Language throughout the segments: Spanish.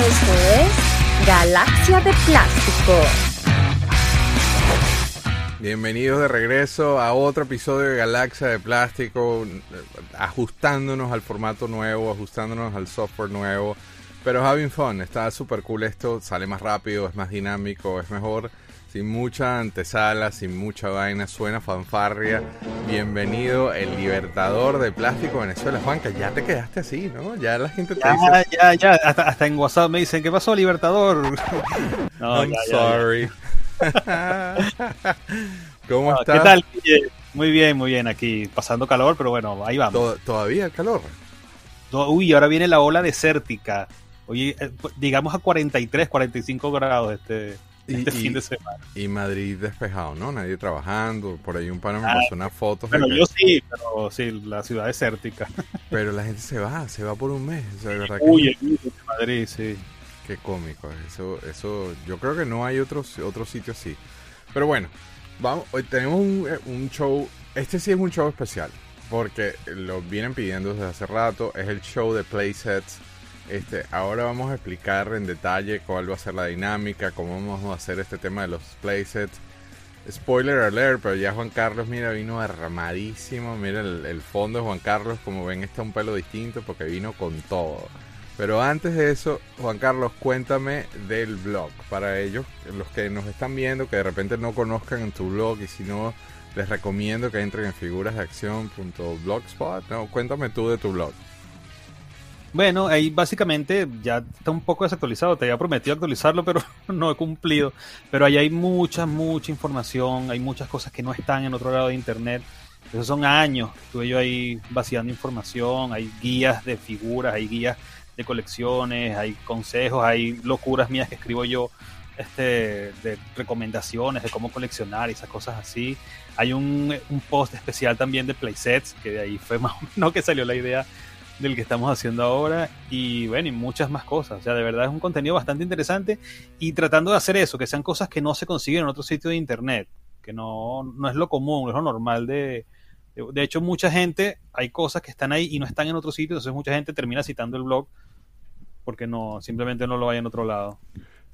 Esto es Galaxia de Plástico. Bienvenidos de regreso a otro episodio de Galaxia de Plástico, ajustándonos al formato nuevo, ajustándonos al software nuevo. Pero having fun, está súper cool esto, sale más rápido, es más dinámico, es mejor, sin mucha antesala, sin mucha vaina, suena fanfarria. Bienvenido, el libertador de plástico Venezuela. Juanca, ya te quedaste así, ¿no? Ya la gente te Ya, dice, ya, ya, hasta, hasta en WhatsApp me dicen, ¿qué pasó, Libertador? No, I'm ya, sorry. ¿Cómo No, estás? ¿Qué tal? Muy bien, muy bien, aquí pasando calor, pero bueno, ahí vamos. To- ¿Todavía el calor? Uy, ahora viene la ola desértica. Oye, eh, digamos a 43, 45 grados este, este y- fin de semana. Y Madrid despejado, ¿no? Nadie trabajando. Por ahí un pana me Ah, pasó unas fotos. de Bueno, que- yo sí, pero sí, la ciudad desértica. Pero la gente se va, se va por un mes. O sea, de verdad que de Madrid, sí. qué cómico. Eso, eso, yo creo que no hay otro, otro sitio así. Pero bueno, vamos, hoy tenemos un, eh, un show. Este sí es un show especial. Porque lo vienen pidiendo desde hace rato. Es el show de playsets. Este, ahora vamos a explicar en detalle cuál va a ser la dinámica, cómo vamos a hacer este tema de los playsets. Spoiler alert, pero ya Juan Carlos, mira, vino armadísimo. Mira el, el fondo de Juan Carlos, como ven, está un pelo distinto porque vino con todo. Pero antes de eso, Juan Carlos, cuéntame del blog. Para ellos, los que nos están viendo, que de repente no conozcan tu blog y si no, les recomiendo que entren en figurasdeacción.blogspot. No, cuéntame tú de tu blog. Bueno, ahí básicamente ya está un poco desactualizado. Te había prometido actualizarlo, pero no he cumplido. Pero ahí hay mucha, mucha información. Hay muchas cosas que no están en otro lado de internet. Esos son años. Estuve yo ahí vaciando información. Hay guías de figuras, hay guías de colecciones, hay consejos, hay locuras mías que escribo yo este, de recomendaciones de cómo coleccionar y esas cosas así. Hay un, un post especial también de playsets, que de ahí fue más o menos que salió la idea del que estamos haciendo ahora y bueno, y muchas más cosas. O sea, de verdad es un contenido bastante interesante y tratando de hacer eso, que sean cosas que no se consiguen en otro sitio de internet, que no, no es lo común, no es lo normal de... De, hecho, mucha gente, hay cosas que están ahí y no están en otro sitio, entonces mucha gente termina citando el blog porque no, simplemente no lo hay en otro lado.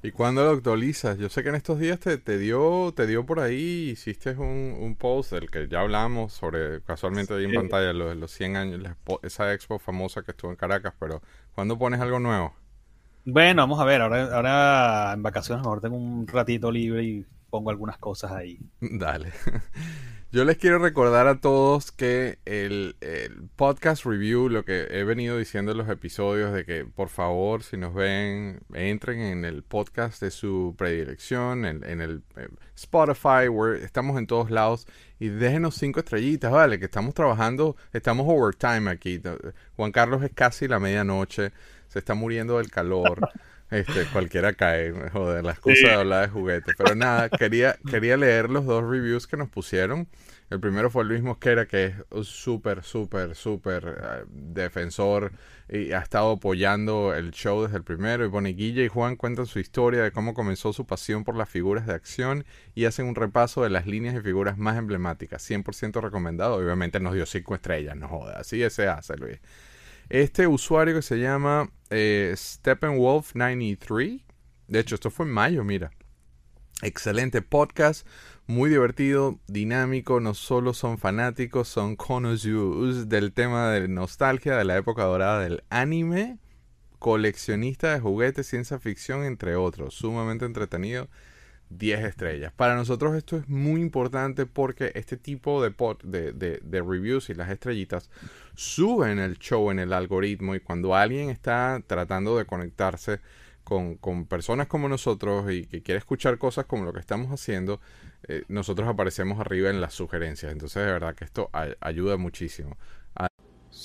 ¿Y cuándo lo actualizas? Yo sé que en estos días te, te dio te dio por ahí, hiciste un, un post del que ya hablamos sobre, casualmente ahí en pantalla, lo de los 100 años, la esa expo famosa que estuvo en Caracas, pero ¿cuándo pones algo nuevo? Bueno, vamos a ver, ahora, ahora en vacaciones mejor tengo un ratito libre y pongo algunas cosas ahí. Dale. Yo les quiero recordar a todos que el, podcast review, lo que he venido diciendo en los episodios, de que por favor, si nos ven, entren en el podcast de su predilección, en, en el eh, Spotify, where estamos en todos lados, y déjenos cinco estrellitas, vale, que estamos trabajando, estamos overtime aquí. Juan Carlos es casi la medianoche, se está muriendo del calor. Este, cualquiera cae, joder, la excusa Sí. de hablar de juguetes. Pero nada, quería, quería leer los dos reviews que nos pusieron. El primero fue Luis Mosquera, que es súper, súper, súper eh, defensor y ha estado apoyando el show desde el primero. Y pone Guilla y Juan cuentan su historia de cómo comenzó su pasión por las figuras de acción y hacen un repaso de las líneas de figuras más emblemáticas. 100% recomendado. Obviamente nos dio 5 estrellas, no joda. Así se hace, Luis. Este usuario que se llama eh, Steppenwolf93. De hecho, esto fue en mayo, mira. Excelente podcast, muy divertido, dinámico. No solo son fanáticos, son connoisseurs del tema de nostalgia de la época dorada del anime, coleccionista de juguetes, ciencia ficción, entre otros. Sumamente entretenido. 10 estrellas. Para nosotros esto es muy importante porque este tipo de, pod- de, de- reviews y las estrellitas suben el show en el algoritmo y cuando alguien está tratando de conectarse con, con personas como nosotros y que quiere escuchar cosas como lo que estamos haciendo, eh, nosotros aparecemos arriba en las sugerencias. Entonces de verdad que esto ay- ayuda muchísimo.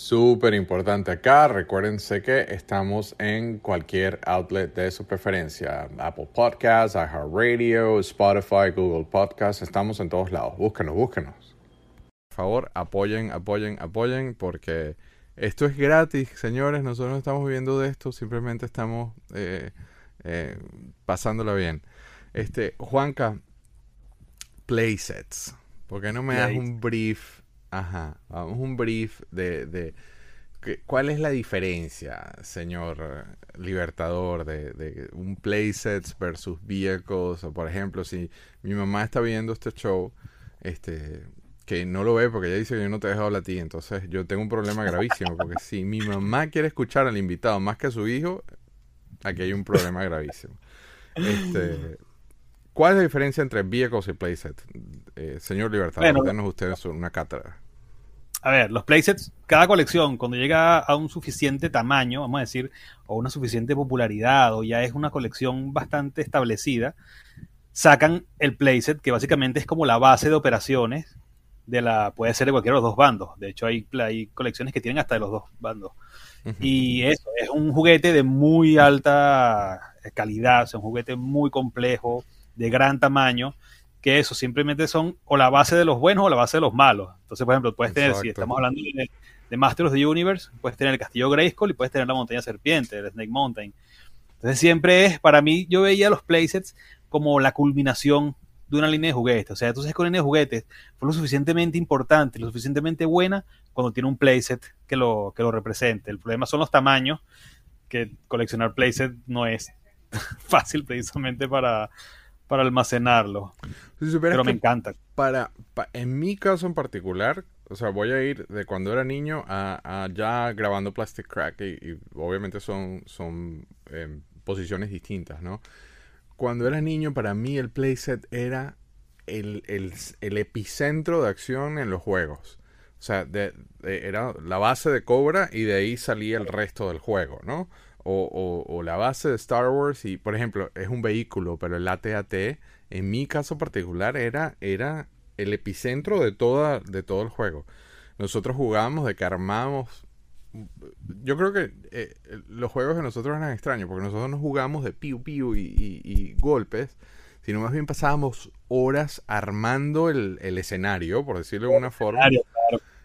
Súper importante acá, recuérdense que estamos en cualquier outlet de su preferencia. Apple Podcasts, iHeartRadio, Spotify, Google Podcasts, estamos en todos lados. Búsquenos, búsquenos. Por favor, apoyen, apoyen, apoyen, porque esto es gratis, señores. Nosotros no estamos viviendo de esto, simplemente estamos eh, eh, pasándola bien. Este, Juanca, playsets. ¿Por qué no me das un brief? Ajá, vamos un brief de, de ¿Cuál es la diferencia, señor Libertador, de, de un playsets versus vehicles? O por ejemplo, si mi mamá está viendo este show, este, que no lo ve porque ella dice que yo no te he dejado a ti, entonces yo tengo un problema gravísimo, porque si mi mamá quiere escuchar al invitado más que a su hijo, aquí hay un problema gravísimo. Este, ¿Cuál es la diferencia entre vehicles y playsets? Eh, señor Libertador, bueno, denos ustedes una cátedra a ver, los playsets, cada colección, cuando llega a un suficiente tamaño, vamos a decir, o una suficiente popularidad, o ya es una colección bastante establecida, sacan el playset, que básicamente es como la base de operaciones de la, puede ser de cualquiera de los dos bandos. De hecho, hay, hay colecciones que tienen hasta de los dos bandos. Y eso, es un juguete de muy alta calidad, es un juguete muy complejo, de gran tamaño, que eso simplemente son o la base de los buenos o la base de los malos. Entonces, por ejemplo, puedes tener, si estamos hablando de, de, Master of the Universe, puedes tener el castillo Grayskull y puedes tener la montaña serpiente, el Snake Mountain. Entonces, siempre es, para mí, yo veía los playsets como la culminación de una línea de juguetes. O sea, entonces con línea de juguetes fue lo suficientemente importante, lo suficientemente buena cuando tiene un playset que lo, que lo represente. El problema son los tamaños, que coleccionar playset no es fácil precisamente para, para almacenarlo. Pero me encanta. Para, en mi caso en particular, o sea, voy a ir de cuando era niño a, ya grabando Plastic Crack y, obviamente son, son em, posiciones distintas, ¿no? Cuando era niño, para mí el playset era el, epicentro de acción en los juegos. O sea, era la base de Cobra y de ahí salía el resto del juego, ¿no? O, la base de Star Wars y, por ejemplo, es un vehículo, pero el AT-AT, en mi caso particular, era, era el epicentro de, toda, de todo el juego. Nosotros jugábamos de que armamos... Yo creo que eh, los juegos de nosotros eran extraños, porque nosotros no jugábamos de piu piu y, golpes, sino más bien pasábamos horas armando el, escenario, por decirlo de una forma.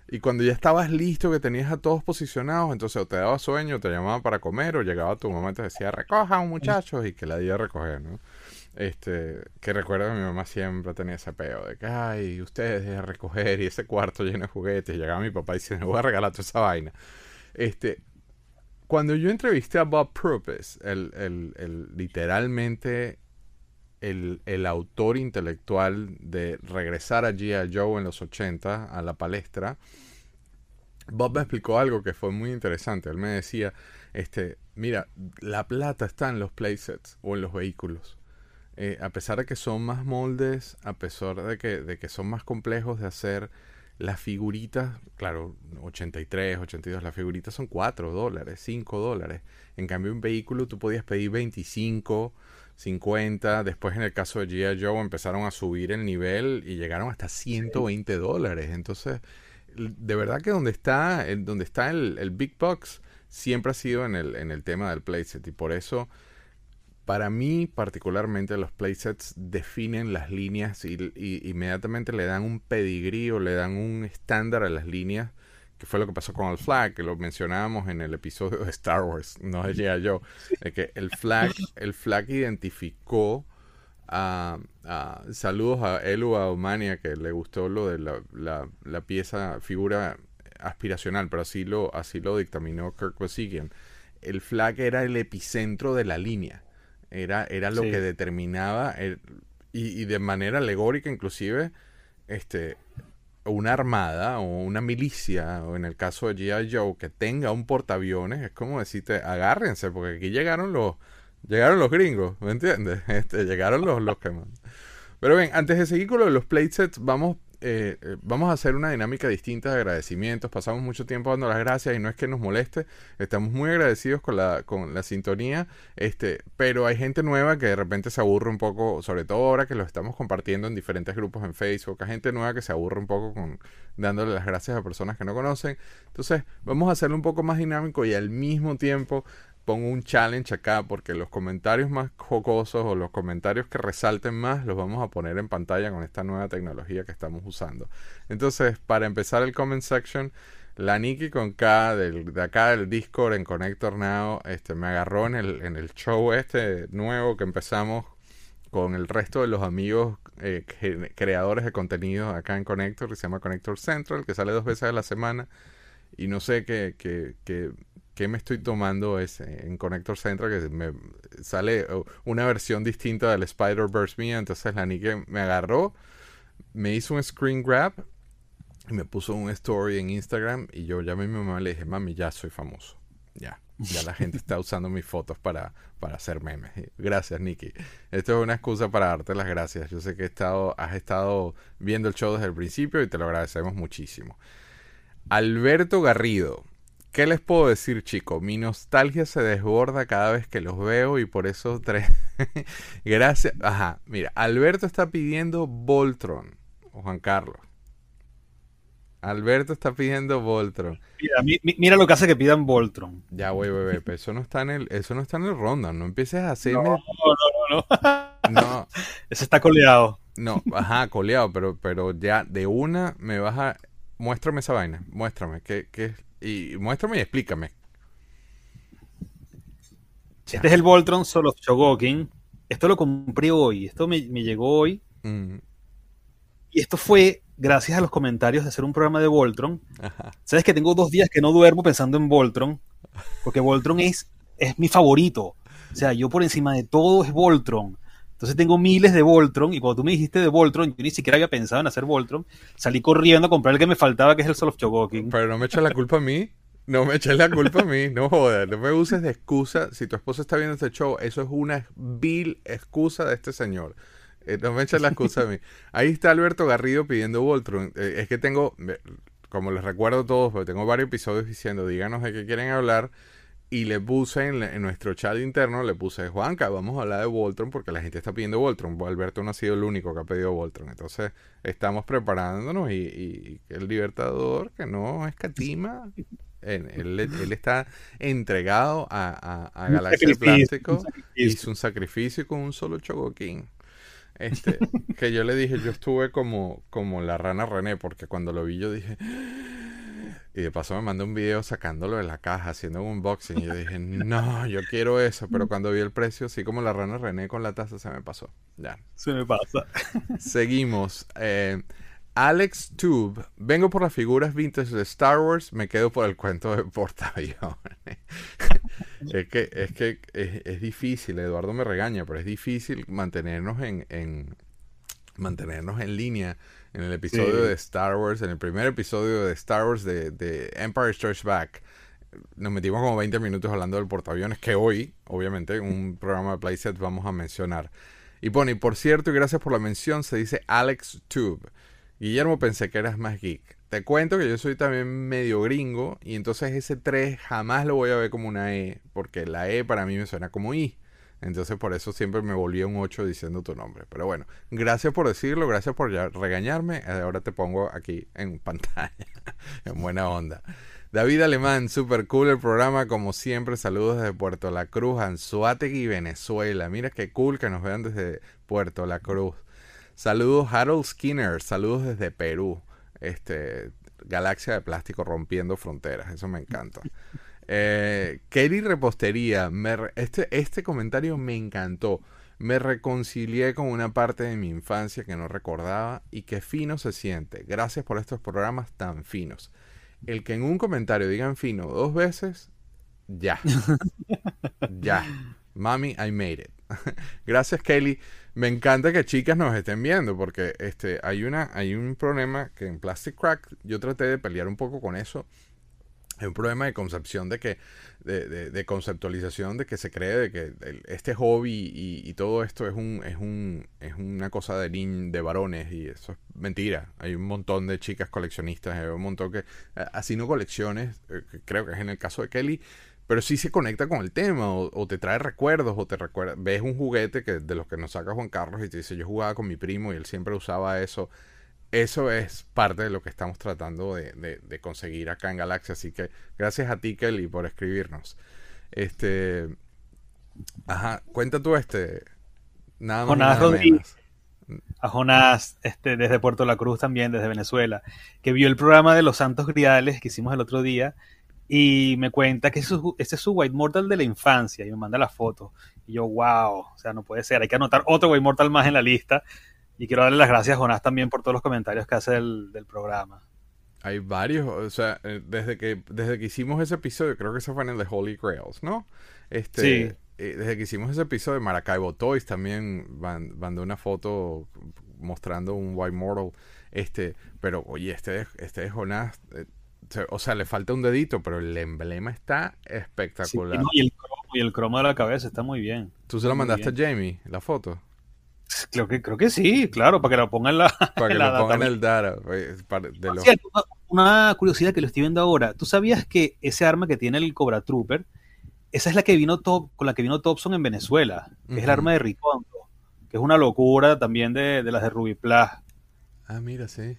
Y cuando ya estabas listo, que tenías a todos posicionados, entonces o te daba sueño, te llamaban para comer, o llegaba tu mamá y te decía, recojan muchachos, y que la iba a recoger, ¿no? Este, que recuerdo que mi mamá siempre tenía ese peo de que, ay, ustedes a recoger y ese cuarto lleno de juguetes. Y llegaba mi papá y decía, me voy a regalar toda esa vaina. Este, cuando yo entrevisté a Bob Purpose, el, el, el literalmente el, el, autor intelectual de regresar a G.I. Joe en los 80 a la palestra, Bob me explicó algo que fue muy interesante. Él me decía, este, mira, la plata está en los playsets o en los vehículos. Eh, a pesar de que son más moldes, a pesar de que, de que son más complejos de hacer, las figuritas, claro, 83, 82, las figuritas son 4 dólares, 5 dólares. En cambio, un vehículo tú podías pedir 25 50. Después, en el caso de G.I. Joe, empezaron a subir el nivel y llegaron hasta 120 dólares. Entonces, de verdad que donde está, el, donde está el, Big Box siempre ha sido en el, en el tema del playset. Y por eso, para mí, particularmente, los playsets definen las líneas y, y inmediatamente le dan un pedigrí o le dan un estándar a las líneas que fue lo que pasó con el flag, que lo mencionábamos en el episodio de Star Wars, no decía yo, de que el flag, el flag identificó a, saludos a Elu a Omania que le gustó lo de la, la, pieza, figura aspiracional, pero así lo, así lo dictaminó Kirk Bosigian. El flag era el epicentro de la línea, era, era lo que determinaba, y, y de manera alegórica inclusive, este, una armada o una milicia, o en el caso de G.I. Joe, que tenga un portaaviones, es como decirte, agárrense, porque aquí llegaron los, llegaron los gringos, ¿me entiendes? Este, llegaron los, los que Pero bien, antes de seguir con lo los playsets, vamos eh, eh, vamos a hacer una dinámica distinta de agradecimientos. Pasamos mucho tiempo dando las gracias y no es que nos moleste. Estamos muy agradecidos con la, con la sintonía. Este, pero hay gente nueva que de repente se aburre un poco, sobre todo ahora que lo estamos compartiendo en diferentes grupos en Facebook. Hay gente nueva que se aburre un poco con dándole las gracias a personas que no conocen. Entonces, vamos a hacerlo un poco más dinámico y al mismo tiempo pongo un challenge acá porque los comentarios más jocosos o los comentarios que resalten más los vamos a poner en pantalla con esta nueva tecnología que estamos usando. Entonces, para empezar el comment section, la Nikki con K del, de acá del Discord en Connector Now este, me agarró en el, en el show este nuevo que empezamos con el resto de los amigos eh, creadores de contenido acá en Connector, que se llama Connector Central, que sale dos veces a la semana y no sé qué, qué, qué, qué me estoy tomando es en Connector Central que me sale uh, una versión distinta del Spider-Verse mía. Entonces la Nike me agarró, me hizo un screen grab y me puso un story en Instagram y yo llamé a mi mamá y le dije, mami, ya soy famoso. Ya. Ya la gente está usando mis fotos para, para hacer memes. Gracias, Nicky. Esto es una excusa para darte las gracias. Yo sé que he estado, has estado viendo el show desde el principio y te lo agradecemos muchísimo. Alberto Garrido. ¿Qué les puedo decir, chicos? Mi nostalgia se desborda cada vez que los veo y por eso tres. Gracias. Ajá, mira, Alberto está pidiendo Voltron. O Juan Carlos. Alberto está pidiendo Voltron. Mira, mira, lo que hace que pidan Voltron. Ya, güey, bebé, pero eso no está en el, eso no está en el ronda. No empieces a hacerme. No, no, no, no. no. Ese está coleado. No, ajá, coleado, pero, pero ya de una me vas a. Muéstrame esa vaina. Muéstrame. ¿Qué, qué? Y muéstrame y explícame. Este es el Voltron Solo of Chogokin. Esto lo compré hoy. Esto me, llegó hoy. Mm. Y esto fue gracias a los comentarios de hacer un programa de Voltron. Sabes que tengo dos días que no duermo pensando en Voltron, porque Voltron es, es mi favorito. O sea, yo por encima de todo es Voltron. Entonces tengo miles de Voltron y cuando tú me dijiste de Voltron, yo ni siquiera había pensado en hacer Voltron. Salí corriendo a comprar el que me faltaba, que es el Soul of Chogokin. Pero no me eches la culpa a mí. No me eches la culpa a mí. No jodas. No me uses de excusa. Si tu esposa está viendo este show, eso es una vil excusa de este señor. Eh, no me eches la excusa a mí. Ahí está Alberto Garrido pidiendo Voltron. Eh, es que tengo, como les recuerdo todos, porque tengo varios episodios diciendo, díganos de qué quieren hablar. Y le puse en, nuestro chat interno, le puse, Juanca, vamos a hablar de Voltron porque la gente está pidiendo Voltron. Alberto no ha sido el único que ha pedido Voltron. Entonces, estamos preparándonos y, el Libertador, que no escatima, él, él, está entregado a, a, Galaxia de Plástico. Hizo un sacrificio con un solo Chogokin. Este, que yo le dije, yo estuve como, como la rana René, porque cuando lo vi yo dije... Y de paso me mandó un video sacándolo de la caja, haciendo un unboxing. Y yo dije, no, yo quiero eso. Pero cuando vi el precio, así como la rana René con la taza, se me pasó. Ya. Se me pasa. Seguimos. Eh, Alex Tube, vengo por las figuras vintage de Star Wars, me quedo por el cuento de portaaviones. es que, es, que es, difícil, Eduardo me regaña, pero es difícil mantenernos en, en mantenernos en línea en el episodio de Star Wars, en el primer episodio de Star Wars de, de Empire Strikes Back. Nos metimos como 20 minutos hablando del portaaviones, que hoy, obviamente, en un programa de Playset vamos a mencionar. Y pone, por cierto, y gracias por la mención, se dice Alex Tube. Guillermo, pensé que eras más geek. Te cuento que yo soy también medio gringo y entonces ese 3 jamás lo voy a ver como una E, porque la E para mí me suena como I. Entonces por eso siempre me volví un 8 diciendo tu nombre. Pero bueno, gracias por decirlo, gracias por regañarme. Ahora te pongo aquí en pantalla, en buena onda. David Alemán, super cool el programa, como siempre. Saludos desde Puerto La Cruz, Anzuategui, Venezuela. Mira qué cool que nos vean desde Puerto La Cruz. Saludos Harold Skinner, saludos desde Perú. Este, galaxia de plástico rompiendo fronteras, eso me encanta. Eh, Kelly Repostería, este, este comentario me encantó. Me reconcilié con una parte de mi infancia que no recordaba y qué fino se siente. Gracias por estos programas tan finos. El que en un comentario digan fino dos veces, ya. ya. Mami, I made it. Gracias, Kelly. Me encanta que chicas nos estén viendo porque este, hay, una, hay un problema que en Plastic Crack yo traté de pelear un poco con eso. Hay un problema de concepción de que, de, de, conceptualización de que se cree de que este hobby y, todo esto es un, es un, es una cosa de de varones y eso es mentira. Hay un montón de chicas coleccionistas, hay un montón que, así no colecciones, eh, creo que es en el caso de Kelly, pero sí se conecta con el tema o, te trae recuerdos o te recuerda, ves un juguete que de los que nos saca Juan Carlos y te dice yo jugaba con mi primo y él siempre usaba eso. Eso es parte de lo que estamos tratando de, conseguir acá en Galaxia. Así que gracias a ti, Kelly, por escribirnos. Este. Ajá, cuenta tú este. Nada más. Jonás A Jonás, este, desde Puerto La Cruz también, desde Venezuela, que vio el programa de los Santos Griales que hicimos el otro día y me cuenta que ese es su White Mortal de la infancia y me manda la foto. Y yo, wow, o sea, no puede ser, hay que anotar otro White Mortal más en la lista. Y quiero darle las gracias a Jonás también por todos los comentarios que hace del, programa. Hay varios, o sea, eh, desde que, desde que hicimos ese episodio, creo que eso fue en el de Holy Grails, ¿no? Este, Sí. eh, desde que hicimos ese episodio, Maracaibo Toys también mandó una foto mostrando un White Mortal. Este, pero oye, este de, este de Jonás, eh, o sea, le falta un dedito, pero el emblema está espectacular. y, el cromo, y el cromo de la cabeza está muy bien. ¿Tú se la muy mandaste a Jamie, la foto? Creo que, creo que sí, claro, para que lo pongan la, Para que la lo pongan data. el data. eh, para- de los- cierto, una, curiosidad que lo estoy viendo ahora. ¿Tú sabías que ese arma que tiene el Cobra Trooper, esa es la que vino Top, con la que vino Thompson en Venezuela, que es el arma de Ricondo, que es una locura también de, de las de Ruby Plus. Ah, mira, sí.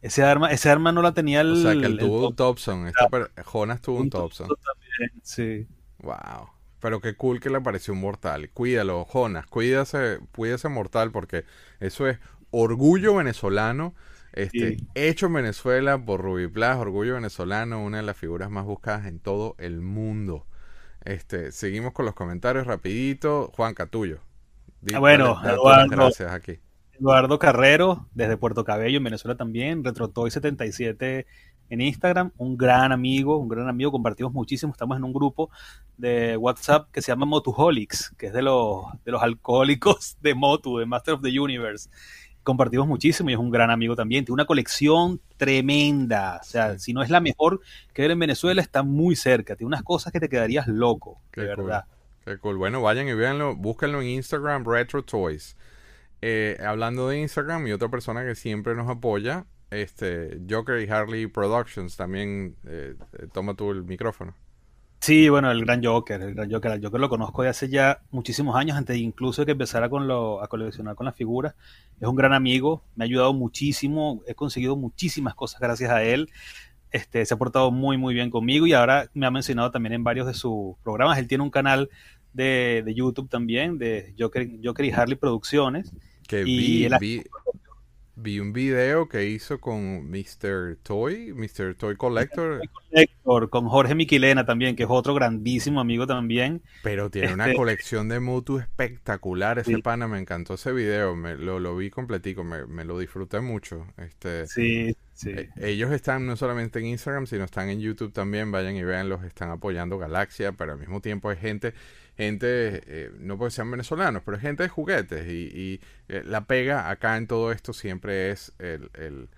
Ese arma, ese arma no la tenía el, O sea, que él tuvo un Thompson. Esta per- Jonas tuvo un un Thompson. también, Sí. Wow. Pero qué cool que le apareció un mortal. Cuídalo, Jonas. Cuídase, cuídase mortal porque eso es orgullo venezolano. Este, Sí. hecho en Venezuela por Ruby Plus, orgullo venezolano, una de las figuras más buscadas en todo el mundo. Este, seguimos con los comentarios rapidito. Juan Catullo. Ah, bueno, dale- dale Eduardo. gracias aquí. Eduardo Carrero, desde Puerto Cabello, en Venezuela también, RetroToy77 en Instagram, un gran amigo, un gran amigo, compartimos muchísimo, estamos en un grupo de WhatsApp que se llama Motuholics, que es de los, de los alcohólicos de Motu, de Master of the Universe. Compartimos muchísimo y es un gran amigo también, tiene una colección tremenda, o sea, si no es la mejor que ver en Venezuela, está muy cerca, tiene unas cosas que te quedarías loco, Qué de cool. verdad. Qué cool. Bueno, vayan y véanlo, búsquenlo en Instagram, Retro Toys. Eh, hablando de Instagram y otra persona que siempre nos apoya, este Joker y Harley Productions, también eh, toma tú el micrófono. Sí, bueno, el gran Joker, el gran Joker, el Joker lo conozco de hace ya muchísimos años, antes incluso de que empezara con lo, a coleccionar con las figuras. Es un gran amigo, me ha ayudado muchísimo, he conseguido muchísimas cosas gracias a él. Este, se ha portado muy, muy bien conmigo y ahora me ha mencionado también en varios de sus programas. Él tiene un canal de, de YouTube también, de Joker, Joker y Harley Producciones. Que Y vi, el- vi, vi un video que hizo con Mr. Toy, Mr. Toy Collector, Héctor, con Jorge Miquilena también, que es otro grandísimo amigo también. pero tiene una Este- colección de Mutu espectacular. Ese Sí. pana me encantó ese video, me, lo, lo vi completico, me, me lo disfruté mucho. Este, Sí, sí. Eh, Ellos están no solamente en Instagram, sino están en YouTube también. Vayan y veanlos, están apoyando Galaxia, pero al mismo tiempo hay gente, gente, eh, no porque sean venezolanos, pero es gente de juguetes. Y, y, eh, la pega acá en todo esto siempre es el, el-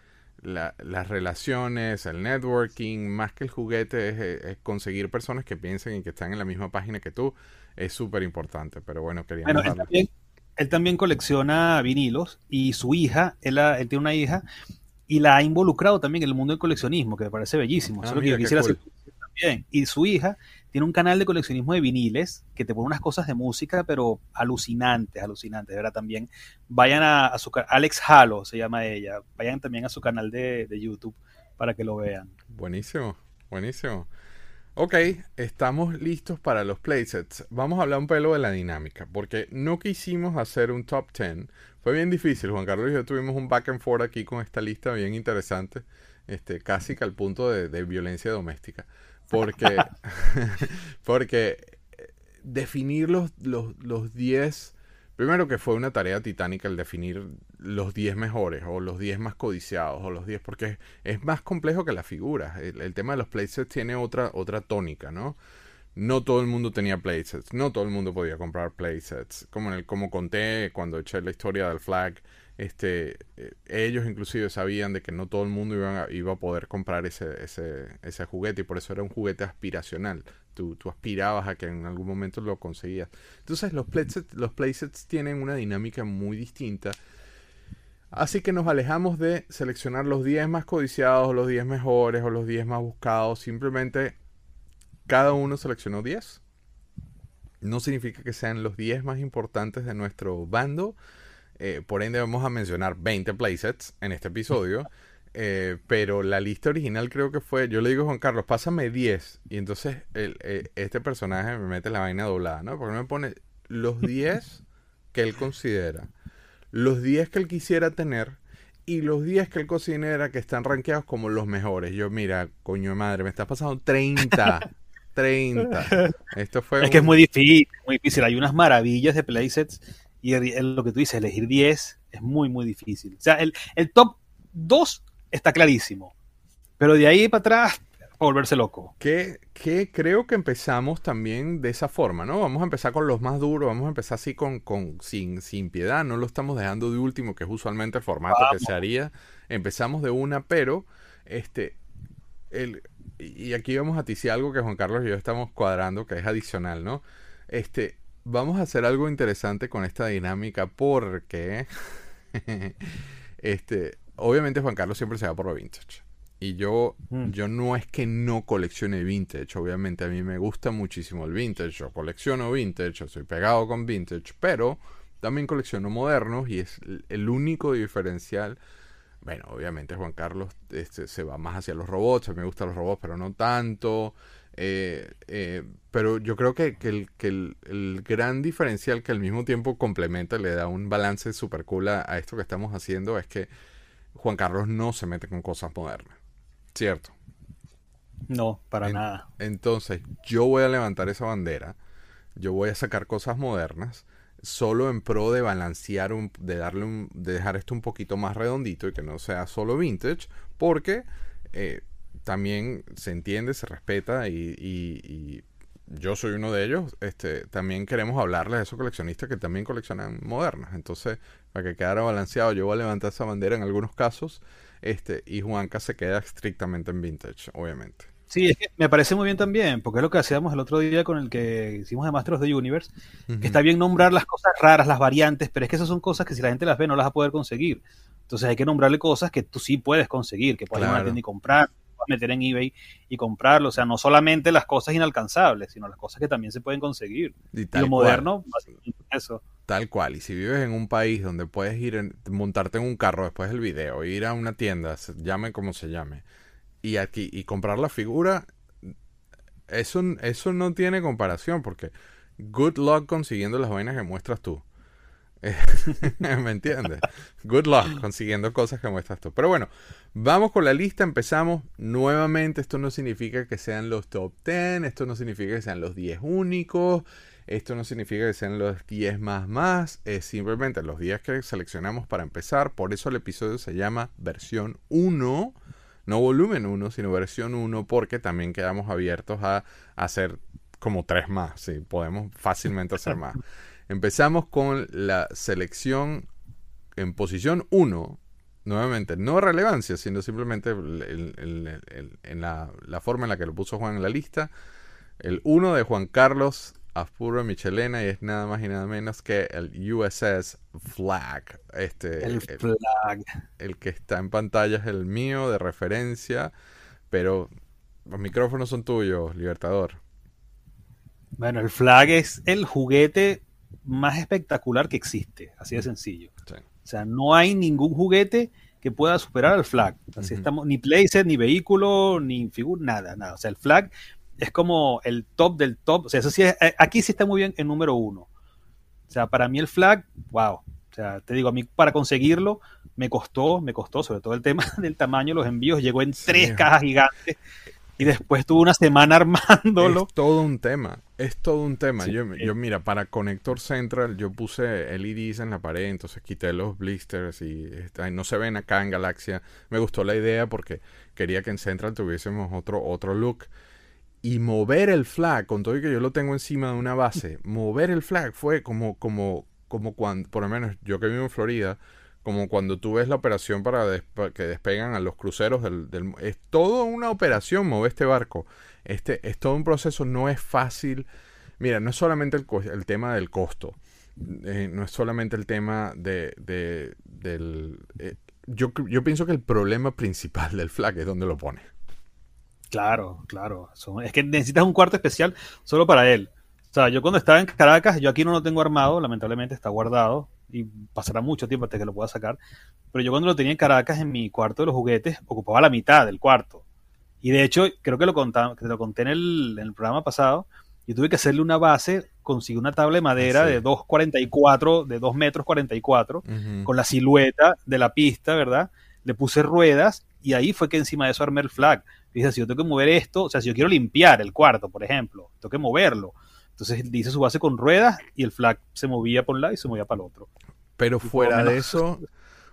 la- las relaciones, el networking, más que el juguete, es, eh, es conseguir personas que piensen y que están en la misma página que tú. Es súper importante, pero bueno, queríamos Bueno, él también, él también colecciona vinilos y su hija, él, tiene una hija y la ha involucrado también en el mundo del coleccionismo, que me parece bellísimo. Ah, Eso es lo que mira, yo quisiera cool. hacer también. Y su hija tiene un canal de coleccionismo de viniles que te pone unas cosas de música, pero alucinantes, alucinantes, ¿verdad? También vayan a, su ca- Alex Halo se llama ella. Vayan también a su canal de, de YouTube para que lo vean. Buenísimo, buenísimo. Ok, estamos listos para los playsets. Vamos a hablar un pelo de la dinámica, porque no quisimos hacer un top 10. Fue bien difícil, Juan Carlos y yo tuvimos un back and forth aquí con esta lista bien interesante, este, casi que al punto de, de violencia doméstica. Porque, porque eh, definir los, los, los 10, primero que fue una tarea titánica el definir los 10 mejores, o los 10 más codiciados, o los 10, porque es, es más complejo que las figuras. El, el tema de los playsets tiene otra, otra tónica, ¿no? No todo el mundo tenía playsets, no todo el mundo podía comprar playsets. Como, en el, como conté cuando eché la historia del flag, este, eh, ellos inclusive sabían de que no todo el mundo iba a, poder comprar ese, ese, ese juguete y por eso era un juguete aspiracional. Tú, tú aspirabas a que en algún momento lo conseguías. Entonces los playsets, los playsets tienen una dinámica muy distinta. Así que nos alejamos de seleccionar los 10 más codiciados, los 10 mejores o los 10 más buscados. Simplemente cada uno seleccionó 10. No significa que sean los 10 más importantes de nuestro bando. Eh, por ende vamos a mencionar 20 playsets en este episodio. Eh, pero la lista original creo que fue, yo le digo a Juan Carlos, pásame 10. Y entonces el, eh, este personaje me mete la vaina doblada, ¿no? Porque me pone los 10 que él considera, los 10 que él quisiera tener y los 10 que él considera que están rankeados como los mejores. Yo, mira, coño de madre, me estás pasando 30. 30. Esto fue Es que es muy difícil, muy difícil. Hay unas maravillas de playsets y el- lo que tú dices, elegir 10 es muy, muy difícil. O sea, el, el top 2 está clarísimo. Pero de ahí para atrás, volverse loco. Que, que creo que empezamos también de esa forma, ¿no? Vamos a empezar con los más duros, vamos a empezar así con, con sin, sin piedad, no lo estamos dejando de último, que es usualmente el formato que se haría. Empezamos de una, pero este el, y aquí vamos a decir algo que Juan Carlos y yo estamos cuadrando, que es adicional, ¿no? Este, vamos a hacer algo interesante con esta dinámica porque este, obviamente Juan Carlos siempre se va por lo vintage. Y yo, Mm. yo no es que no coleccione vintage, obviamente a mí me gusta muchísimo el vintage, yo colecciono vintage, yo soy pegado con vintage, pero también colecciono modernos y es el- único diferencial. Bueno, obviamente Juan Carlos este, se va más hacia los robots, a mí me gustan los robots, pero no tanto. Eh, eh, pero yo creo que, que el, que el- el gran diferencial que al mismo tiempo complementa, le da un balance super cool a, a esto que estamos haciendo, es que Juan Carlos no se mete con cosas modernas. ¿Cierto? No, para En- nada. Entonces, yo voy a levantar esa bandera, yo voy a sacar cosas modernas, solo en pro de balancear, un, de darle un, de dejar esto un poquito más redondito y que no sea solo vintage, porque eh, también se entiende, se respeta y, y- y yo soy uno de ellos. Este, también queremos hablarles a esos coleccionistas que también coleccionan modernas. Entonces, para que quedara balanceado, yo voy a levantar esa bandera en algunos casos, este, y Juanca se queda estrictamente en vintage, obviamente. Sí, es que me parece muy bien también, porque es lo que hacíamos el otro día con el que hicimos de Masters of the Universe, que está bien nombrar las cosas raras, las variantes, pero es que esas son cosas que si la gente las ve no las va a poder conseguir. Entonces hay que nombrarle cosas que tú sí puedes conseguir, que puedes ir a Claro. y comprar, meter en eBay y comprarlo. O sea, no solamente las cosas inalcanzables, sino las cosas que también se pueden conseguir. Y Y tal lo moderno, básicamente eso. tal cual. Y si vives en un país donde puedes ir, en- montarte en un carro después del video, ir a una tienda, se- llame como se llame, y aquí y comprar la figura, eso, eso no tiene comparación porque good luck consiguiendo las vainas que muestras tú. ¿Me entiendes? Good luck consiguiendo cosas que muestras tú. Pero bueno, vamos con la lista, empezamos nuevamente. Esto no significa que sean los top 10, esto no significa que sean los 10 únicos, esto no significa que sean los 10 más más, es simplemente los 10 que seleccionamos para empezar. Por eso el episodio se llama versión 1, no volumen 1, sino versión 1, porque también quedamos abiertos a hacer como 3 más. Sí, podemos fácilmente hacer más. Empezamos con la selección en posición 1. Nuevamente, no relevancia, sino simplemente el- el- el- el- en la, la forma en la que lo puso Juan en la lista. El 1 de Juan Carlos Aspuro Michelena y es nada más y nada menos que el USS Flag. Este, el, flag. el que está en pantalla es el mío de referencia, pero los micrófonos son tuyos, Libertador. Bueno, el flag es el juguete más espectacular que existe, así de sencillo. Sí. O sea, no hay ningún juguete que pueda superar al flag. Así estamos, ni playset, ni vehículo, ni figura, nada, nada. O sea, el flag es como el top del top. O sea, eso sí es- eh, aquí sí está muy bien en número uno. O sea, para mí el flag, wow. O sea, te digo, a mí para conseguirlo me costó, me costó, sobre todo el tema del tamaño, los envíos, llegó en Sí. tres cajas gigantes y después tuve una semana armándolo. Es todo un tema, es todo un tema. Sí. Yo, yo, mira, para Connector Central yo puse LEDs en la pared, entonces quité los blisters y este, no se ven acá en Galaxia. Me gustó la idea porque quería que en Central tuviésemos otro, otro look. Y mover el flag, con todo y que yo lo tengo encima de una base, mover el flag fue como, como, como cuando, por lo menos yo que vivo en Florida, como cuando tú ves la operación para que despegan a los cruceros del, Es toda una operación mover este barco. Este, es todo un proceso, no es fácil. Mira, no es solamente el, tema del costo, eh, no es solamente el tema de, de- del... eh, yo, pienso que el problema principal del flag es donde lo pone. Claro, claro. Es que necesitas un cuarto especial solo para él. O sea, yo cuando estaba en Caracas, yo aquí no lo tengo armado, lamentablemente está guardado y pasará mucho tiempo hasta que lo pueda sacar. Pero yo cuando lo tenía en Caracas, en mi cuarto de los juguetes, ocupaba la mitad del cuarto. Y de hecho, creo que lo, contaba, que lo conté en el, en el programa pasado, yo tuve que hacerle una base, conseguí una tabla de madera sí. de 2,44, de 2 metros 44, Ujú. con la silueta de la pista, ¿verdad? Le puse ruedas y ahí fue que encima de eso armé el flag. Dice, si yo tengo que mover esto, o sea, si yo quiero limpiar el cuarto, por ejemplo, tengo que moverlo. Entonces hice su base con ruedas y el flag se movía por un lado y se movía para el otro. Pero fuera de eso,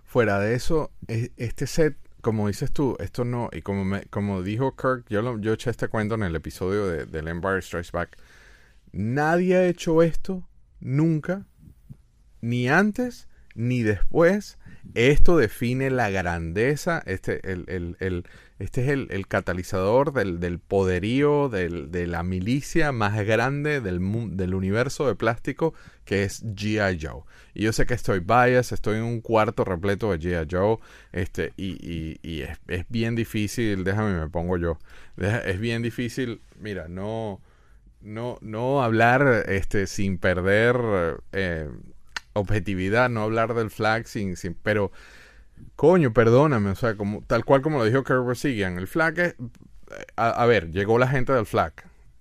fuera de eso, e- este set como dices tú, esto no, y como, me, como dijo Kirk, yo, lo, yo eché este cuento en el episodio de, del Empire Strikes Back, nadie ha hecho esto nunca, ni antes, ni después. Esto define la grandeza, este, el, el, este es el, catalizador del, del poderío de la milicia más grande del, del universo de plástico, que es G.I. Joe. Y yo sé que estoy bias, estoy en un cuarto repleto de G.I. Joe, este, y, y, es, es, bien difícil, déjame me pongo yo, es bien difícil, mira, no, no, no hablar este, sin perder eh, objetividad, no hablar del flag sin, sin pero coño, perdóname, o sea, como tal cual como lo dijo Kerber Sigian, el flag es a, ver, llegó la gente del flag.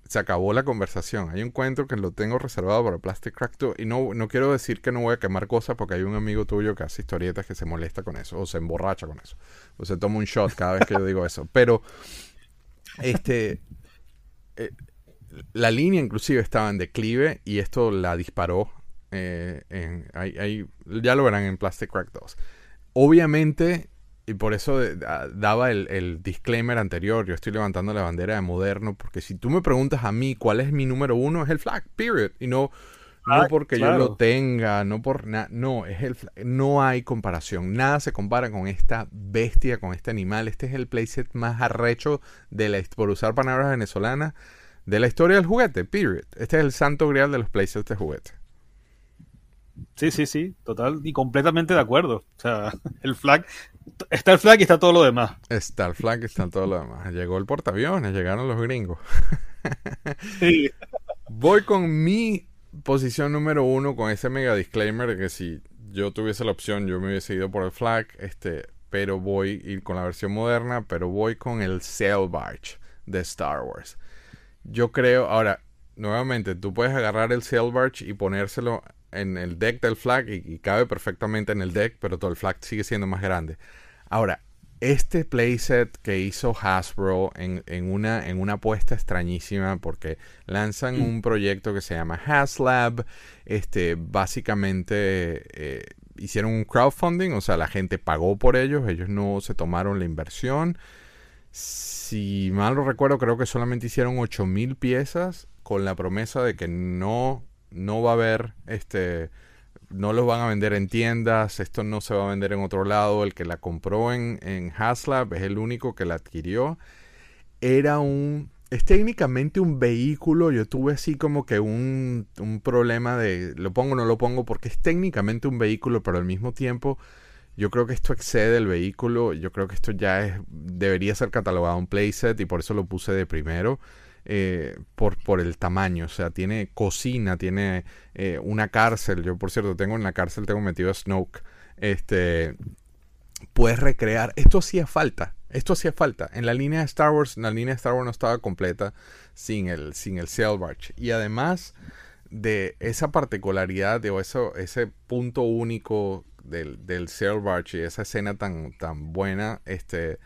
Se acabó la conversación. Hay un cuento que lo tengo reservado para Plastic Crack 2 y no, no quiero decir que no voy a quemar cosas porque hay un amigo tuyo que hace historietas que se molesta con eso o se emborracha con eso o se toma un shot cada vez que yo digo eso. Pero, este, eh, la línea inclusive estaba en declive y esto la disparó. Eh, en, ya lo verán en Plastic Crack 2. Obviamente, y por eso daba el, disclaimer anterior, yo estoy levantando la bandera de moderno, porque si tú me preguntas a mí cuál es mi número uno, es el flag, period. Y no, no ah, porque yo lo tenga, no por nada, no, es el no hay comparación, nada se compara con esta bestia, con este animal, este es el playset más arrecho de la, por usar palabras venezolanas, de la historia del juguete, period. Este es el santo grial de los places de juguete. Sí, sí, sí, total y completamente de acuerdo. O sea, el flag, está el flag y está todo lo demás. Está el flag y está todo lo demás. Llegó el portaaviones, llegaron los gringos. Sí. Voy con mi posición número uno con ese mega disclaimer de que si yo tuviese la opción yo me hubiese ido por el flag, este, pero voy ir con la versión moderna, pero voy con el Sail Barge de Star Wars yo creo, ahora, nuevamente, tú puedes agarrar el Barge y ponérselo en el deck del flag y, cabe perfectamente en el deck, pero todo el flag sigue siendo más grande. Ahora, este playset que hizo Hasbro en, en, una, en una apuesta extrañísima porque lanzan mm. un proyecto que se llama Haslab. Este, básicamente eh, hicieron un crowdfunding, o sea, la gente pagó por ellos, ellos no se tomaron la inversión si mal no recuerdo, creo que solamente hicieron 8000 piezas con la promesa de que no, no va a haber este no los van a vender en tiendas, esto no se va a vender en otro lado, el que la compró en, en Haslab es el único que la adquirió. Era un, es técnicamente un vehículo, yo tuve así como que un, un problema de, lo pongo o no lo pongo, porque es técnicamente un vehículo, pero al mismo tiempo yo creo que esto excede el vehículo. Yo creo que esto ya es, debería ser catalogado un playset y por eso lo puse de primero. Eh, por, por el tamaño, o sea, tiene cocina, tiene eh, una cárcel. Yo, por cierto, tengo en la cárcel, tengo metido a Snoke. Este, puedes recrear. Esto hacía falta. Esto hacía falta. En la línea de Star Wars, la línea de Star Wars no estaba completa sin el, sin el Barge. Y además de esa particularidad de eso, ese punto único del, del Barge y esa escena tan, tan buena, este,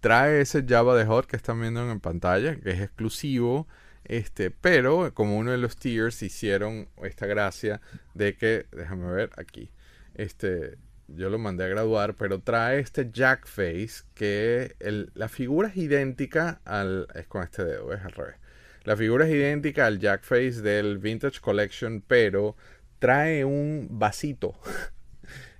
trae ese Java de Hot que están viendo en pantalla, que es exclusivo, este, pero como uno de los tiers hicieron esta gracia de que, déjame ver aquí, este, yo lo mandé a graduar, pero trae este Jack Face que la figura es idéntica al, es con este dedo, es al revés. La figura es idéntica al Jack Face del Vintage Collection, pero trae un vasito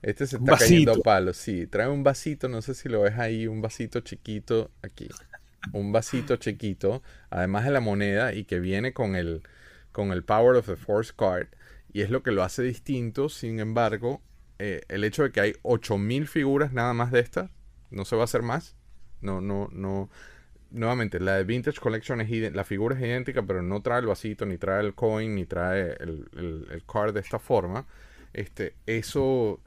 Este se está cayendo a palos, sí. Trae un vasito, no sé si lo ves ahí, un vasito chiquito aquí. Un vasito chiquito, además de la moneda, y que viene con el, con el Power of the Force card. Y es lo que lo hace distinto. Sin embargo, eh, el hecho de que hay 8000 figuras nada más de esta, no se va a hacer más. No, no, no. Nuevamente, la de Vintage Collection es la figura es idéntica, pero no trae el vasito, ni trae el coin, ni trae el, el, el card de esta forma. Este, eso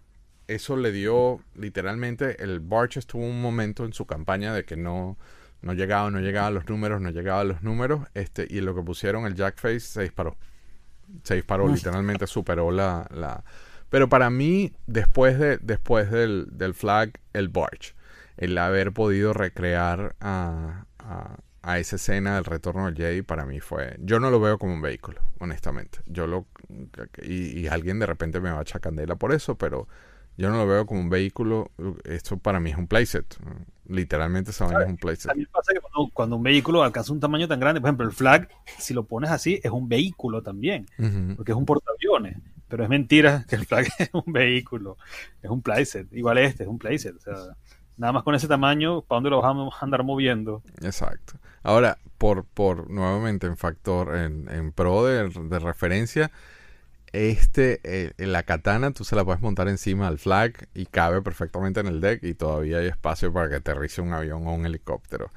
eso le dio literalmente, el Barches tuvo un momento en su campaña de que no, no llegaba, no llegaba a los números, no llegaba a los números, este, y lo que pusieron el Jackface se disparó. Se disparó, literalmente superó la, la. Pero para mí, después de, después del, del flag, el Barge. El haber podido recrear a, a, esa escena del retorno del Jedi para mí fue. Yo no lo veo como un vehículo, honestamente. Yo lo. Y, y alguien de repente me va a echar candela por eso, pero Yo no lo veo como un vehículo. Esto para mí es un playset. Literalmente esa vaina es un playset. Me pasa que cuando, cuando, un vehículo alcanza un tamaño tan grande, por ejemplo, el flag, si lo pones así, es un vehículo también, porque es un portaaviones. Pero es mentira que el flag es un vehículo, es un playset. Igual este, es un playset. O sea, nada más con ese tamaño, ¿para dónde lo vamos a andar moviendo? Exacto. Ahora, por, por nuevamente en factor, en, en pro de, de referencia, este, eh, la katana tú se la puedes montar encima del flag y cabe perfectamente en el deck y todavía hay espacio para que aterrice un avión o un helicóptero.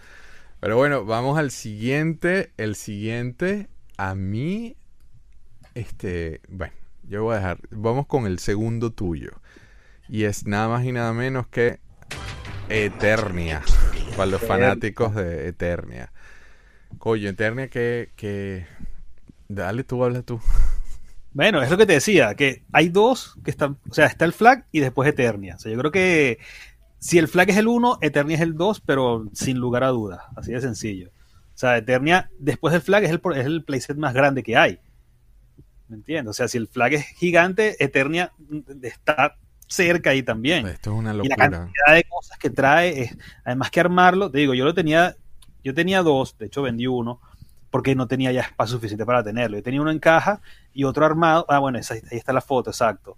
Pero bueno, vamos al siguiente. El siguiente, a mí, este, bueno, yo voy a dejar, vamos con el segundo tuyo. Y es nada más y nada menos que Eternia. Para los fanáticos de Eternia. Coño, Eternia que, que... Dale tú, habla tú. Bueno, es lo que te decía, que hay dos que están, o sea, está el flag y después Eternia. O sea, yo creo que si el flag es el 1, Eternia es el 2, pero sin lugar a dudas, así de sencillo. O sea, Eternia después del flag es el, es el playset más grande que hay. ¿Me entiendes? O sea, si el flag es gigante, Eternia está cerca ahí también. Esto es una Y la locura. cantidad de cosas que trae, es, además que armarlo, te digo, yo lo tenía, yo tenía dos, de hecho vendí uno, porque no tenía ya espacio suficiente para tenerlo. Yo tenía uno en caja y otro armado. Ah, bueno, ahí está la foto, exacto.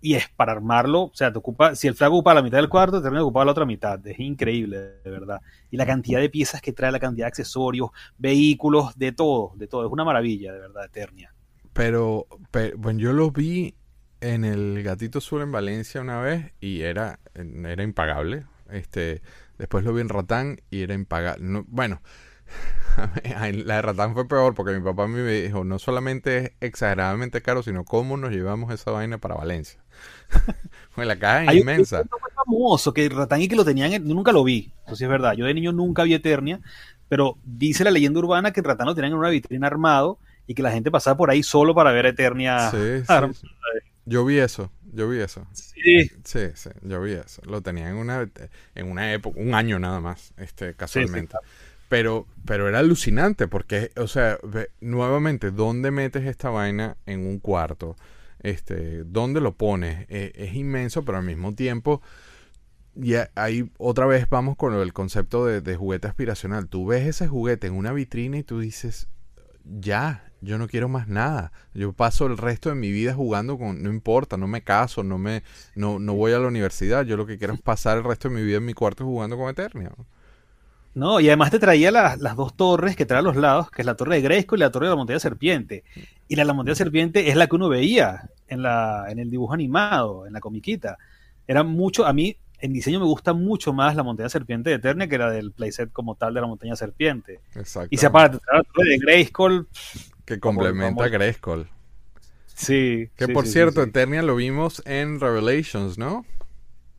Y es para armarlo, o sea, te ocupa, si el flag ocupa la mitad del cuarto, termina ocupar la otra mitad. Es increíble, de verdad. Y la cantidad de piezas que trae, la cantidad de accesorios, vehículos, de todo, de todo. Es una maravilla, de verdad, Eternia. Pero, pe- bueno, yo lo vi en el Gatito Sur en Valencia una vez y era, era impagable. Este, después lo vi en Ratán y era impagable. No, bueno, la de Ratán fue peor porque mi papá me dijo, no solamente es exageradamente caro, sino cómo nos llevamos esa vaina para Valencia. Pues la caja es Hay un inmensa. muy famoso que Ratán y que lo tenían, en- yo nunca lo vi, eso sí es verdad. Yo de niño nunca vi Eternia, pero dice la leyenda urbana que Ratán lo tenían en una vitrina armado y que la gente pasaba por ahí solo para ver Eternia. Sí. Yo vi eso, yo vi eso. Sí, Sí, sí, yo vi eso. Lo tenía en una, en una época, un año nada más, este, casualmente. Pero, pero era alucinante porque, o sea, ve- nuevamente, ¿dónde metes esta vaina en un cuarto? Este, ¿dónde lo pones? Eh, es inmenso, pero al mismo tiempo, ya ahí otra vez vamos con del concepto de, de juguete aspiracional. Tú ves ese juguete en una vitrina y tú dices, ya, yo no quiero más nada. Yo paso el resto de mi vida jugando con, no importa, no me caso, no me, no, no voy a la universidad. Yo lo que quiero es pasar el resto de mi vida en mi cuarto jugando con Eternia. No, y además te traía las, las dos torres que trae a los lados, que es la torre de Grayskull y la torre de la montaña serpiente. Y la de la montaña serpiente es la que uno veía en, la, en el dibujo animado, en la comiquita. Era mucho, a mí en diseño me gusta mucho más la montaña serpiente de Eternia que la del playset como tal de la montaña serpiente. Exacto. Y se aparte, la torre de Grayskull, que complementa a Grayskull. sí. Que sí, por sí, cierto, sí. Eternia lo vimos en Revelations, ¿no?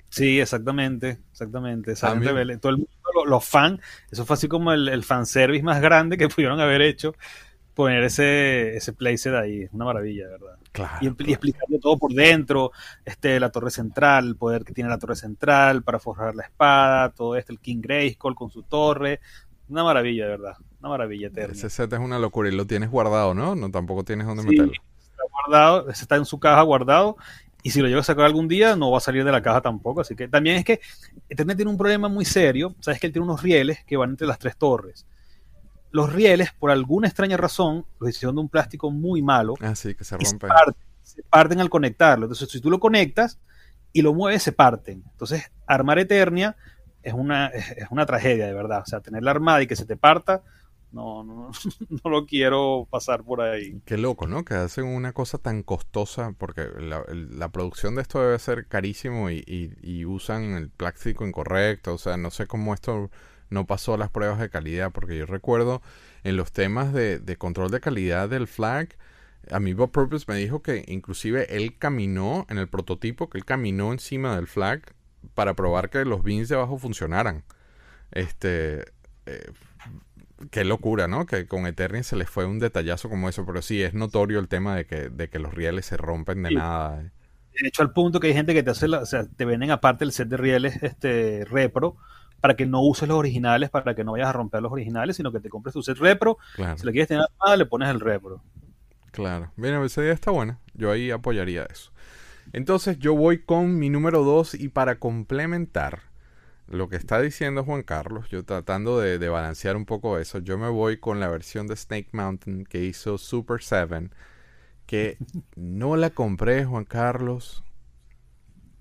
Sí, exactamente, exactamente. Sale en Todo el mundo, lo- los fans, eso fue así como el, el fanservice más grande que pudieron haber hecho, poner ese, ese playset ahí, es una maravilla, ¿verdad? Claro. Y, y explicarle todo por dentro, este, la torre central, el poder que tiene la torre central para forjar la espada, todo esto, el King Grayskull con su torre, una maravilla, de verdad, una maravilla eterna. Ese set es una locura y lo tienes guardado, ¿no? No tampoco tienes dónde Sí, meterlo. está guardado, está en su caja guardado. Y si lo llego a sacar algún día, no va a salir de la caja tampoco. Así que también es que Eternia tiene un problema muy serio. Sabes que él tiene unos rieles que van entre las tres torres. Los rieles, por alguna extraña razón, los hicieron de un plástico muy malo Ah, sí, que se y se parten, se parten al conectarlo. Entonces, si tú lo conectas y lo mueves, se parten. Entonces, armar Eternia es una, es es una tragedia, de verdad. O sea, tenerla armada y que se te parta, no, no, no lo quiero pasar por ahí. Qué loco, ¿no? Que hacen una cosa tan costosa, porque la, la producción de esto debe ser carísimo y, y- y usan el plástico incorrecto. O sea, no sé cómo esto no pasó las pruebas de calidad, porque yo recuerdo en los temas de, de control de calidad del flag, a mí Bob Purpose me dijo que inclusive él caminó en el prototipo, que él caminó encima del flag para probar que los bins de abajo funcionaran. Este, eh, qué locura, ¿no? Que con Eternia se les fue un detallazo como eso, pero sí, es notorio el tema de que, de que los rieles se rompen de Sí. nada. De hecho, al punto que hay gente que te hace, la- o sea, te venden aparte el set de rieles este, repro para que no uses los originales, para que no vayas a romper los originales, sino que te compres tu set repro. Claro, Si lo quieres tener armada, le pones el repro. claro. Bien, esa idea está buena. Yo ahí apoyaría eso. Entonces yo voy con mi número 2 y para complementar lo que está diciendo Juan Carlos, yo tratando de, de, balancear un poco eso, yo me voy con la versión de Snake Mountain que hizo Super 7, que no la compré, Juan Carlos.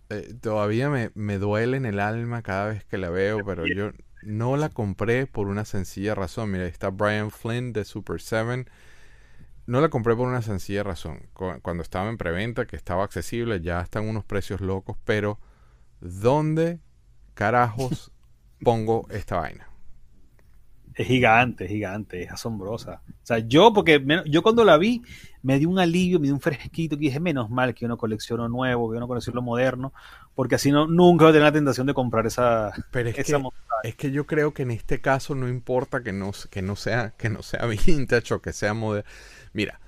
Eh, todavía me, me, duele en el alma cada vez que la veo, pero yo no la compré por una sencilla razón. Mira, está Brian Flynn de Super 7. No la compré por una sencilla razón. Cuando estaba en preventa, que estaba accesible, ya están unos precios locos, pero ¿dónde carajos pongo esta vaina? Es gigante, es gigante, es asombrosa. O sea, yo, porque yo cuando la vi, me dio un alivio, me dio un fresquito, que dije, menos mal que uno colecciono nuevo, que uno colecciono moderno, porque así no, nunca voy a tener la tentación de comprar esa. Pero es, que, es que yo creo que en este caso no importa que no, que no, sea, que no sea vintage o que sea moderno. Mira,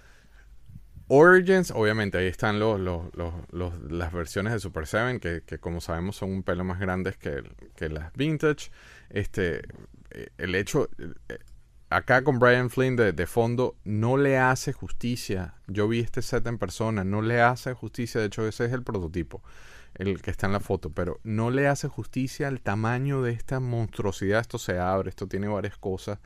Origins, obviamente, ahí están los, las versiones de Super 7, que, como sabemos son un pelo más grandes que, las vintage. Este, eh, el hecho, eh, acá con Brian Flynn de, fondo, no le hace justicia. Yo vi este set en persona, no le hace justicia. De hecho, ese es el prototipo, el que está en la foto, pero no le hace justicia al tamaño de esta monstruosidad. Esto se abre, esto tiene varias cosas.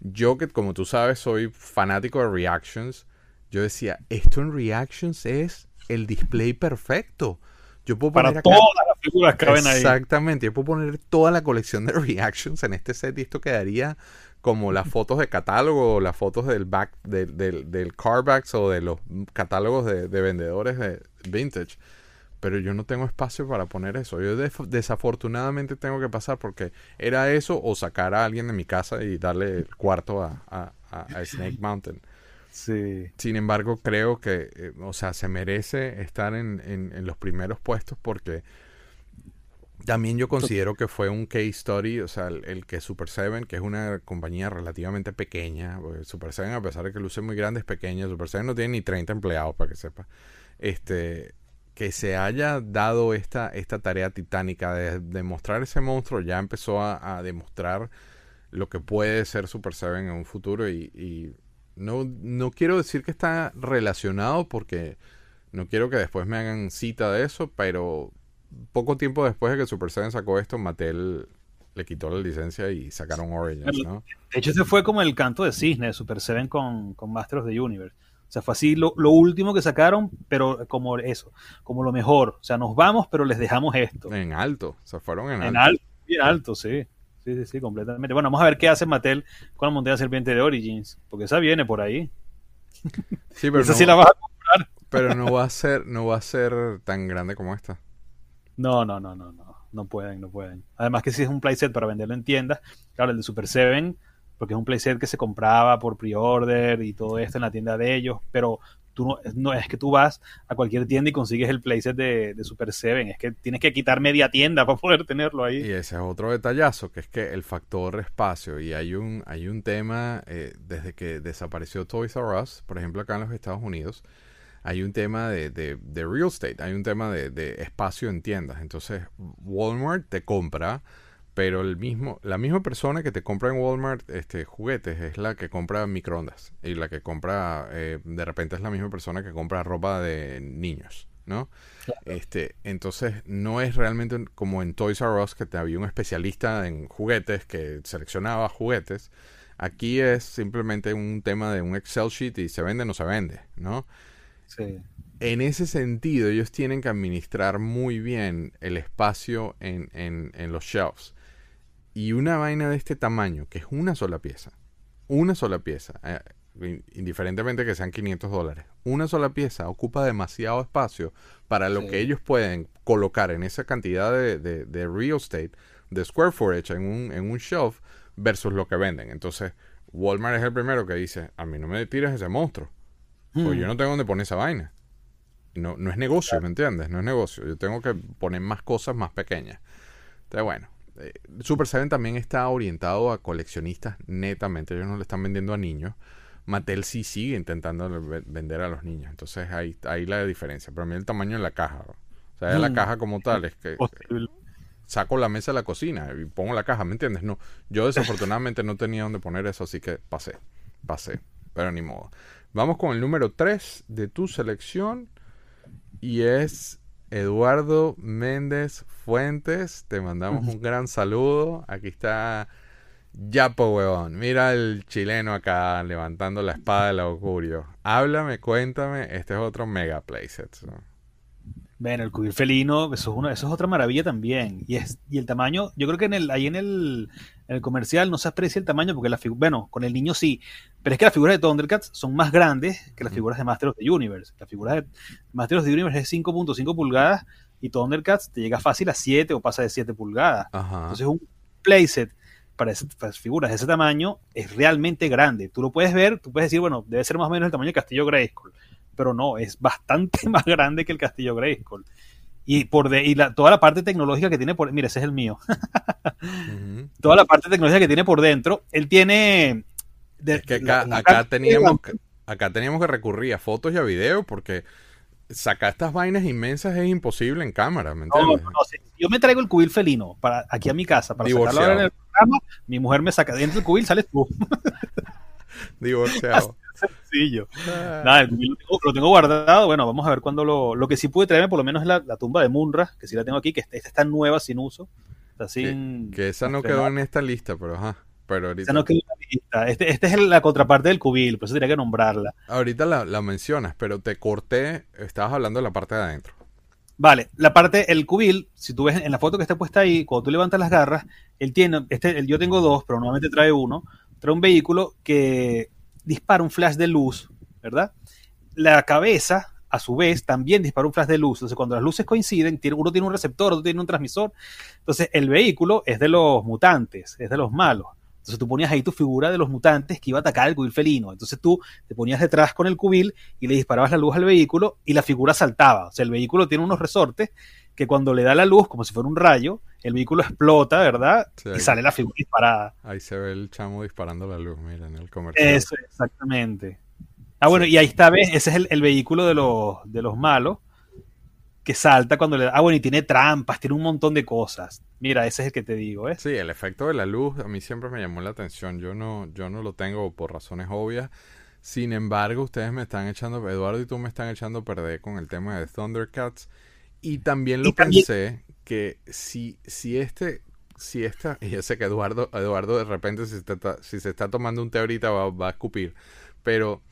Yo, que como tú sabes, soy fanático de reactions. Yo decía, esto en reactions es el display perfecto. Yo puedo poner Para todas las figuras que ven ahí. Exactamente, yo puedo poner toda la colección de reactions en este set y esto quedaría como las fotos de catálogo o las fotos del back del, del, del carbacks o de los catálogos de, vendedores de vintage. Pero yo no tengo espacio para poner eso. Yo desafortunadamente tengo que pasar porque era eso o sacar a alguien de mi casa y darle el cuarto a, a, a Snake Mountain. Sin embargo, creo que, eh, o sea, se merece estar en, en, los primeros puestos porque también yo considero que fue un case study, o sea, el, que Super 7, que es una compañía relativamente pequeña, Super 7, a pesar de que luce muy grande, es pequeña, Super 7 no tiene ni 30 empleados, para que sepa. Este, que se haya dado esta, esta tarea titánica de demostrar ese monstruo, ya empezó a, demostrar lo que puede ser Super 7 en un futuro y no, no quiero decir que está relacionado porque no quiero que después me hagan cita de eso, pero poco tiempo después de que Super 7 sacó esto, Mattel le quitó la licencia y sacaron Origins, ¿no? De hecho, ese fue como el canto de cisne de Super 7 con, con Master of the Universe. O sea, fue así lo, último que sacaron, pero como eso, como lo mejor. O sea, nos vamos, pero les dejamos esto. En alto, se fueron en, en alto. En alto, sí. Sí, sí, sí, completamente. Bueno, vamos a ver qué hace Mattel con la montaña serpiente de Origins, porque esa viene por ahí. Sí, pero esa sí la vas a comprar. Pero no va a ser, no va a ser tan grande como esta. No, no, no, no, no. No pueden, no pueden. Además que si es un playset para venderlo en tiendas, claro, el de Super 7, porque es un playset que se compraba por pre-order y todo esto en la tienda de ellos, pero tú no, es que tú vas a cualquier tienda y consigues el playset de, Super 7, es que tienes que quitar media tienda para poder tenerlo ahí. Y ese es otro detallazo, que es que el factor espacio, y hay un, hay un tema, eh, desde que desapareció Toys R Us, por ejemplo acá en los Estados Unidos, hay un tema de, de, de real estate, hay un tema de, de espacio en tiendas. Entonces, Walmart te compra pero el mismo, la misma persona que te compra en Walmart este, juguetes es la que compra microondas y la que compra, eh, de repente es la misma persona que compra ropa de niños, ¿no? Este, entonces no es realmente como en Toys R Us que te había un especialista en juguetes que seleccionaba juguetes. Aquí es simplemente un tema de un Excel sheet y se vende o no se vende, ¿no? Sí. En ese sentido, ellos tienen que administrar muy bien el espacio en, en, en los shelves y una vaina de este tamaño, que es una sola pieza, una sola pieza, eh, indiferentemente que sean 500 dólares, una sola pieza ocupa demasiado espacio para lo que ellos pueden colocar en esa cantidad de, de, real estate, de square footage en un, en un shelf versus lo que venden. Entonces, Walmart es el primero que dice, a mí no me tires ese monstruo, porque hmm. yo no tengo donde poner esa vaina. No, no es negocio, ¿me entiendes? No es negocio. Yo tengo que poner más cosas más pequeñas. Entonces, bueno, eh, Super 7 también está orientado a coleccionistas netamente. Ellos no le están vendiendo a niños. Mattel sí sigue intentando vender a los niños. Entonces ahí, ahí la diferencia. Pero a mí el tamaño de la caja. O sea, la mm. caja como tal es que saco la mesa de la cocina y pongo la caja, ¿me entiendes? No, yo desafortunadamente no tenía donde poner eso, así que pasé, pasé, pero ni modo. Vamos con el número 3 de tu selección y es Eduardo Méndez Fuentes. Te mandamos un gran saludo. Aquí está Yapo, huevón. Mira el chileno acá levantando la espada del augurio. Háblame, cuéntame. Este es otro mega playset. ¿no? Bueno, el cubil felino, eso es, una, eso es otra maravilla también. Y, es, y el tamaño, yo creo que en el, ahí en el, en el comercial no se aprecia el tamaño porque la figura, bueno, con el niño sí, pero es que las figuras de Thundercats son más grandes que las figuras de Master of the Universe. Las figuras de Master of the Universe es 5.5 pulgadas y Thundercats te llega fácil a 7 o pasa de 7 pulgadas. Ajá. Entonces un playset para, ese- para figuras de ese tamaño es realmente grande. Tú lo puedes ver, tú puedes decir, bueno, debe ser más o menos el tamaño del Castillo Grayskull, pero no, es bastante más grande que el Castillo Grayskull. Y, por de, y la- toda la parte tecnológica que tiene por... Mira, ese es el mío. Toda la parte tecnológica que tiene por dentro, él tiene... de- Es que acá, la acá teníamos que, acá teníamos que recurrir a fotos y a videos porque sacar estas vainas inmensas es imposible en cámara, ¿me No, no, entiendes? no, si yo me traigo el cubil felino para aquí a mi casa para sacarlo en el programa, mi mujer me saca dentro del cubil, sales tú. Divorciado. Sencillo. Nada, el cubil lo tengo, lo tengo guardado. Bueno, vamos a ver cuándo lo. Lo que sí pude traerme por lo menos es la, la tumba de Munra, que sí la tengo aquí, que esta, esta está nueva sin uso. Está sin. Que esa no estrenar. quedó en esta lista, pero ajá. Pero ahorita, Esa no quedó en la lista. Este, este es la contraparte del cubil, por eso tenía que nombrarla. ahorita la, la mencionas, pero te corté, estabas hablando de la parte de adentro. Vale, la parte, el cubil, si tú ves en la foto que está puesta ahí, cuando tú levantas las garras, él tiene, este, el- yo tengo dos, pero normalmente trae uno, trae un vehículo que dispara un flash de luz, ¿verdad? La cabeza, a su vez, también dispara un flash de luz. Entonces, cuando las luces coinciden, uno tiene un receptor, otro tiene un transmisor. Entonces, el vehículo es de los mutantes, es de los malos. Entonces, tú ponías ahí tu figura de los mutantes que iba a atacar el cubil felino. Entonces, tú te ponías detrás con el cubil y le disparabas la luz al vehículo y la figura saltaba. O sea, el vehículo tiene unos resortes que cuando le da la luz, como si fuera un rayo, el vehículo explota, ¿verdad? Sí, y sale la figura disparada. Ahí se ve el chamo disparando la luz, mira, en el comercial. Eso, exactamente. Ah, bueno, y ahí está, ¿ves? Ese es el, el vehículo de los, de los malos que salta cuando le da. Ah, bueno, y tiene trampas, tiene un montón de cosas. Mira, ese es el que te digo, ¿ves? Sí, el efecto de la luz a mí siempre me llamó la atención. Yo no, yo no lo tengo por razones obvias. Sin embargo, ustedes me están echando, Eduardo y tú me están echando a perder con el tema de Thundercats. Y también lo Y también- pensé que si, si este, si esta, y yo sé que Eduardo, Eduardo de repente si se está, si se está tomando un té ahorita va, va a escupir. Pero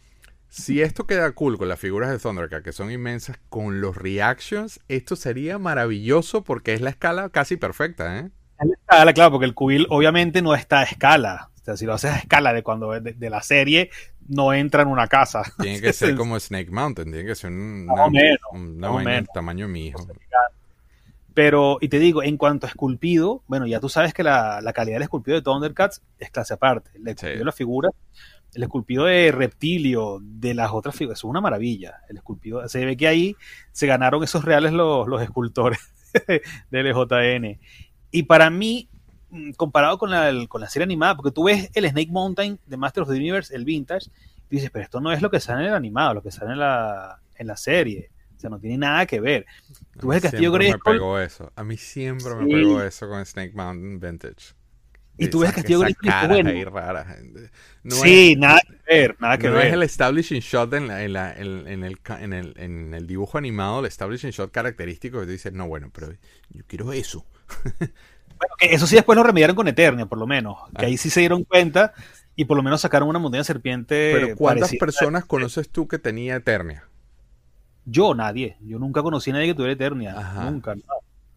si esto queda cool con las figuras de Thundercat, que son inmensas, con los reactions, esto sería maravilloso porque es la escala casi perfecta, ¿eh? Es la escala, claro, porque el cubil obviamente no está a escala. O sea, si lo haces a escala de cuando de, de la serie, no entra en una casa. Tiene que ser como Snake Mountain, tiene que ser un- una, menos, una más o vaina del menos. tamaño hijo. Pero, y te digo, en cuanto a esculpido, bueno, ya tú sabes que la, la calidad del esculpido de Thundercats es clase aparte. El esculpido Sí. de la figura, el esculpido de Reptilio, de las otras figuras, es una maravilla. El esculpido, se ve que ahí se ganaron esos reales los, los escultores del LJN. Y para mí, mm, comparado con la, con la serie animada, porque tú ves el Snake Mountain de Master of the Universe, el vintage, y dices, pero esto no es lo que sale en el animado, lo que sale en la, en la serie. Sea, no tiene nada que ver. Tú ves el A mí Castillo siempre me pegó eso. A mí siempre me pegó eso con Snake Mountain Vintage. Y tú ves el Castillo Grayskull y bueno, ahí raras. No sí, es, nada que ver, nada que no ver. es el establishing shot en, la- en, la- en- en el, ca- en, el, en el dibujo animado, el establishing shot característico que tú dices, no, bueno, pero yo quiero eso. Bueno, eso sí después lo remediaron con Eternia, por lo menos. Que Ah. ahí sí se dieron cuenta y por lo menos sacaron una montaña serpiente. Pero ¿cuántas personas conoces tú que tenía Eternia? Yo, nadie. Yo nunca conocí a nadie que tuviera Eternia. Ajá. Nunca. no.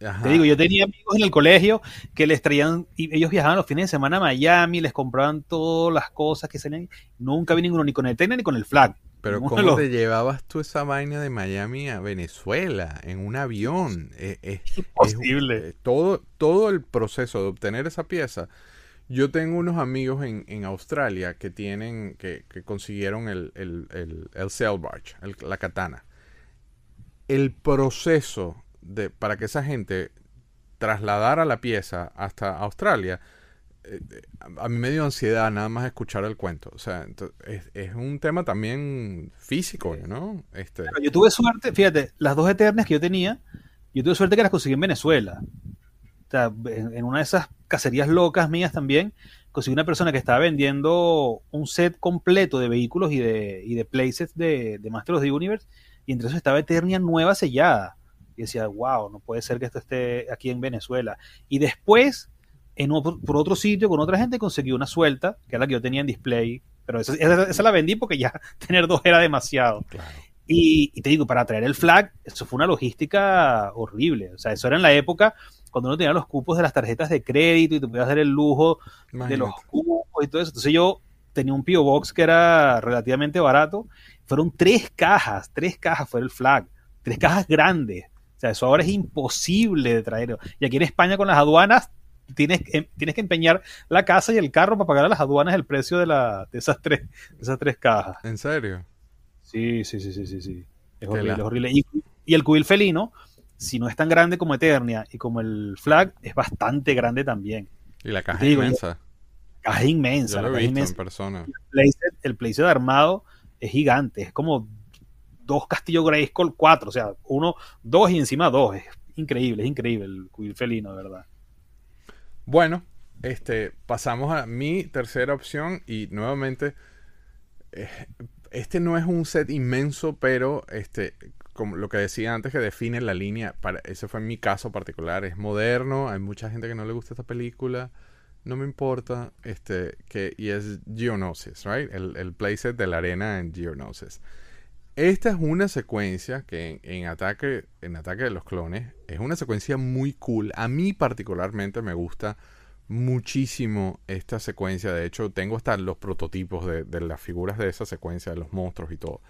Ajá. Te digo, yo tenía amigos en el colegio que les traían, y ellos viajaban los fines de semana a Miami, les compraban todas las cosas que salían. Nunca vi ninguno, ni con Eternia ni con el flag. Pero ¿cómo los- te llevabas tú esa vaina de Miami a Venezuela en un avión? Eh, eh, es- Imposible. eh, todo, todo el proceso de obtener esa pieza. Yo tengo unos amigos en, en Australia que tienen, que, que consiguieron el, el, el, el sail barge, el- la katana. El proceso de, para que esa gente trasladara la pieza hasta Australia, eh, eh, a mí me dio ansiedad nada más escuchar el cuento. O sea, es, es un tema también físico, ¿no? Este, yo tuve suerte, fíjate, las dos Eternias que yo tenía, yo tuve suerte que las conseguí en Venezuela. O sea, en, en una de esas cacerías locas mías también, conseguí una persona que estaba vendiendo un set completo de vehículos y de, y de playsets de, de Master of the Universe, y entre esos estaba Eternia nueva sellada. y decía, wow, no puede ser que esto esté aquí en Venezuela. Y después, en por otro sitio, con otra gente, conseguí una suelta, que era la que yo tenía en display, pero esa, esa, la vendí porque ya tener dos era demasiado. Y, te digo, para traer el flag, eso fue una logística horrible. O sea, eso era en la época cuando uno tenía los cupos de las tarjetas de crédito y te podías dar el lujo de los cupos y todo eso. Entonces yo tenía un P.O. Box que era relativamente barato. Fueron tres cajas, tres cajas fue el flag. Tres cajas grandes. O sea, eso ahora es imposible de traer. Y aquí en España con las aduanas tienes, tienes que empeñar la casa y el carro para pagar a las aduanas el precio de, la, de, esas, tres, de esas tres cajas. ¿En serio? Sí, sí, sí, sí, sí. sí. Es horrible, es horrible. Y, el cubil felino, si no es tan grande como Eternia y como el Flag, es bastante grande también. Y la caja es inmensa. Caja inmensa. Yo lo he visto en persona. El playset, el armado es gigante. Es como dos Castillo Grayskull, cuatro. O sea, uno, dos y encima dos. Es increíble, es increíble el cubil felino, de verdad. Bueno, este, pasamos a mi tercera opción y nuevamente eh, este no es un set inmenso, pero este, como lo que decía antes que define la línea, para, ese fue mi caso particular, es moderno, hay mucha gente que no le gusta esta película, no me importa, este, que, y es Geonosis, right? El, el playset de la arena en Geonosis. Esta es una secuencia que en, ataque, en Ataque de los Clones es una secuencia muy cool. A mí particularmente me gusta muchísimo esta secuencia. De hecho, tengo hasta los prototipos de, las figuras de esa secuencia, de los monstruos y todo.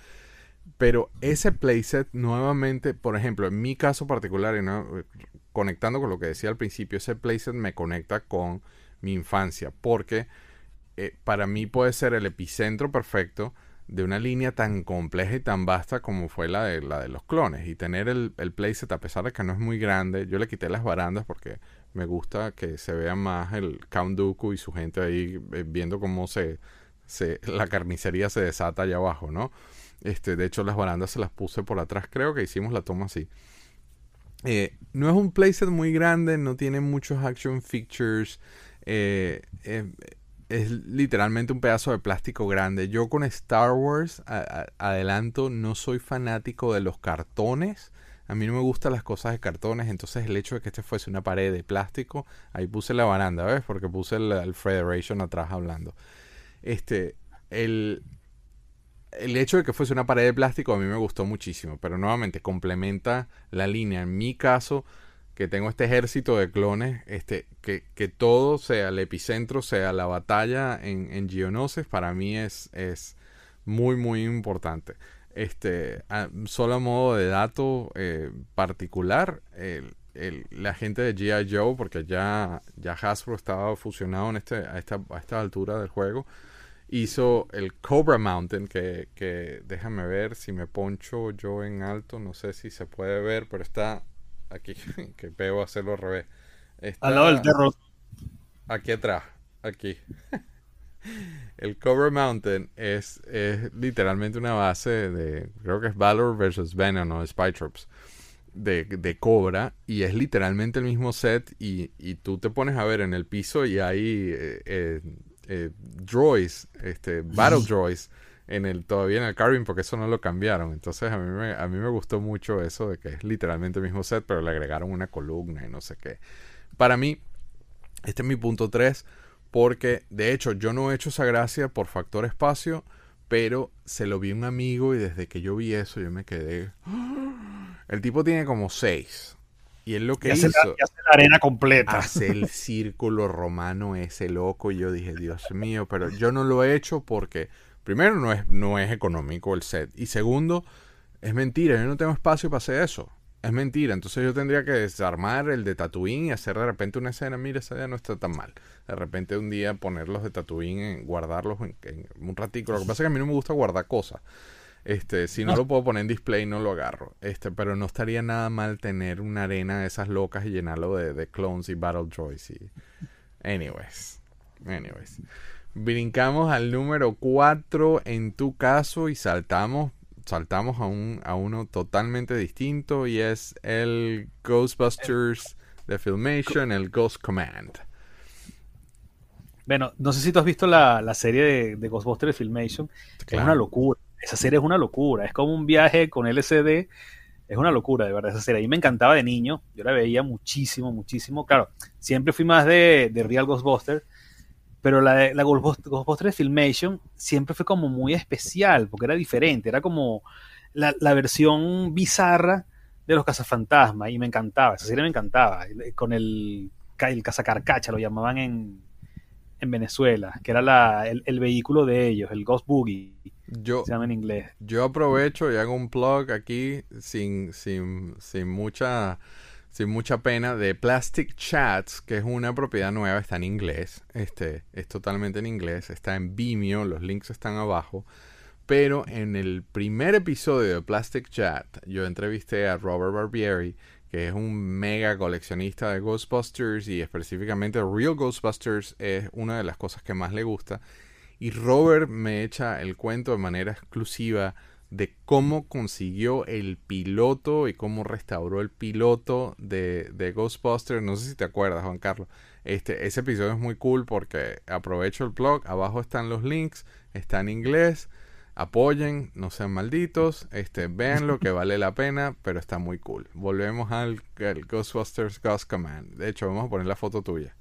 Pero ese playset, nuevamente, por ejemplo, en mi caso particular, conectando con lo que decía al principio, ese playset me conecta con mi infancia. Porque eh, para mí puede ser el epicentro perfecto de una línea tan compleja y tan vasta como fue la de, la de los clones. Y tener el, el playset, a pesar de que no es muy grande, yo le quité las barandas porque me gusta que se vea más el Count Dooku y su gente ahí eh, viendo cómo se, se, la carnicería se desata allá abajo, ¿no? Este, de hecho, las barandas se las puse por atrás, creo que hicimos la toma así. Eh, no es un playset muy grande, no tiene muchos action features. Eh, es literalmente un pedazo de plástico grande. Yo con Star Wars, adelanto, no soy fanático de los cartones. A mí no me gustan las cosas de cartones, entonces el hecho de que este fuese una pared de plástico, ahí puse la baranda, ¿ves? Porque puse el, Federation atrás hablando. Este, el, el hecho de que fuese una pared de plástico a mí me gustó muchísimo, pero nuevamente complementa la línea. En mi caso, que tengo este ejército de clones, este, que, que todo sea el epicentro, sea la batalla en, en Geonosis, para mí es, es muy, muy importante. Este, solo a modo de dato eh, particular, el, el, la gente de G.I. Joe, porque ya, ya Hasbro estaba fusionado en este, a, esta, a esta altura del juego, hizo el Cobra Mountain, que, que déjame ver si me poncho yo en alto, no sé si se puede ver, pero está aquí, que veo hacerlo al revés. Al lado del terror. Aquí atrás, aquí. El Cover Mountain es, es, literalmente una base de, creo que es Valor versus Venom o Spytrops de, de Cobra y es literalmente el mismo set y, y, tú te pones a ver en el piso y hay eh, eh, eh droids, este, Battle Droids en el todavía en el carving porque eso no lo cambiaron. Entonces a mí me, a mí me gustó mucho eso de que es literalmente el mismo set, pero le agregaron una columna y no sé qué. Para mí, este es mi punto 3 porque de hecho yo no he hecho esa gracia por factor espacio, pero se lo vi un amigo y desde que yo vi eso yo me quedé... El tipo tiene como 6. Y él lo que hizo. Hace la, arena completa. Hace el círculo romano ese loco. Y yo dije, Dios mío, pero yo no lo he hecho porque primero no es, no es económico el set y segundo es mentira, yo no tengo espacio para hacer eso. Es mentira, entonces yo tendría que desarmar el de Tatooine y hacer de repente una escena, mira, esa idea no está tan mal. De repente un día ponerlos de Tatooine, guardarlos en, un ratico. Lo que pasa es que a mí no me gusta guardar cosas. Este, si no, lo puedo poner en display, no lo agarro. Este, pero no estaría nada mal tener una arena de esas locas y llenarlo de, de clones y battle droids y... Anyways. Anyways brincamos al número 4 en tu caso y saltamos saltamos a, un, a uno totalmente distinto y es el Ghostbusters de Filmation, el Ghost Command. Bueno, no sé si tú has visto la, serie de, Ghostbusters de Filmation, es una locura. Esa serie es una locura, es como un viaje con LCD Es una locura, de verdad, esa serie. A mí me encantaba de niño. Yo la veía muchísimo, muchísimo. Claro, siempre fui más de, de Real Ghostbusters. Pero la, la Ghostbusters Filmation siempre fue como muy especial, porque era diferente. Era como la, la versión bizarra de los cazafantasmas. Y me encantaba. Esa serie me encantaba. Con el, el cazacarcacha, lo llamaban en, en Venezuela, que era la- el, el vehículo de ellos, el Ghost Boogie, Yo, se llama en inglés. Yo aprovecho y hago un plug aquí sin, sin, sin mucha sin mucha pena de Plastic Chats, que es una propiedad nueva, está en inglés, este, es totalmente en inglés, está en Vimeo, los links están abajo, pero en el primer episodio de Plastic Chat yo entrevisté a Robert Barbieri, que es un mega coleccionista de Ghostbusters y específicamente Real Ghostbusters es una de las cosas que más le gusta. Y Robert me echa el cuento de manera exclusiva de cómo consiguió el piloto y cómo restauró el piloto de, de Ghostbusters. No sé si te acuerdas, Juan Carlos. Este, ese episodio es muy cool porque aprovecho el blog, abajo están los links, está en inglés. Apoyen, no sean malditos, este, véanlo que vale la pena, pero está muy cool. Volvemos al, al Ghostbusters Ghost Command. De hecho, vamos a poner la foto tuya.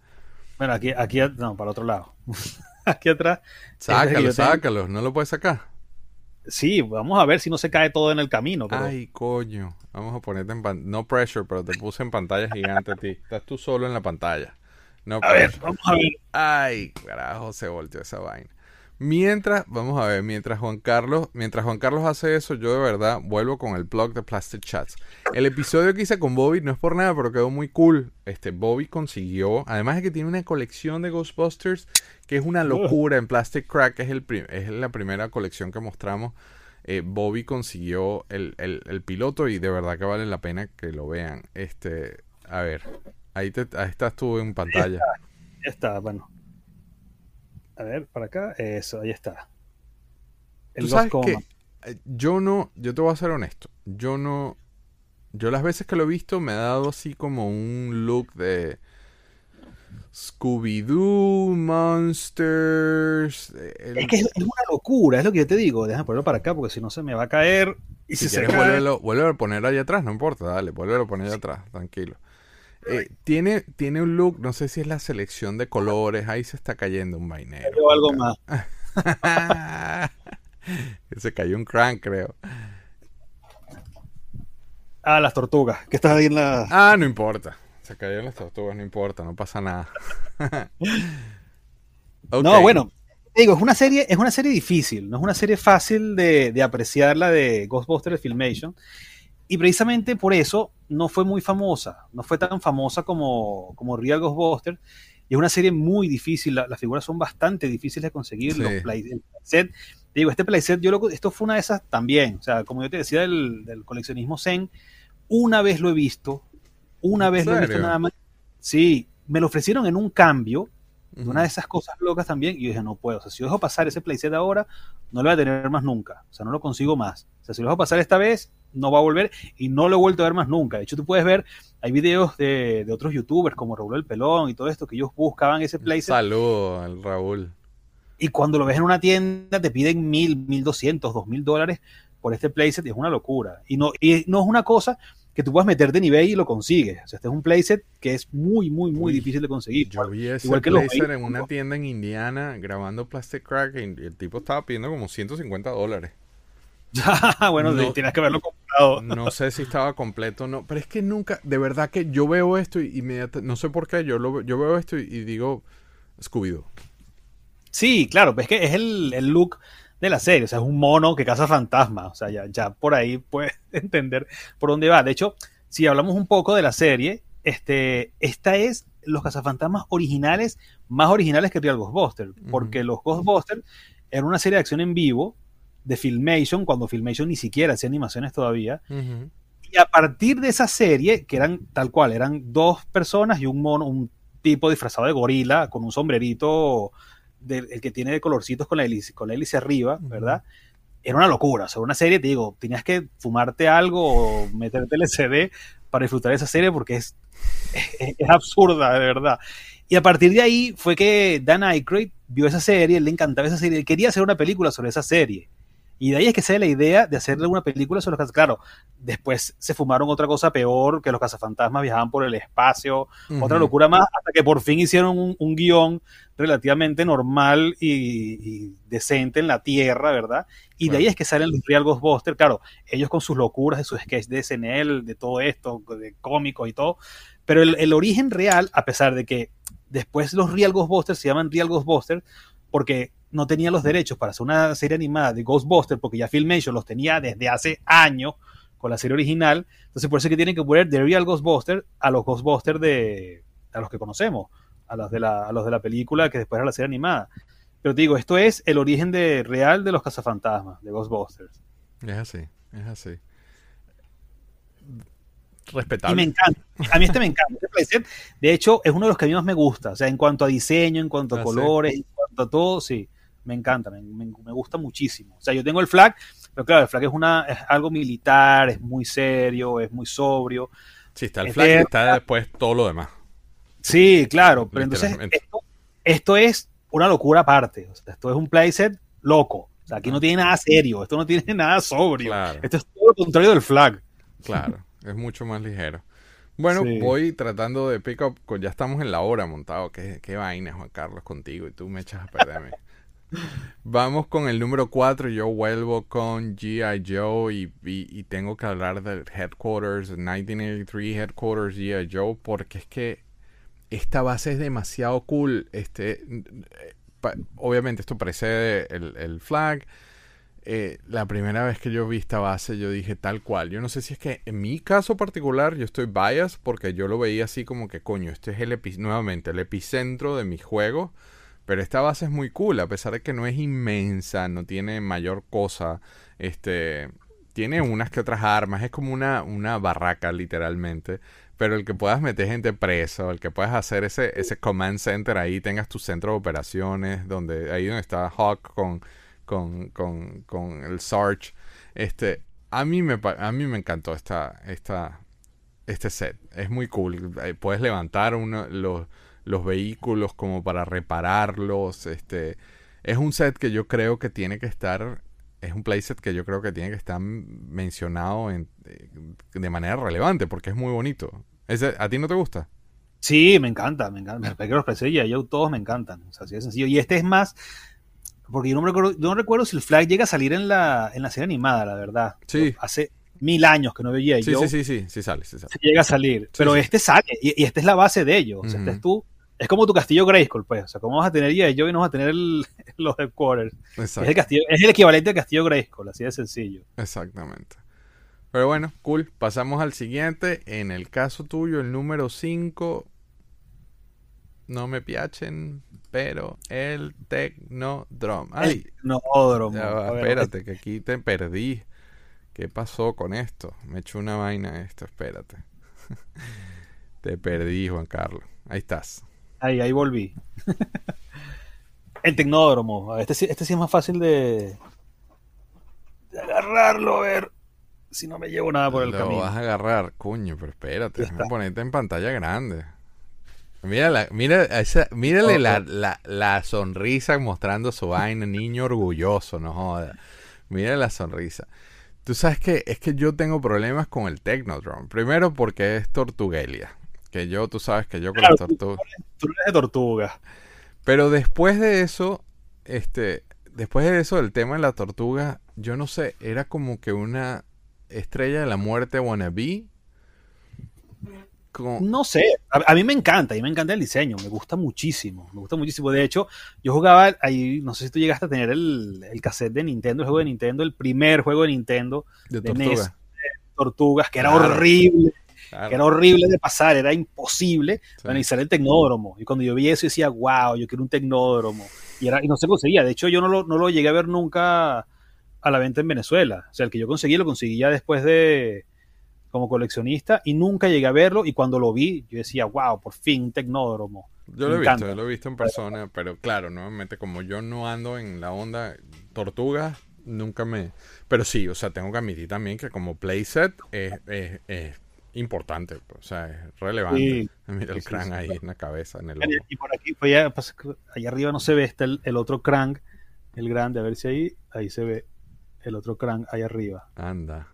Bueno, aquí, aquí, no, para otro lado. aquí atrás. Sácalo, yo tengo- sácalo, no lo puedes sacar. Sí, vamos a ver si no se cae todo en el camino. pero- Ay, coño. Vamos a ponerte en pantalla. No pressure, pero te puse en pantalla gigante a ti. Estás tú solo en la pantalla. No a ver, vamos a ver. Ay, carajo, se volteó esa vaina. Mientras, vamos a ver, mientras Juan Carlos, mientras Juan Carlos hace eso, yo de verdad vuelvo con el blog de Plastic Chats. El episodio que hice con Bobby no es por nada, pero quedó muy cool. Este Bobby consiguió, además de que tiene una colección de Ghostbusters que es una locura en Plastic Crack, es el es la primera colección que mostramos. Eh, Bobby consiguió el, el- el piloto y de verdad que vale la pena que lo vean. Este, a ver, ahí, te, ahí estás tú en pantalla. Ya está, bueno. A ver, para acá. Eso, ahí está. Tú El sabes Ghost que eh, yo no, yo te voy a ser honesto, yo no, yo las veces que lo he visto me ha dado así como un look de Scooby-Doo, Monsters, eh, el- Es que es, es una locura, es lo que yo te digo. Déjame ponerlo para acá porque si no se me va a caer. Y si si, se quieres cae. vuélvelo, vuélvelo a poner ahí atrás, no importa, dale, vuélvelo a poner ahí atrás, tranquilo. Eh, tiene, tiene un look, no sé si es la selección de colores, ahí se está cayendo un vainero. veo algo más. se cayó un crank, creo. Ah, las tortugas, que están ahí en la. Ah, no importa. Se cayeron las tortugas, no importa, no pasa nada. No, bueno, digo, es una serie, es una serie difícil, no es una serie fácil de, de apreciar la de Ghostbusters Filmation. Y precisamente por eso no fue muy famosa, no fue tan famosa como, como Real Ghostbusters. Y es una serie muy difícil, la- las figuras son bastante difíciles de conseguir. Sí. Los play, el playset, te digo, este playset, yo lo, esto fue una de esas también. O sea, como yo te decía del, del coleccionismo Zen, una vez lo he visto, una ¿En vez lo he visto nada más. Sí, me lo ofrecieron en un cambio Ujú. una de esas cosas locas también, y yo dije, no puedo, o sea, si yo dejo pasar ese playset ahora, no lo voy a tener más nunca, o sea, no lo consigo más. O sea, si lo dejo pasar esta vez, no va a volver y no lo he vuelto a ver más nunca. De hecho, tú puedes ver, hay videos de, de otros youtubers como Raúl el Pelón y todo esto, que ellos buscaban ese playset Saludo al Raúl. y cuando lo ves en una tienda te piden mil, mil doscientos, dos mil dólares por este playset y es una locura. Y no, y no es una cosa que tú puedas meterte en eBay y lo consigues. O sea, este es un playset que es muy, muy, muy Uy, difícil de conseguir. Yo vi ese igual que los blazer en una tienda en Indiana grabando Plastic Crack y el tipo estaba pidiendo como 150 dólares. bueno, No. tienes que haberlo comprado. No sé si estaba completo o no, pero es que nunca, de verdad que yo veo esto y inmediata- no sé por qué, yo, lo, yo veo esto y, y digo, Scooby-Doo. Sí, claro, es que es el, el look de la serie, o sea, es un mono que caza fantasmas, o sea, ya, ya por ahí puedes entender por dónde va. De hecho, si hablamos un poco de la serie, este, esta es los cazafantasmas originales, más originales que Real Ghostbusters, porque los Ghostbusters era una serie de acción en vivo de Filmation, cuando Filmation ni siquiera hacía animaciones todavía, Ujú. y a partir de esa serie, que eran tal cual, eran dos personas y un mono, un tipo disfrazado de gorila con un sombrerito del el que tiene colorcitos con la hélice, con la hélice arriba. ¿verdad? Era una locura. O sea, una serie, te digo, tenías que fumarte algo o meterte el CD para disfrutar de esa serie porque es, es, es absurda, de verdad. Y a partir de ahí fue que Dan Aykroyd vio esa serie, le encantaba esa serie, él quería hacer una película sobre esa serie. Y de ahí es que sale la idea de hacerle una película sobre los cazafantasmas. Claro, después se fumaron otra cosa peor, que los cazafantasmas viajaban por el espacio, otra locura más, hasta que por fin hicieron un, un guion relativamente normal y, y decente en la Tierra, ¿verdad? Y de ahí es que salen los Real Ghostbusters, claro, ellos con sus locuras de sus sketches de SNL, de todo esto, de cómicos y todo, pero el, el origen real, a pesar de que después los Real Ghostbusters se llaman Real Ghostbusters, porque no tenían los derechos para hacer una serie animada de Ghostbusters, porque ya Filmation los tenía desde hace años con la serie original, entonces por eso es que tienen que poner The Real Ghostbusters a los Ghostbusters de a los que conocemos, a los de la, a los de la película que después era la serie animada. Pero te digo, esto es el origen de, real de los cazafantasmas, de Ghostbusters. Es así, es así. Y Respetable. me encanta. A mí este me encanta. Este playset, de hecho, es uno de los que a mí más me gusta. O sea, en cuanto a diseño, en cuanto a Ah, sí. colores, en cuanto a todo, sí. Me encanta, me, me- me gusta muchísimo. O sea, yo tengo el flag, pero claro, el flag es, una, es algo militar, es muy serio, es muy sobrio. Sí, está el flag y está después todo lo demás. Sí, claro, pero entonces esto, esto es una locura aparte. O sea, esto es un playset loco. O sea, aquí no tiene nada serio, esto no tiene nada sobrio. Claro. Esto es todo lo contrario del flag. Claro, es mucho más ligero. Bueno, Sí. voy tratando de pick up, con- ya estamos en la hora montado, qué, qué vaina Juan Carlos contigo y tú me echas a perderme. Vamos con el número 4, yo vuelvo con G.I. Joe y, y- tengo que hablar del Headquarters, 1983 Headquarters G.I. Joe, porque es que esta base es demasiado cool. Este, obviamente esto precede el, el flag, eh, la primera vez que yo vi esta base, yo dije tal cual. Yo no sé si es que en mi caso particular yo estoy bias porque yo lo veía así como que, coño, este es el nuevamente el epicentro de mi juego. Pero esta base es muy cool, a pesar de que no es inmensa, no tiene mayor cosa. Este, tiene unas que otras armas, es como una, una barraca literalmente. Pero el que puedas meter gente preso, el que puedas hacer ese, ese command center ahí, tengas tu centro de operaciones, donde ahí donde está Hawk con, con, con, con el Sarge. Este, a mí me a mí me encantó esta, esta, este set. Es muy cool. Eh, Puedes levantar uno, los, los vehículos como para repararlos. Este, es un set que yo creo que tiene que estar. Es un playset que yo creo que tiene que estar mencionado en, eh, de manera relevante porque es muy bonito. Ese, ¿A ti no te gusta? Sí, me encanta, me encanta. Me los presé y yo todos me encantan. O sea, así de sencillo. Y este es más, porque yo no me recuerdo, yo no recuerdo si el flag llega a salir en la, en la serie animada, la verdad. Sí. Yo hace mil años que no veía Sí, yo. sí, sí, sí, sí sale, sí sale. si llega a salir. Pero sí. este sale, y, y esta es la base de ellos. O sea, este Ujú. es tú. Es como tu castillo Grayskull, pues. O sea, ¿cómo vas a tener G.I. Joe y no vas a tener el- los headquarters? Es Exacto. el, castillo, es el equivalente al castillo Grayskull, así de sencillo. Exactamente. Pero bueno, cool. Pasamos al siguiente. En el caso tuyo, el número 5. No me piachen, pero el Technodrome. Ay, ver, espérate, que aquí te perdí. ¿Qué pasó con esto? Me echó una vaina esto, espérate. te perdí, Juan Carlos. Ahí estás. Ahí, ahí volví. el Tecnódromo. Este, sí- este sí es más fácil de, de agarrarlo, a ver si no me llevo nada por el Lo camino. vas a agarrar, coño, pero espérate, déjame ponerte en pantalla grande. Mira, la, mira esa, mírale la, la, la sonrisa mostrando su vaina, niño orgulloso, no joda. Mira la sonrisa. Tú sabes que es que yo tengo problemas con el Technodrome. Primero porque es Tortuguelia. Que yo, tú sabes que yo con Claro, las tortugas. Tú eres de tortuga. Pero después de eso, este, después de eso, el tema de la tortuga, yo no sé, era como que una estrella de la muerte wannabe. Como, No sé, a, a mí me encanta, a mí me encanta el diseño, me gusta muchísimo, me gusta muchísimo. De hecho, yo jugaba ahí, no sé si tú llegaste a tener el, el cassette de Nintendo, el juego de Nintendo, el primer juego de Nintendo, de de tortuga. NES, Tortugas, que era horrible, Claro. que era horrible de pasar, era imposible Sí. analizar el tecnódromo. Y cuando yo vi eso, decía, wow, yo quiero un tecnódromo. Y, era, y no se conseguía. De hecho, yo no lo, no lo llegué a ver nunca a la venta en Venezuela. O sea, el que yo conseguí lo conseguí ya después de como coleccionista y nunca llegué a verlo. Y cuando lo vi, yo decía, wow, por fin un tecnódromo. Yo Me lo he visto, yo lo he visto en persona, pero claro, nuevamente como yo no ando en la onda tortuga, nunca me... Pero sí, o sea, tengo que admitir también que como playset es, es, es importante, pues, o sea, es relevante. Sí, Mira el sí, crán sí. ahí en la cabeza, en el Y- ojo. Y por aquí, pues ya, pues, allá arriba no se ve, está el, el otro crank, el grande, a ver si ahí, ahí se ve el otro crank ahí arriba. Anda.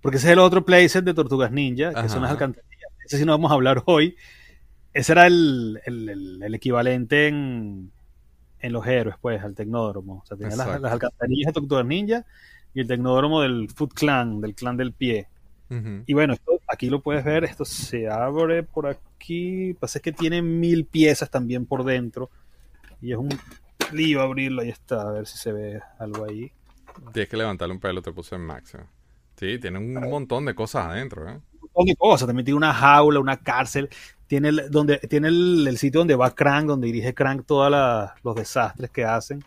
Porque ese es el otro playset de Tortugas Ninja, que Ajá. son las alcantarillas. Ese sí no vamos a hablar hoy. Ese era el, el- el- equivalente en, en los héroes, pues, al tecnódromo. O sea, tenía las, las alcantarillas de Tortugas Ninja y el tecnódromo del Foot Clan, del clan del pie. Y bueno, esto, aquí lo puedes ver, esto se abre por aquí. Pasa es que tiene mil piezas también por dentro. Y es un lío abrirlo, ahí está, a ver si se ve algo ahí. Tienes que levantarle un pelo, te puse en máximo. Sí, tiene un montón de cosas adentro, ¿eh? Un montón de cosas, también tiene una jaula, una cárcel, tiene el, donde, tiene el, el sitio donde va Crank, donde dirige Crank todos los desastres que hacen.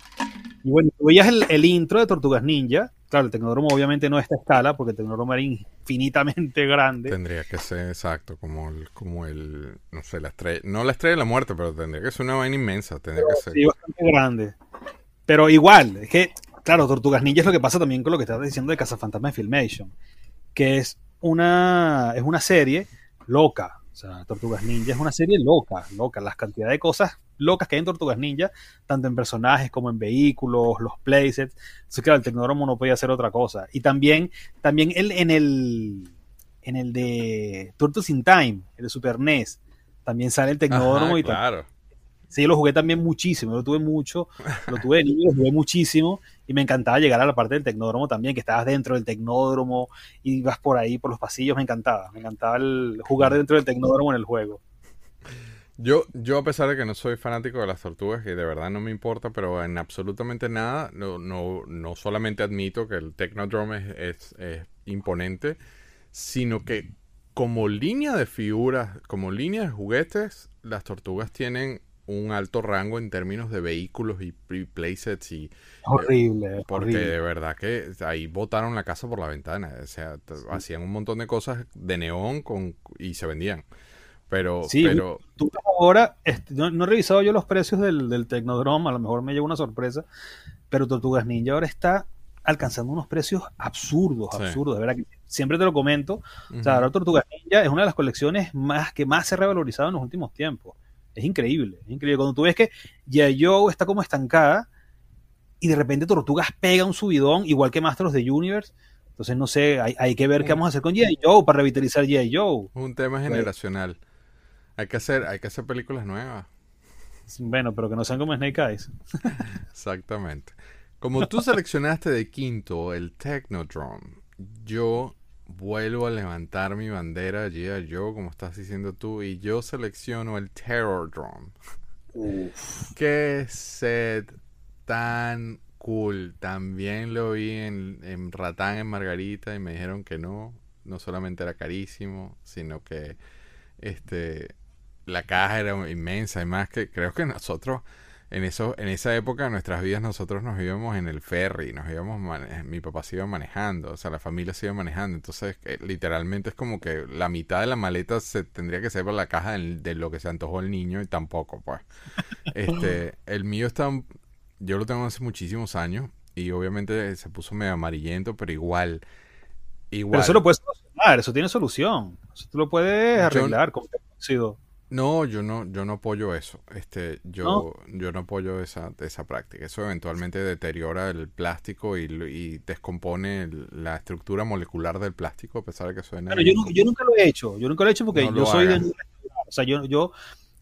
Y bueno, tú veías el, el intro de Tortugas Ninja. Claro, el Tecnódromo obviamente no a esta escala, porque el Tecnódromo era infinitamente grande. Tendría que ser exacto, como el, como el, no sé, la estrella, no la estrella de la muerte, pero tendría que ser una vaina inmensa, tendría que ser. Sí, bastante grande. Pero igual, es que, claro, Tortugas Ninja es lo que pasa también con lo que estás diciendo de Cazafantasma de Filmation, que es una, es una serie loca. O sea, Tortugas Ninja es una serie loca, loca. Las cantidades de cosas locas que hay en Tortugas Ninja, tanto en personajes como en vehículos, los playsets. Entonces, claro, el Tecnódromo no podía hacer otra cosa. Y también, también el, en el en el de Turtles in Time, el de Super NES, también sale el Tecnódromo Ajá, y claro. Sí, yo lo jugué también muchísimo, yo lo tuve mucho, lo tuve de niño, lo jugué muchísimo y me encantaba llegar a la parte del tecnódromo también, que estabas dentro del tecnódromo y ibas por ahí, por los pasillos, me encantaba, me encantaba el jugar dentro del tecnódromo en el juego. Yo, yo a pesar de que no soy fanático de las tortugas y de verdad no me importa, pero en absolutamente nada, no, no, no solamente admito que el Technodrome es, es- es imponente, sino que como línea de figuras, como línea de juguetes, las tortugas tienen un alto rango en términos de vehículos y, y playsets y Es horrible, porque horrible. de verdad que ahí botaron la casa por la ventana, o sea, hacían un montón de cosas de neón con y se vendían. Pero Sí, pero Tú ahora, este, no, no he revisado yo los precios del, del Tecnodrome, a lo mejor me lleva una sorpresa, pero Tortugas Ninja ahora está alcanzando unos precios absurdos, Sí. absurdos, de verdad que siempre te lo comento. O sea, ahora Tortugas Ninja es una de las colecciones más que más se ha revalorizado en los últimos tiempos. Es increíble, es increíble. Cuando tú ves que. Joe está como estancada y de repente Tortugas pega un subidón, igual que Masters of the Universe. Entonces, no sé, hay, hay que ver qué vamos a hacer con G.I. Joe para revitalizar G.I. Joe. Un tema generacional. Hay que hacer, hay que hacer películas nuevas. Bueno, pero que no sean como Snake Eyes. Exactamente. Como tú seleccionaste de quinto el Technodrome, yo vuelvo a levantar mi bandera G.I. Joe, como estás diciendo tú, y yo selecciono el Terrordrome. Qué set tan cool. También lo vi en, en Ratán en Margarita y me dijeron que no. No solamente era carísimo, sino que este la caja era inmensa. Y más que creo que nosotros en eso, en esa época de nuestras vidas nosotros nos íbamos en el ferry, nos íbamos mi papá se iba manejando, o sea, la familia se iba manejando, entonces eh, literalmente es como que la mitad de la maleta se tendría que ser por la caja de, lo que se antojó el niño y tampoco, pues. Este, el mío está yo lo tengo hace muchísimos años y obviamente se puso medio amarillento, pero igual igual Pero eso lo puedes solucionar, eso tiene solución. Eso tú lo puedes Yo- arreglar con óxido. No, yo no, yo no apoyo eso. Este, yo, yo no apoyo esa, esa práctica. Eso eventualmente deteriora el plástico y, y descompone el- la estructura molecular del plástico, a pesar de que suena. Claro, yo, yo nunca lo he hecho, yo nunca lo he hecho porque No yo soy de no. O sea, yo, yo,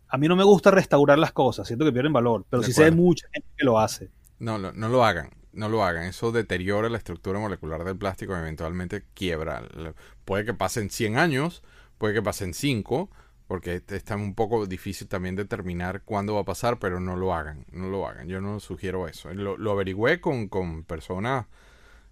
a mí no me gusta restaurar las cosas, siento que pierden valor, pero De sí sé de mucha gente que lo hace. No, lo- no lo hagan, no lo hagan. Eso deteriora la estructura molecular del plástico y eventualmente quiebra. Puede que pasen 100 años, puede que pasen 5, porque está un poco difícil también determinar cuándo va a pasar, pero no lo hagan, no lo hagan. Yo no sugiero eso. Lo, lo averigüé con, con personas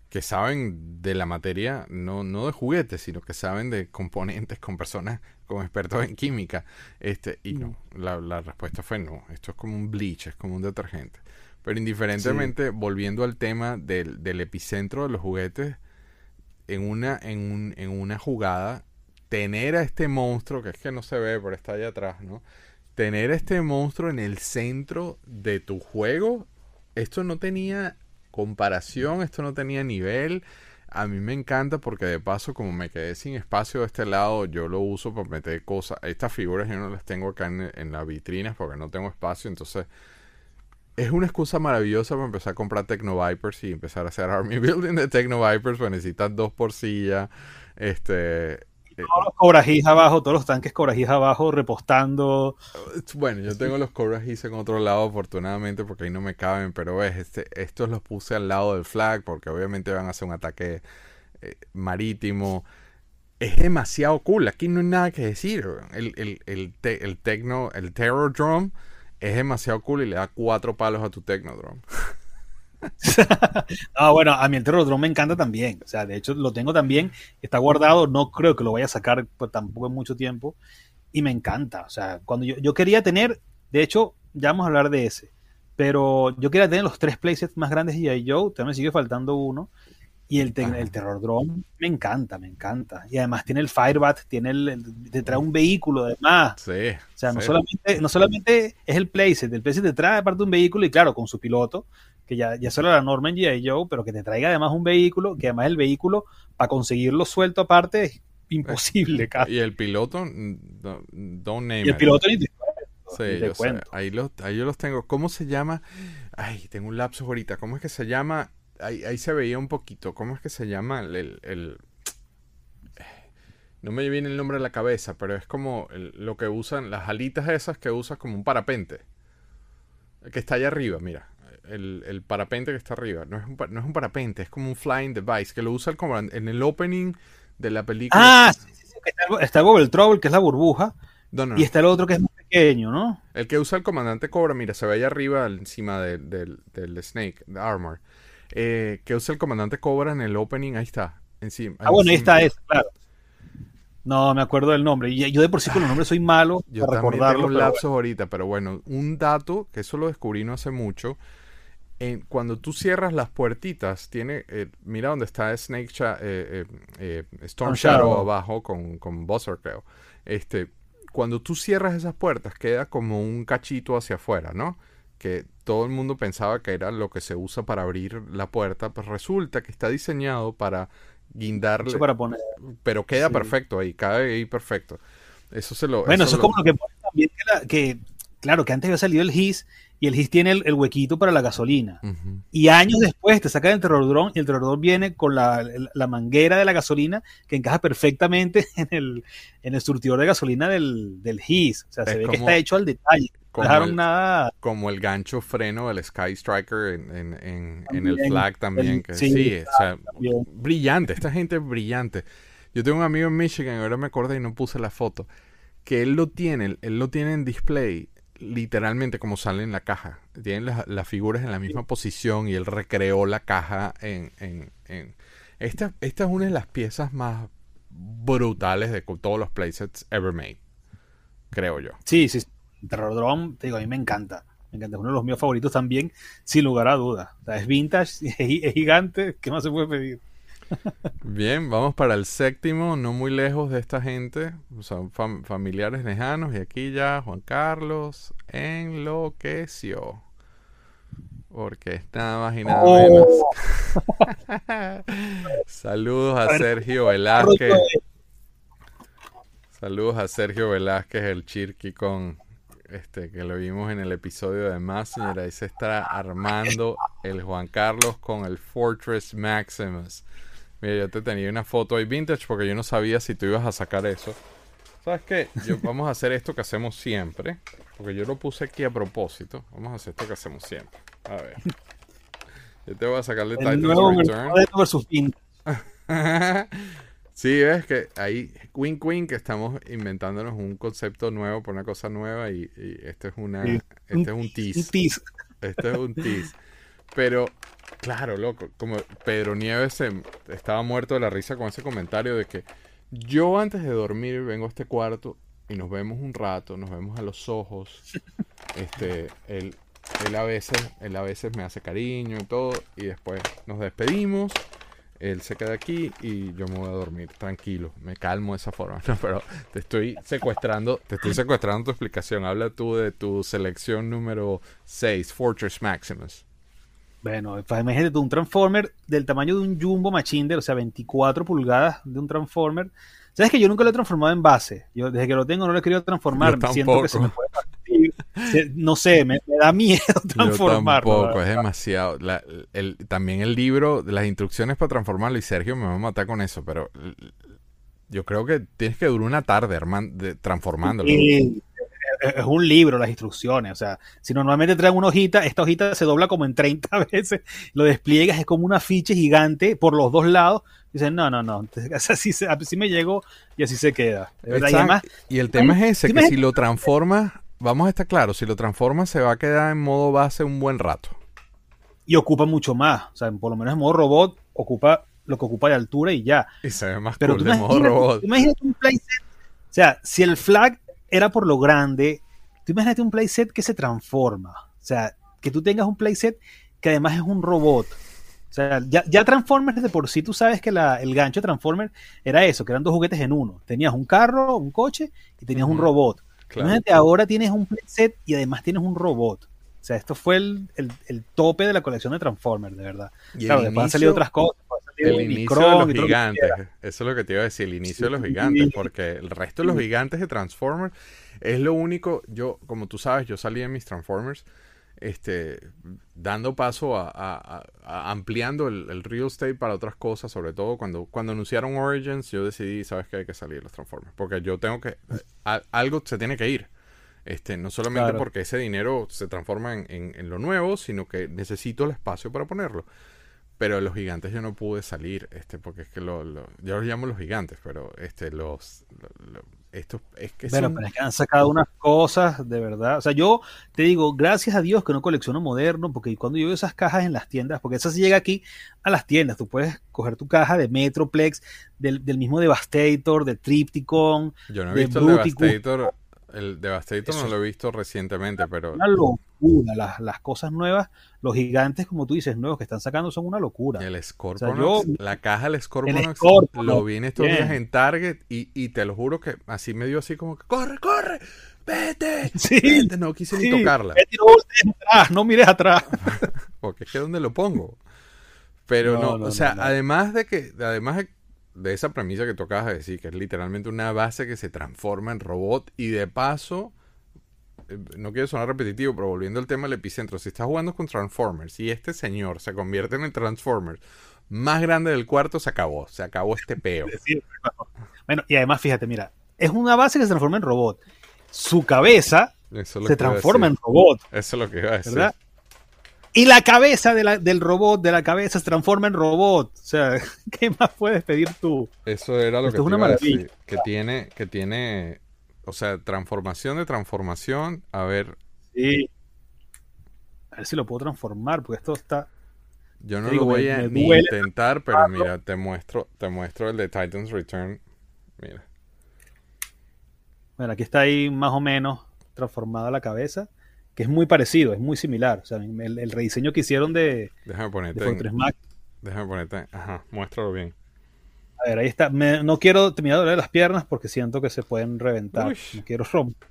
que saben de la materia, no, no de juguetes, sino que saben de componentes con personas, con expertos en química. Este, y no, la, la respuesta fue no. Esto es como un bleach, es como un detergente. Pero indiferentemente, volviendo al tema del, del epicentro de los juguetes, en una, en, un- en una jugada, tener a este monstruo, que es que no se ve, pero está allá atrás, ¿no? Tener a este monstruo en el centro de tu juego, esto no tenía comparación, esto no tenía nivel. A mí me encanta porque de paso, como me quedé sin espacio de este lado, yo lo uso para meter cosas. Estas figuras yo no las tengo acá en, en las vitrinas porque no tengo espacio, entonces es una excusa maravillosa para empezar a comprar Tecno Vipers y empezar a hacer Army Building de Tecno Vipers, pues necesitas dos por silla, este... Todos los cobrajís abajo, todos los tanques cobrajís abajo repostando. Bueno, yo tengo los cobrajís en otro lado, afortunadamente, porque ahí no me caben, pero ves, este, estos los puse al lado del flag, porque obviamente van a hacer un ataque eh, marítimo. Es demasiado cool, aquí no hay nada que decir. El, el, el, te, el Tecno, el Terror Drum es demasiado cool y le da cuatro palos a tu Technodrome. no, bueno, a mí el Terror Drone me encanta también. O sea, de hecho lo tengo también. Está guardado. No creo que lo vaya a sacar pues, tampoco en mucho tiempo. Y me encanta. O sea, cuando yo, yo quería tener, de hecho, ya vamos a hablar de ese. Pero yo quería tener los tres playsets más grandes de G.I. Joe. También me sigue faltando uno. Y el, el Terror Drone me encanta, me encanta. Y además tiene el Firebat, tiene el, te trae un vehículo además. Sí. O sea, no, solamente, no solamente es el playset, el playset te trae aparte un vehículo y claro, con su piloto, que ya, ya solo la norma en G.I. Joe, pero que te traiga además un vehículo, que además el vehículo, para conseguirlo suelto aparte, es imposible. casi. Y el piloto, no- don't name Y el it. piloto ni te Sí, ni te yo sé. Ahí, los, ahí yo los tengo. ¿Cómo se llama? Ay, tengo un lapso ahorita. ¿Cómo es que se llama? Ahí, ahí se veía un poquito. ¿Cómo es que se llama? El, el- el- No me viene el nombre a la cabeza, pero es como el- lo que usan, las alitas esas que usas como un parapente. El que está allá arriba, mira. El, el parapente que está arriba. No es, un, no es un parapente, es como un flying device que lo usa el comandante en el opening de la película. Ah, sí, sí, sí, está, el- está Bubble Trouble, que es la burbuja, no, no, y está el otro que es más pequeño, ¿no? El que usa el comandante Cobra, mira, se ve allá arriba encima de- del, del Snake, de Armor. Eh, que usa el comandante Cobra en el opening, ahí está. Encima, Ah, bueno, ahí está ese, claro. No, me acuerdo del nombre. Y yo de por sí con los nombres soy malo Yo para también recordarlo. tengo lapsos ahorita, pero bueno, un dato que eso lo descubrí no hace mucho. En, cuando tú cierras las puertitas, tiene, eh, mira donde está Snake Cha- eh, eh, eh, Storm Shadow Shadow. abajo con, con Buzzard, creo. Este, cuando tú cierras esas puertas, queda como un cachito hacia afuera, ¿no? Que todo el mundo pensaba que era lo que se usa para abrir la puerta, pues resulta que está diseñado para guindarle, Eso para poner. pero queda sí. perfecto ahí, cabe ahí perfecto. Eso se lo. Bueno, eso es lo- como lo que pone también que, la- que, claro, que antes había salido el GIS y el GIS tiene el, el huequito para la gasolina. Y años después te sacan el Terror Drone y el Terror Drone viene con la, la manguera de la gasolina que encaja perfectamente en el, en el surtidor de gasolina del, del GIS. O sea, se ve como- que está hecho al detalle. No como dejaron el- nada. como el gancho freno del Sky Striker en, en- en- en el flag también. que, sí, sí, o sea, también. brillante, esta gente es brillante. Yo tengo un amigo en Michigan, ahora me acordé y no puse la foto, que él lo tiene, él lo tiene en display literalmente como sale en la caja. Tienen las, las figuras en la misma posición y él recreó la caja en... en- en- Esta, esta es una de las piezas más brutales de todos los playsets ever made, creo yo. Sí, sí. Terror Drone, te digo, a mí me encanta. Me encanta. Es uno de los míos favoritos también, sin lugar a dudas. O sea, es vintage, es gigante. ¿Qué más se puede pedir? Bien, vamos para el séptimo, no muy lejos de esta gente, son fam- familiares lejanos y aquí ya Juan Carlos enloqueció. Porque es nada más y nada menos. Oh, Saludos a Sergio Velázquez. Saludos a Sergio Velázquez, el Chirqui con este que lo vimos en el episodio de Messenger. Ahí se está armando el Juan Carlos con el Fortress Maximus. Mira, yo te tenía una foto ahí vintage porque yo no sabía si tú ibas a sacar eso. ¿Sabes qué? Yo, vamos a hacer esto que hacemos siempre. Porque yo lo puse aquí a propósito. Vamos a hacer esto que hacemos siempre. A ver. Yo te voy a sacarle el Titans nuevo Return. Versus sí, ves que ahí, wink wink, que estamos inventándonos un concepto nuevo por una cosa nueva y, y esto es una, este es un tease. Un tease. Este es un tease. Pero, claro, loco, como Pedro Nieves se- estaba muerto de la risa con ese comentario de que yo antes de dormir vengo a este cuarto y nos vemos un rato, nos vemos a los ojos. Este, él, él a veces, él a veces me hace cariño y todo, y después nos despedimos. Él se queda aquí y yo me voy a dormir tranquilo, me calmo de esa forma. No, pero te estoy secuestrando, te estoy secuestrando tu explicación. Habla tú de tu selección número 6, Fortress Maximus. Bueno, imagínate un Transformer del tamaño de un Jumbo Machinder, o sea, 24 pulgadas de un Transformer. ¿Sabes que yo nunca lo he transformado en base? Yo desde que lo tengo no lo he querido transformar, siento que se me puede partir. no sé, me, da miedo transformarlo. Yo tampoco, es demasiado. el, también el libro, las instrucciones para transformarlo, y Sergio me va a matar con eso, pero yo creo que tienes que durar una tarde hermano, transformándolo. Es un libro, las instrucciones. O sea, si normalmente traen una hojita, esta hojita se dobla como en 30 veces, lo despliegas, es como un afiche gigante por los dos lados. Dicen, no, no, no, así, así me llegó y así se queda. Y, el tema es ese, que si lo transformas, vamos a estar claros, si lo transformas se va a quedar en modo base un buen rato. Y ocupa mucho más. O sea, por lo menos en modo robot ocupa lo que ocupa de altura y ya. Y se ve más Pero cool de modo robot. Imagínate un playset. O sea, si el flag era por lo grande, tú imagínate un playset que se transforma. O sea, que tú tengas un playset que además es un robot. O sea, ya, ya Transformers de por sí, tú sabes que la, el gancho de Transformers era eso, que eran dos juguetes en uno. Tenías un carro, un coche y tenías un robot. Imagínate, ahora tienes un playset y además tienes un robot. Sea, esto fue el, el, tope de la colección de Transformers, de verdad. claro, después han salido otras cosas. El inicio de los gigantes. Eso es lo que te iba a decir, el inicio de los gigantes, porque el resto de los gigantes de Transformers es lo único. Yo, como tú sabes, yo salí en mis Transformers este, dando paso a, ampliando el, real estate para otras cosas, sobre todo cuando, cuando anunciaron Origins, yo decidí, sabes que hay que salir los Transformers, porque yo tengo que, algo se tiene que ir. Este, no solamente porque ese dinero se transforma en, en, lo nuevo, sino que necesito el espacio para ponerlo. Pero los gigantes yo no pude salir, este, porque es que lo, yo los llamo los gigantes, pero este, los, esto es que pero es que han sacado unas cosas de verdad. O sea, yo te digo, gracias a Dios que no colecciono moderno, porque cuando yo veo esas cajas en las tiendas, porque eso sí llega aquí a las tiendas, tú puedes coger tu caja de Metroplex, del, del mismo Devastator, de Tripticon. Yo no he visto el Devastator el Devastator no lo he visto recientemente, pero. Una locura. Las, las, cosas nuevas, los gigantes, como tú dices, nuevos que están sacando son una locura. El Scorpionox, la caja del Scorpionox, lo vi en estos días en Target y, y, te lo juro que así me dio así como que ¡corre, corre! ¡Vete! Sí, no quise ni tocarla. no, atrás, no mires atrás. Porque es que ¿dónde lo pongo? Pero no, o sea, además de que, además de de esa premisa que tú acabas de decir, que es literalmente una base que se transforma en robot y de paso, eh, no quiero sonar repetitivo, pero volviendo al tema del epicentro, si estás jugando con Transformers y este señor se convierte en el Transformers más grande del cuarto, se acabó, se acabó este peo. Bueno, y además fíjate, mira, es una base que se transforma en robot. Su cabeza se transforma en robot. Eso es lo que iba a decir. Y la cabeza del robot, de la cabeza, se transforma en robot. O sea, ¿qué más puedes pedir tú? Eso era lo que te iba a decir. Que tiene, que tiene, o sea, transformación de transformación. A ver. Sí. A ver si lo puedo transformar, porque esto está. Yo no lo voy a intentar, pero mira, te muestro, te muestro el de Titan's Return. Mira. Bueno, aquí está ahí más o menos transformada la cabeza que es muy parecido, es muy similar. O sea, el, rediseño que hicieron de, Déjame ponerte de Max. Déjame ponerte, ajá, muéstralo bien. A ver, ahí está. no quiero terminar de las piernas porque siento que se pueden reventar. No quiero romper.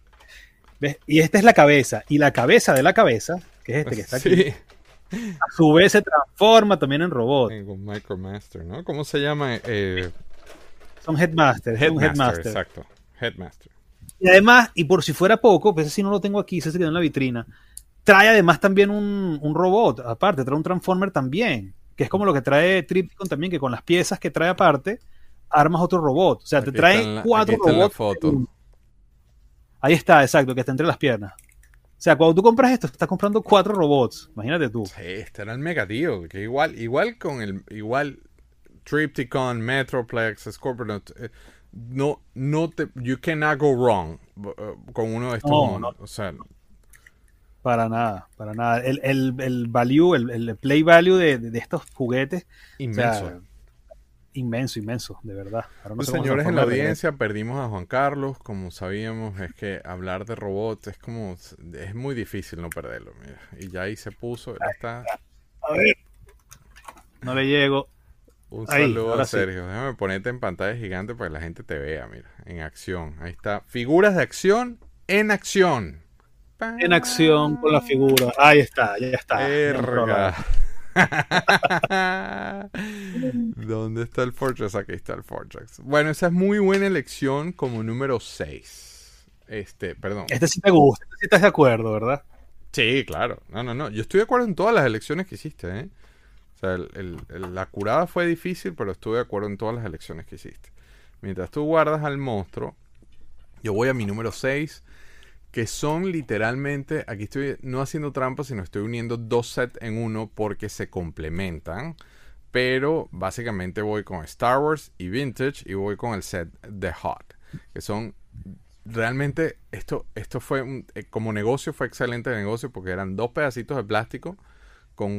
¿Ves? Y esta es la cabeza. Y la cabeza de la cabeza, que es este que está aquí, a su vez se transforma también en robot. Un Micromaster, ¿no? ¿Cómo se llama? Eh... Son Headmaster, Headmaster, Headmaster. Exacto, Headmaster. Y además, y por si fuera poco, pues si no lo tengo aquí, se quedó en la vitrina. Trae además también un, robot, aparte, trae un Transformer también, que es como lo que trae Tripticon también, que con las piezas que trae aparte, armas otro robot. O sea, te trae cuatro robots. Ahí está, exacto, que está entre las piernas. O sea, cuando tú compras esto, estás comprando cuatro robots. Imagínate tú. Sí, este era el mega tío. Que igual, igual con el. Igual Tripticon, Metroplex, Scorpion. Eh, no, no te, you cannot go wrong uh, con uno de estos. No, O sea, para nada, para nada. El, el, el value, el, el, play value de, de, estos juguetes. Inmenso. inmenso, inmenso, de verdad. Pues, señores en la audiencia, perdimos a Juan Carlos. Como sabíamos, es que hablar de robots es como. Es muy difícil no perderlo. Mira. Y ya ahí se puso. está. A ver. No le llego. Un saludo a Sergio. Déjame ponerte en pantalla gigante para que la gente te vea, mira, en acción. Ahí está. Figuras de acción en acción. En acción con la figura. Ahí está, ya está. ¿Dónde está el Fortress? Aquí está el Fortress. Bueno, esa es muy buena elección como número 6. Este, perdón. Este sí te gusta, este sí estás de acuerdo, ¿verdad? Sí, claro. No, no, no. Yo estoy de acuerdo en todas las elecciones que hiciste, ¿eh? Sea, la curada fue difícil, pero estuve de acuerdo en todas las elecciones que hiciste. Mientras tú guardas al monstruo, yo voy a mi número 6, que son literalmente, aquí estoy no haciendo trampa, sino estoy uniendo dos sets en uno porque se complementan. Pero básicamente voy con Star Wars y Vintage y voy con el set de Hot, que son realmente esto esto fue un- eh, como negocio fue excelente negocio porque eran dos pedacitos de plástico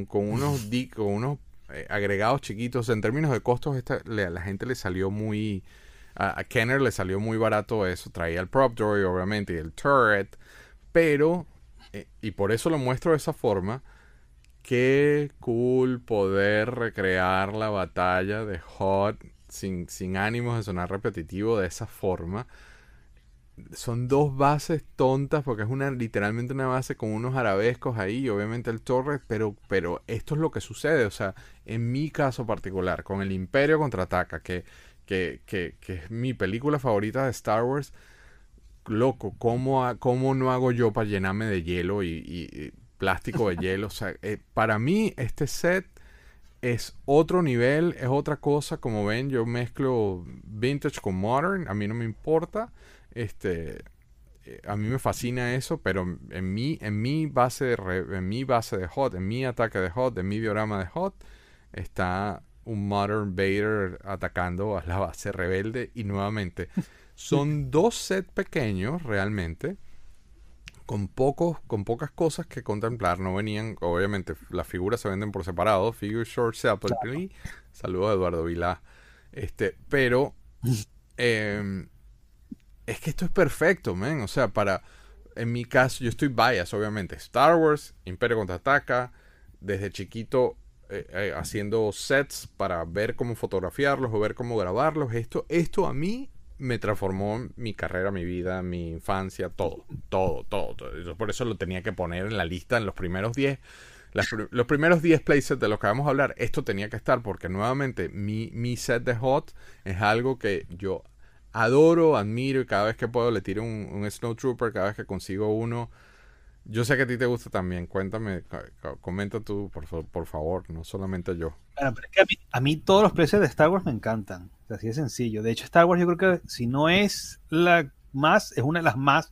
con, unos con unos eh, agregados chiquitos. En términos de costos esta, a la gente le salió muy a, a Kenner le salió muy barato eso. Traía el prop droid obviamente y el turret. Pero eh, y por eso lo muestro de esa forma qué cool poder recrear la batalla de Hot sin, sin ánimos de sonar repetitivo de esa forma son dos bases tontas porque es una literalmente una base con unos arabescos ahí y obviamente el torre, pero pero esto es lo que sucede, o sea, en mi caso particular con el Imperio contraataca que que, que, que es mi película favorita de Star Wars, loco, ¿cómo, cómo no hago yo para llenarme de hielo y plástico de hielo? O sea, eh, para mí este set es otro nivel, es otra cosa. Como ven, yo mezclo vintage con modern, a mí no me importa. Este, eh, a mí me fascina eso, pero en mi, en mi base de re- en mi base de hot, en mi ataque de hot, en mi diorama de hot, está un modern Vader atacando a la base rebelde. Y nuevamente son dos sets pequeños realmente con pocos con pocas cosas que contemplar. No venían obviamente las figuras se venden por separado. Figure short separately saludos a Eduardo Vilá. Este pero eh, es que esto es perfecto man o sea para en mi caso yo estoy bias obviamente Star Wars Imperio contraataca desde chiquito eh, eh, haciendo sets para ver cómo fotografiarlos o ver cómo grabarlos esto esto a mí me transformó mi carrera, mi vida, mi infancia, todo, todo, todo. todo. Yo por eso lo tenía que poner en la lista en los primeros 10. las pr- los primeros 10 playsets de los que vamos a hablar, esto tenía que estar porque nuevamente mi, mi set de hot es algo que yo adoro, admiro y cada vez que puedo le tiro un, un Snowtrooper, cada vez que consigo uno. Yo sé que a ti te gusta también, cuéntame, co- co- comenta tú por, fa- por favor, no solamente yo. Pero a mí todos los precios de Star Wars me encantan. O sea, así de sencillo. De hecho, Star Wars yo creo que si no es la más, es una de las más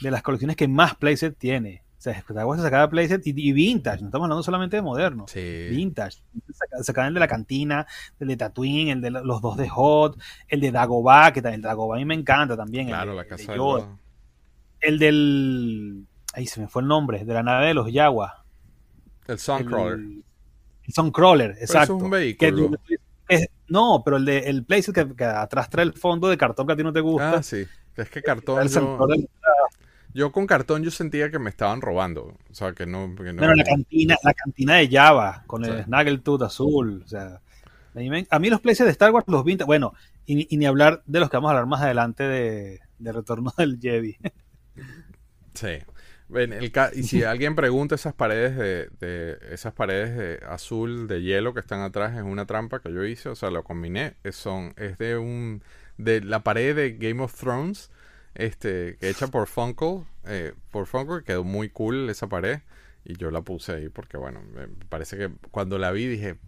de las colecciones que más playset tiene. Sea, sacaba playset y, y vintage. No estamos hablando solamente de moderno. Sí. Vintage. Saca- Sacaban el de la cantina, el de Tatooine, el de la- los dos de Hot, el de Dagobah, que también el Dagobah a mí me encanta también. el Claro, de- la el de casa de Yoda. Yoda. El del. Ahí se me fue el nombre, de la nave de los Yawa. El Suncrawler. El, el Suncrawler, exacto. es un vehículo. que- no, pero el de el playset que, que atrás trae el fondo de cartón que a ti no te gusta. Ah, sí. Es que cartón el yo, Suncrawler- yo con cartón yo sentía que me estaban robando. O sea, que no... que no- Bueno, la cantina, la cantina de Java, con el Sí. Snaggletooth azul. O sea, a mí, me- a mí los playsets de Star Wars, los vintage, bueno, y, y ni hablar de los que vamos a hablar más adelante de, de Retorno del Jedi. Sí. Ven, el y si alguien pregunta esas paredes de, de- esas paredes de azul de hielo que están atrás es una trampa que yo hice, o sea, lo combiné, es, son es de un de la pared de Game of Thrones, este hecha por Funko, eh, por Funko que quedó muy cool esa pared y yo la puse ahí porque bueno, me parece que cuando la vi dije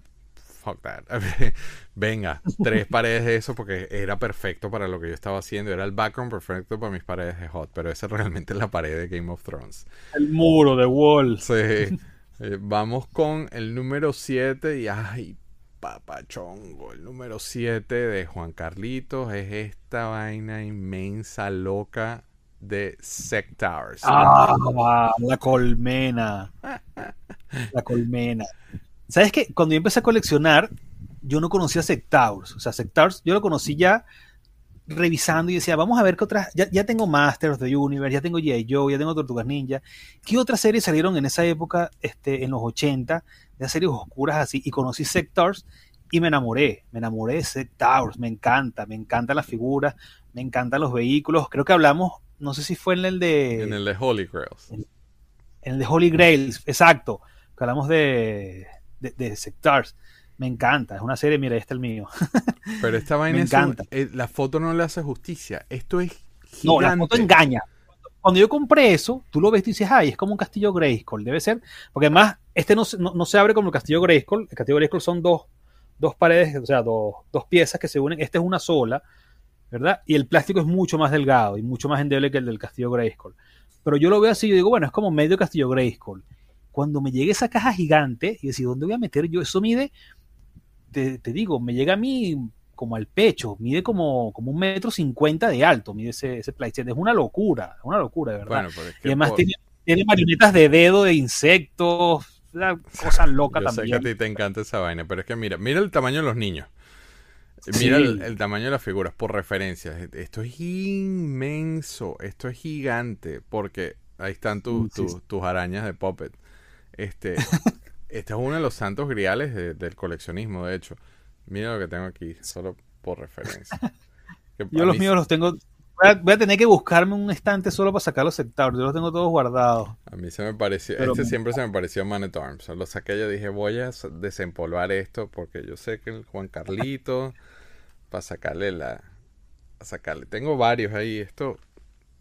fuck that. Venga, tres paredes de eso porque era perfecto para lo que yo estaba haciendo. Era el background perfecto para mis paredes de Hot, pero esa realmente es la pared de Game of Thrones. El muro de Wall. Sí. Eh, vamos con el número 7 y ay, papachongo. El número 7 de Juan Carlitos es esta vaina inmensa, loca de Sectars. Ah, la colmena. La colmena. ¿Sabes qué? Cuando yo empecé a coleccionar, yo no conocía Sectaurs. O sea, Sectaurs yo lo conocí ya revisando y decía, vamos a ver qué otras. Ya, ya tengo Masters of the Universe, ya tengo G.I. Joe, ya tengo Tortugas Ninja. ¿Qué otras series salieron en esa época, este, en los 80, de series oscuras así? Y conocí Sectaurs y me enamoré. Me enamoré de Sectaurs. Me encanta, me encantan las figuras, me encantan los vehículos. Creo que hablamos, no sé si fue en el de. En el de Holy Grails. en el de Holy Grails, exacto, que hablamos de, de, de Sectars. Me encanta, es una serie, mira, este es el mío. Pero esta vaina Me es un- encanta. eh, la foto no le hace justicia. Esto es gigante. No, la foto engaña. cuando yo compré eso, tú lo ves y dices, ay, es como un castillo Grayskull, debe ser, porque además este no, se- no, no se abre como el castillo Grayskull, el castillo Grayskull son dos, dos paredes, o sea, dos, dos piezas que se unen, esta es una sola, ¿verdad? Y el plástico es mucho más delgado y mucho más endeble que el del castillo Grayskull. Pero yo lo veo así y digo, bueno, es como medio castillo Grayskull. Cuando me llegue esa caja gigante y decir, ¿dónde voy a meter yo? Eso mide, te, te digo, me llega a mí como al pecho, mide como, como un metro cincuenta de alto, mide ese, ese playset. Es una locura, una locura, de verdad. Bueno, pero es que y además por- tiene, tiene marionetas de dedo, de insectos, una cosa loca yo sé que a también. ti te encanta esa vaina, pero es que mira, mira el tamaño de los niños. Mira Sí. el, el tamaño de las figuras por referencia. Esto es inmenso, esto es gigante, porque ahí están tus, Sí, sí, tus- tus arañas de Puppet. Este, este es uno de los santos griales de- del coleccionismo, de hecho. Mira lo que tengo aquí, solo por referencia. Yo los mí- míos los tengo. Voy a, voy a tener que buscarme un estante solo para sacar los sectores. Yo los tengo todos guardados. A mí se me pareció, Pero este me- siempre se me pareció Man at Arms. Lo saqué yo dije, voy a desempolvar esto porque yo sé que el Juan Carlito, para sacarle la, a sacarle. Tengo varios ahí. Esto,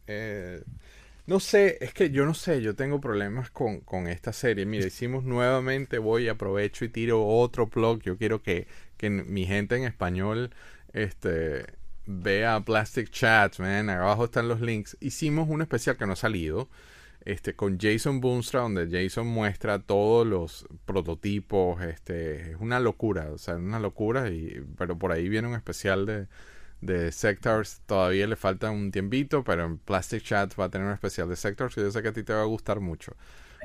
eh, no sé, es que yo no sé, yo tengo problemas con, con esta serie. Mira, hicimos nuevamente, voy, aprovecho y tiro otro blog. Yo quiero que, que mi gente en español, este, vea Plastic Chat, man. Abajo están los links. Hicimos un especial que no ha salido. Este, con Jason Boonstra, donde Jason muestra todos los prototipos, este, es una locura, o sea, una locura, y, pero por ahí viene un especial de, de Sectors, todavía le falta un tiempito, pero en Plastic Chat va a tener un especial de Sectors y yo sé que a ti te va a gustar mucho.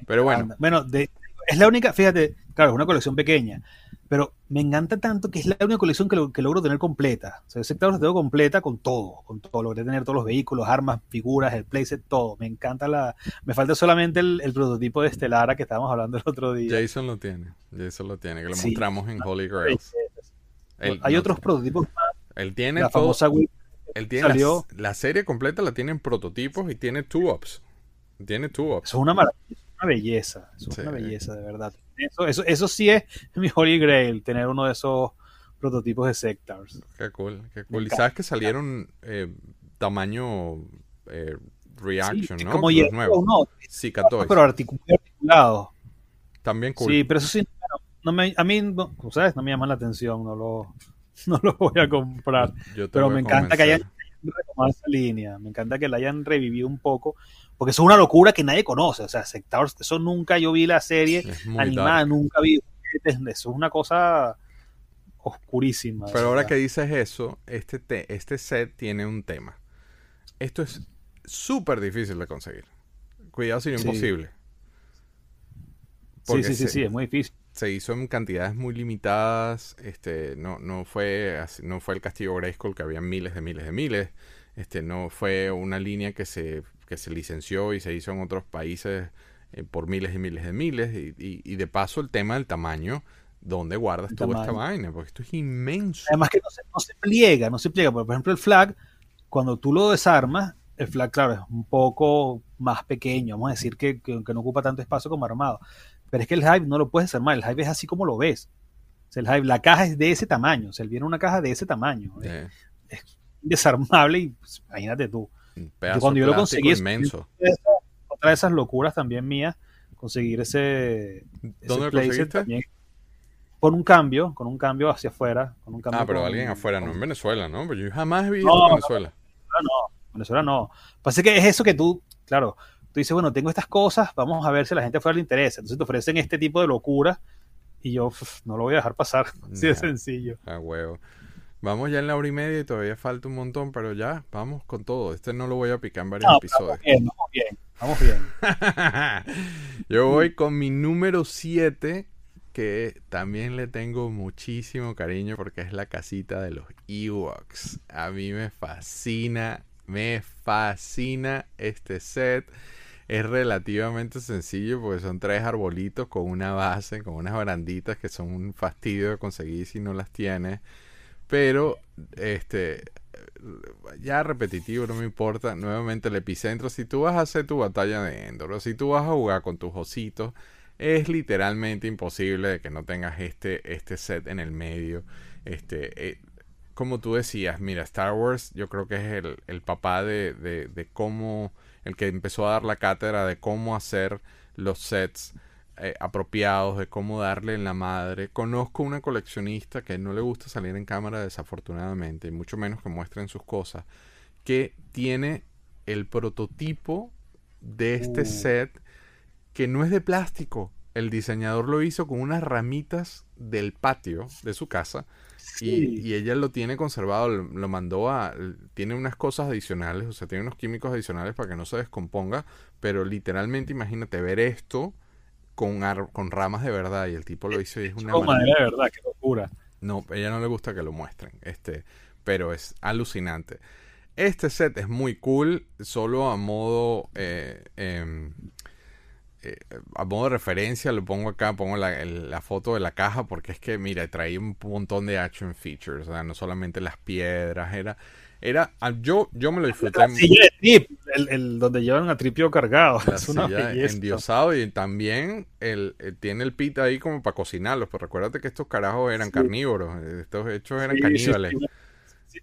Pero bueno. Bueno, de- es la única, fíjate, claro, es una colección pequeña, pero me encanta tanto que es la única colección que, lo- que logro tener completa. O sea, el sector la tengo completa con todo, con todo. Logré tener todos los vehículos, armas, figuras, el playset, todo. Me encanta la. Me falta solamente el, el prototipo de Estelara que estábamos hablando el otro día. Jason lo tiene, Jason lo tiene, que lo Sí. mostramos en Holy Grails. Él, Hay no- otros prototipos más. Él tiene La todo, famosa Wii él tiene la, salió. la serie completa la tiene en prototipos y tiene two-ups. Tiene two-ups. Es una maravilla, una belleza, eso es Sí. una belleza, de verdad. Eso, eso, eso sí es mi Holy Grail, tener uno de esos prototipos de Sectors. Qué cool, qué cool. Y sabes que salieron eh, tamaño eh, reaction, Sí, ¿no? como Los nuevos. no, Sí, pero articu- articulado. También cool. Sí, pero eso sí, no, no me, a mí, no, sabes, no me llama la atención, no lo, no lo voy a comprar. Yo Pero me encanta que hayan esa línea, me encanta que la hayan revivido un poco, porque eso es una locura que nadie conoce, o sea, Sectors, eso nunca yo vi la serie animada, dark. nunca vi, eso es una cosa oscurísima. Pero ahora verdad. que dices eso, este, te- este set tiene un tema. Esto es súper difícil de conseguir. Cuidado si no Sí. imposible. Sí, sí, sí, se- sí, es muy difícil. Se hizo en cantidades muy limitadas, este, no, no fue así- no fue el Castillo Grayskull que había miles de miles de miles, este, no fue una línea que se, que se licenció y se hizo en otros países eh, por miles y miles de miles, y, y- y de paso el tema del tamaño, ¿dónde guardas tú esta vaina? Porque esto es inmenso. Además que no se, no se pliega, no se pliega. Por ejemplo, el flag, cuando tú lo desarmas, el flag, claro, es un poco más pequeño, vamos a decir que, que- que no ocupa tanto espacio como armado. Pero es que el Hive no lo puedes desarmar, el Hive es así como lo ves. O sea, el Hive, la caja es de ese tamaño, o sea, él viene en una caja de ese tamaño. Es desarmable y pues, imagínate tú. cuando yo lo conseguí. Otra de esas locuras también mías, conseguir ese, ese ¿Dónde lo conseguiste? también. Con un cambio, con un cambio hacio afuera. Con un cambio Ah, pero con- alguien afuera, no en Venezuela, ¿no? Pero yo jamás he visto No, en no, Venezuela. no, Venezuela no. Pasa que es eso que tú, claro, tú dices, bueno, tengo estas cosas, vamos a ver si a la gente afuera le interesa. Entonces te ofrecen este tipo de locura y yo no lo voy a dejar pasar. Así de sencillo. Ah, huevo. Vamos ya en la hora y media y todavía falta un montón, pero ya, vamos con todo. Este no lo voy a picar en varios No, episodios. vamos bien, vamos bien, vamos bien. Yo voy con mi número 7, que también le tengo muchísimo cariño porque es la casita de los Ewoks. A mí me fascina, me fascina este set. Es relativamente sencillo porque son tres arbolitos con una base, con unas baranditas que son un fastidio de conseguir si no las tienes. Pero, este, ya repetitivo, no me importa. Nuevamente el epicentro. Si tú vas a hacer tu batalla de Endor, o si tú vas a jugar con tus ositos, es literalmente imposible que no tengas este, este set en el medio. Este, eh, como tú decías, mira, Star Wars yo creo que es el, el papá de, de cómo el que empezó a dar la cátedra de cómo hacer los sets eh, apropiados, de cómo darle en la madre. Conozco una coleccionista que no le gusta salir en cámara desafortunadamente, y mucho menos que muestren sus cosas, que tiene el prototipo de este Uh. set que no es de plástico. El diseñador lo hizo con unas ramitas del patio de su casa y, y ella lo tiene conservado, lo, lo mandó a... Tiene unas cosas adicionales, o sea, tiene unos químicos adicionales para que no se descomponga, pero literalmente imagínate ver esto con, ar- con ramas de verdad y el tipo lo hizo y es una maravilla. madre, de verdad, qué locura. No, a ella no le gusta que lo muestren, este, pero es alucinante. Este set es muy cool, solo a modo eh, em, eh, a modo de referencia lo pongo acá, pongo la, el- la foto de la caja porque es que, mira, traía un montón de action features, o sea, no solamente las piedras, era, era, ah, yo, yo me lo disfruté. Trip, el, el donde llevan a Tripio cargado. La es una belleza. endiosado y también el, eh, tiene el pit ahí como para cocinarlos. Pero recuérdate que estos carajos eran Sí. carnívoros. Estos hechos eran Sí, caníbales. sí.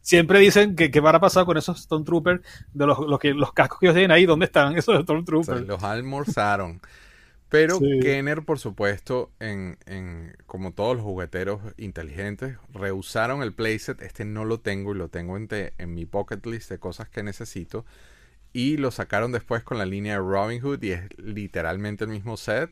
Siempre dicen que qué habrá pasado con esos Stormtroopers, de los, los, que, los cascos que ellos tienen ahí, ¿dónde están esos O sea, Stormtroopers? los almorzaron. Pero Sí. Kenner, por supuesto, en, en- como todos los jugueteros inteligentes, rehusaron el playset. Este no lo tengo y lo tengo en, te- en mi pocket list de cosas que necesito. Y lo sacaron después con la línea de Robin Hood y es literalmente el mismo set.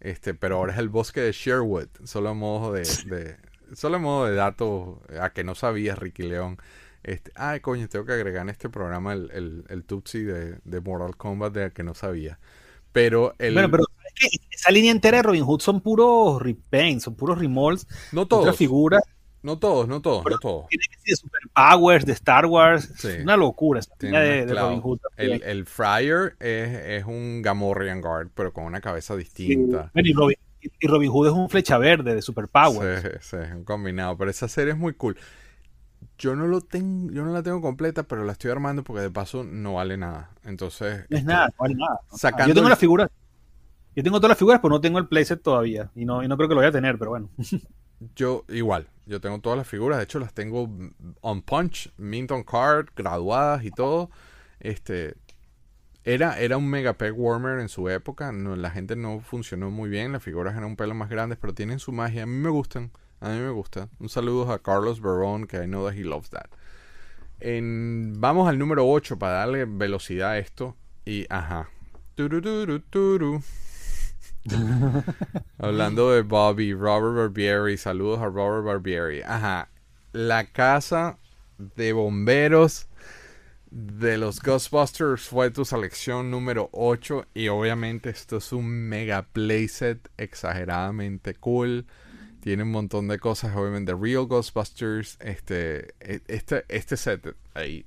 Este, pero ahora es el bosque de Sherwood. Solo a modo de, de- solo a modo de dato a que no sabías, Ricky León. Este, ay, coño, tengo que agregar en este programa el, el, el Tutsi de, de Mortal Kombat de que no sabía. Pero el. Bueno, pero ¿sabes qué? esa línea entera de Robin Hood son puros repaints, son puros remolds, no todos. figuras, No todos, no todos, no todos. tiene que ser de Superpowers, de Star Wars, Sí. es una locura esa línea de. Robin Hood. El, el Fryer es, es un Gamorrean Guard, pero con una cabeza distinta. Bueno, y, Robin, y Robin Hood es un flecha verde de Superpowers. Sí, sí, es un combinado. Pero esa serie es muy cool. Yo no lo tengo, yo no la tengo completa, pero la estoy armando porque de paso no vale nada. Entonces, No es este, nada, no vale nada. Sacando yo tengo las figuras. Yo tengo todas las figuras, pero no tengo el playset todavía. Y no, y no creo que lo vaya a tener, pero bueno. yo igual, yo tengo todas las figuras, de hecho las tengo on punch, mint on card, graduadas y todo. Este era, era un mega peg warmer en su época, no, la gente no funcionó muy bien, las figuras eran un pelo más grandes, pero tienen su magia, a mí me gustan, a mí me gusta. Un saludo a Carlos Barón, que I know that he loves that. En- vamos al número 8 para darle velocidad a esto. Y ajá. Turururu, turu. Hablando de Bobby, Robert Barbieri, saludos a Robert Barbieri. Ajá, la casa de bomberos de los Ghostbusters fue tu selección número 8 y obviamente esto es un mega playset exageradamente cool. Tiene un montón de cosas, obviamente, Real Ghostbusters, este, e- este, este set, ahí,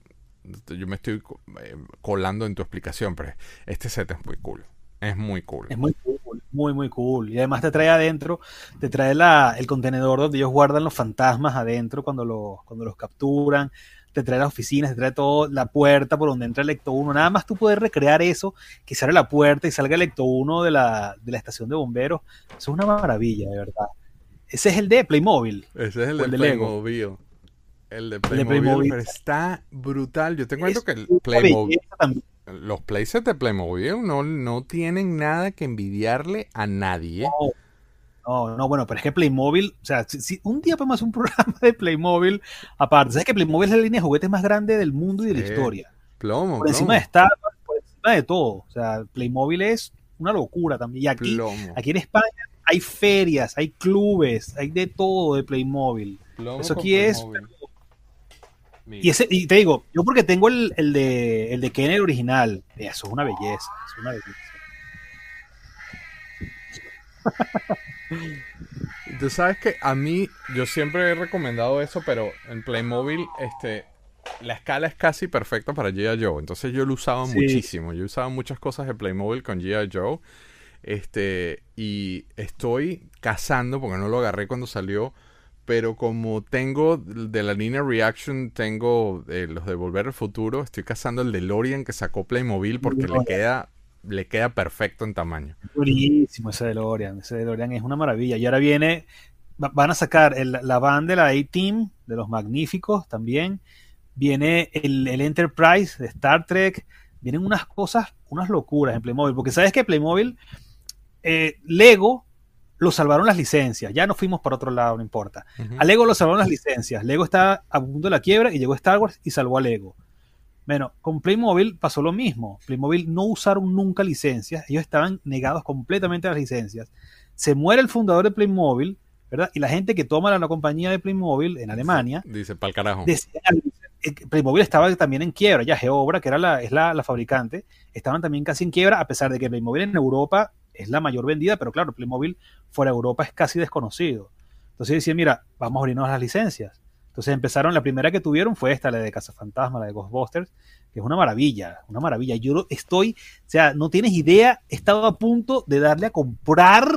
yo me estoy eh, colando en tu explicación, pero este set es muy cool, es muy cool. Es muy cool, muy, muy cool. Y además te trae adentro, te trae la, el contenedor donde ellos guardan los fantasmas adentro cuando, cuando los capturan. Te trae las oficinas, te trae todo, la puerta por donde entra el Ecto 1. Nada más tú puedes recrear eso, que se abre la puerta y salga el Ecto 1 de la, de la estación de bomberos. Eso es una maravilla, de verdad. Ese es el de Playmobil. Ese es el de el de Lego. Playmobil. El de Playmobil, pero está brutal. Yo te Es cuento que el Playmobil, los playsets de Playmobil no, no tienen nada que envidiarle a nadie. No, no, bueno, pero es que Playmobil, o sea, si, si un día podemos hacer un programa de Playmobil, aparte, ¿sabes que Playmobil es la línea de juguetes más grande del mundo y de la historia? Plomo, Por encima plomo, de Star por encima de todo. O sea, Playmobil es una locura también. Y aquí, plomo, aquí en España hay ferias, hay clubes, hay de todo de Playmobil. plomo eso aquí es- Y, ese, y te digo, yo porque tengo el, el de el de Kenner original, eso es una belleza, es una belleza. Tú sabes que a mí, yo siempre he recomendado eso, pero en Playmobil, este, la escala es casi perfecta para G.I. Joe. Entonces yo lo usaba Sí. muchísimo. Yo usaba muchas cosas de Playmobil con G.I. Joe. Este, y estoy cazando, porque no lo agarré cuando salió, pero como tengo de la línea Reaction, tengo eh, los de Volver al Futuro, estoy cazando el DeLorean que sacó Playmobil porque le queda, le queda perfecto en tamaño. Buenísimo ese DeLorean, ese DeLorean es una maravilla. Y ahora viene, va- van a sacar el- la van de la A-Team, de los magníficos también. Viene el, el Enterprise de Star Trek, vienen unas cosas, unas locuras en Playmobil, porque sabes que Playmobil, eh, Lego lo salvaron las licencias, ya no fuimos para otro lado, no importa. A Lego lo salvaron las licencias, Lego está a punto de la quiebra y llegó Star Wars y salvó a Lego. Bueno, con Playmobil pasó lo mismo. Playmobil no usaron nunca licencias, ellos estaban negados completamente a las licencias. Se muere el fundador de Playmobil, ¿verdad? Y la gente que toma la, compañía de Playmobil en Alemania. Dice, pa'l carajo. Eh, Playmobil estaba también en quiebra, ya Geobra, que era la, es la, fabricante, estaban también casi en quiebra, a pesar de que Playmobil en Europa es la mayor vendida, pero claro, Playmobil fuera de Europa es casi desconocido. Entonces decían, mira, vamos a abrirnos las licencias. Entonces empezaron, la primera que tuvieron fue esta, la de Casa Fantasma, la de Ghostbusters, que es una maravilla, una maravilla. Yo estoy, o sea, no tienes idea, he estado a punto de darle a comprar,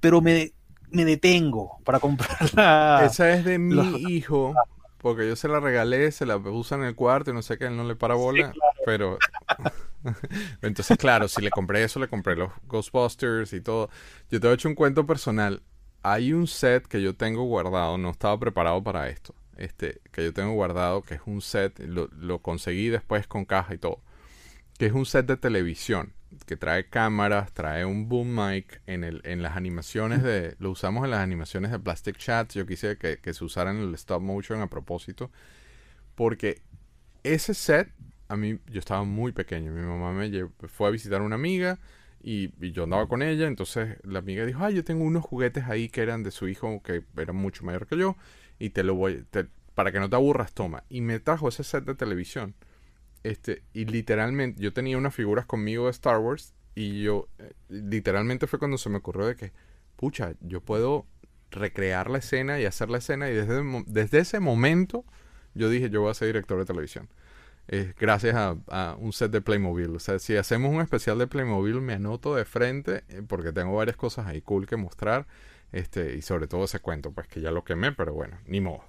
pero me, me detengo para comprarla. Esa es de mi hijo, porque yo se la regalé, se la usa en el cuarto y no sé qué, él no le para bola, pero... Entonces, claro, si le compré eso, le compré los Ghostbusters y todo. Yo te he hecho un cuento personal. Hay un set que yo tengo guardado, no estaba preparado para esto este, que yo tengo guardado, que es un set, lo, lo, conseguí después con caja y todo, que es un set de televisión, que trae cámaras, trae un boom mic en, el, en las animaciones de, lo usamos en las animaciones de Plastic Chats, yo quise que, que se usara en el stop motion a propósito, porque ese set, a mí, yo estaba muy pequeño, mi mamá me fue a visitar a una amiga, y, y, yo andaba con ella, entonces la amiga dijo, ay, yo tengo unos juguetes ahí que eran de su hijo, que era mucho mayor que yo, y te lo voy, para que no te aburras, toma. Y me trajo ese set de televisión. Este, y literalmente, yo tenía unas figuras conmigo de Star Wars y yo, eh, literalmente fue cuando se me ocurrió de que, pucha, yo puedo recrear la escena y hacer la escena y desde, desde ese momento yo dije, yo voy a ser director de televisión. gracias a, un set de Playmobil. O sea, si hacemos un especial de Playmobil, me anoto de frente eh, porque tengo varias cosas ahí cool que mostrar. Este, y sobre todo ese cuento, pues que ya lo quemé, pero bueno, ni modo.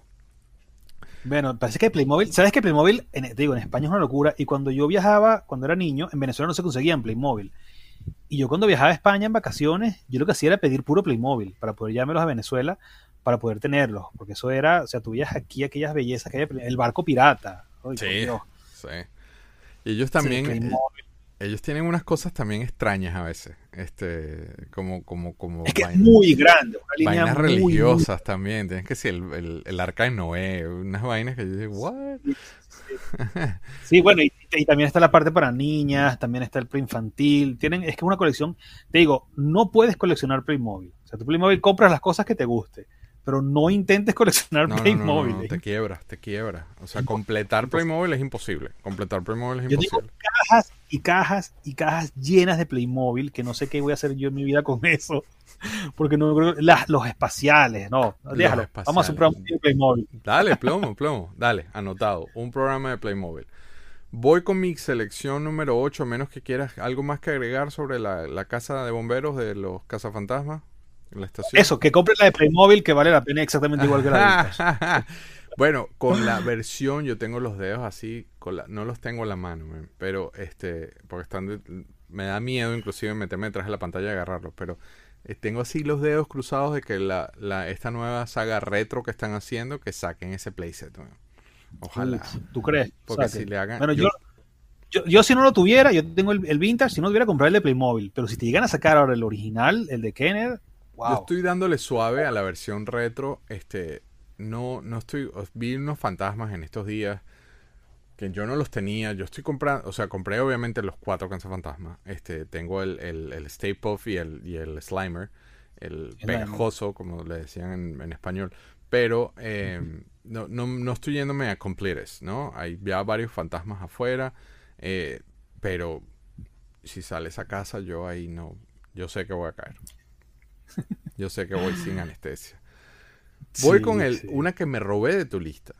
Bueno, parece que Playmobil, ¿sabes que Playmobil, en, te digo, en España es una locura? Y cuando yo viajaba, cuando era niño, en Venezuela no se conseguían Playmobil. Y yo cuando viajaba a España en vacaciones, yo lo que hacía era pedir puro Playmobil para poder llevármelos a Venezuela, para poder tenerlos. Porque eso era, o sea, tú veías aquí aquellas bellezas que hay, el barco pirata. sí, sí. Y ellos también, ellos tienen unas cosas también extrañas a veces. Este, como, como, como. Es que es muy grande. Una vainas religiosas también. Tienes que decir el, el, arca de Noé. Unas vainas que yo digo, ¿what? Sí, bueno, y, también está la parte para niñas, también está el pre-infantil. Tienen, es que es una colección. Te digo, no puedes coleccionar Playmobil. O sea, tu Playmobil compras las cosas que te guste pero no intentes coleccionar Playmobil. No, no, te quiebras, te quiebras. O sea, completar Playmobil es imposible. Completar Playmobil es imposible. Yo tengo cajas y cajas y cajas llenas de Playmobil, que no sé qué voy a hacer yo en mi vida con eso. Porque no creo los espaciales, no, déjalo. Vamos a hacer un programa de Playmobil. Dale, plomo, plomo. Dale, anotado. Un programa de Playmobil. Voy con mi selección número 8, menos que quieras algo más que agregar sobre la, la casa de bomberos de los cazafantasmas. Eso, que compren la de Playmobil que vale la pena exactamente igual que la de Bueno, con la versión yo tengo los dedos así, con la, no los tengo en la mano, pero este, porque están me da miedo inclusive meterme detrás de la pantalla y agarrarlos, pero eh, tengo así los dedos cruzados de que la, la, esta nueva saga retro que están haciendo, que saquen ese playset. Ojalá. ¿Tú crees? Porque si le hagan... Bueno, yo, yo, yo, si no lo tuviera, yo tengo el, el vintage, si no tuviera comprar el de Playmobil, pero si te llegan a sacar ahora el original, el de Kenner, yo estoy dándole suave a la versión retro. Este, no, no estoy. Vi unos fantasmas en estos días que yo no los tenía. Yo estoy comprando, o sea, compré obviamente los cuatro fantasmas. Este, tengo el, el, el Stay Puff y el, y el Slimer, el pegajoso, como le decían en, español. Pero em, no, no, no, estoy yéndome a completes, ¿no? Hay ya varios fantasmas afuera. Eh, pero si sales a casa, yo ahí no. Yo sé que voy a caer. Yo sé que voy sin anestesia. Voy con el, una que me robé de tu lista.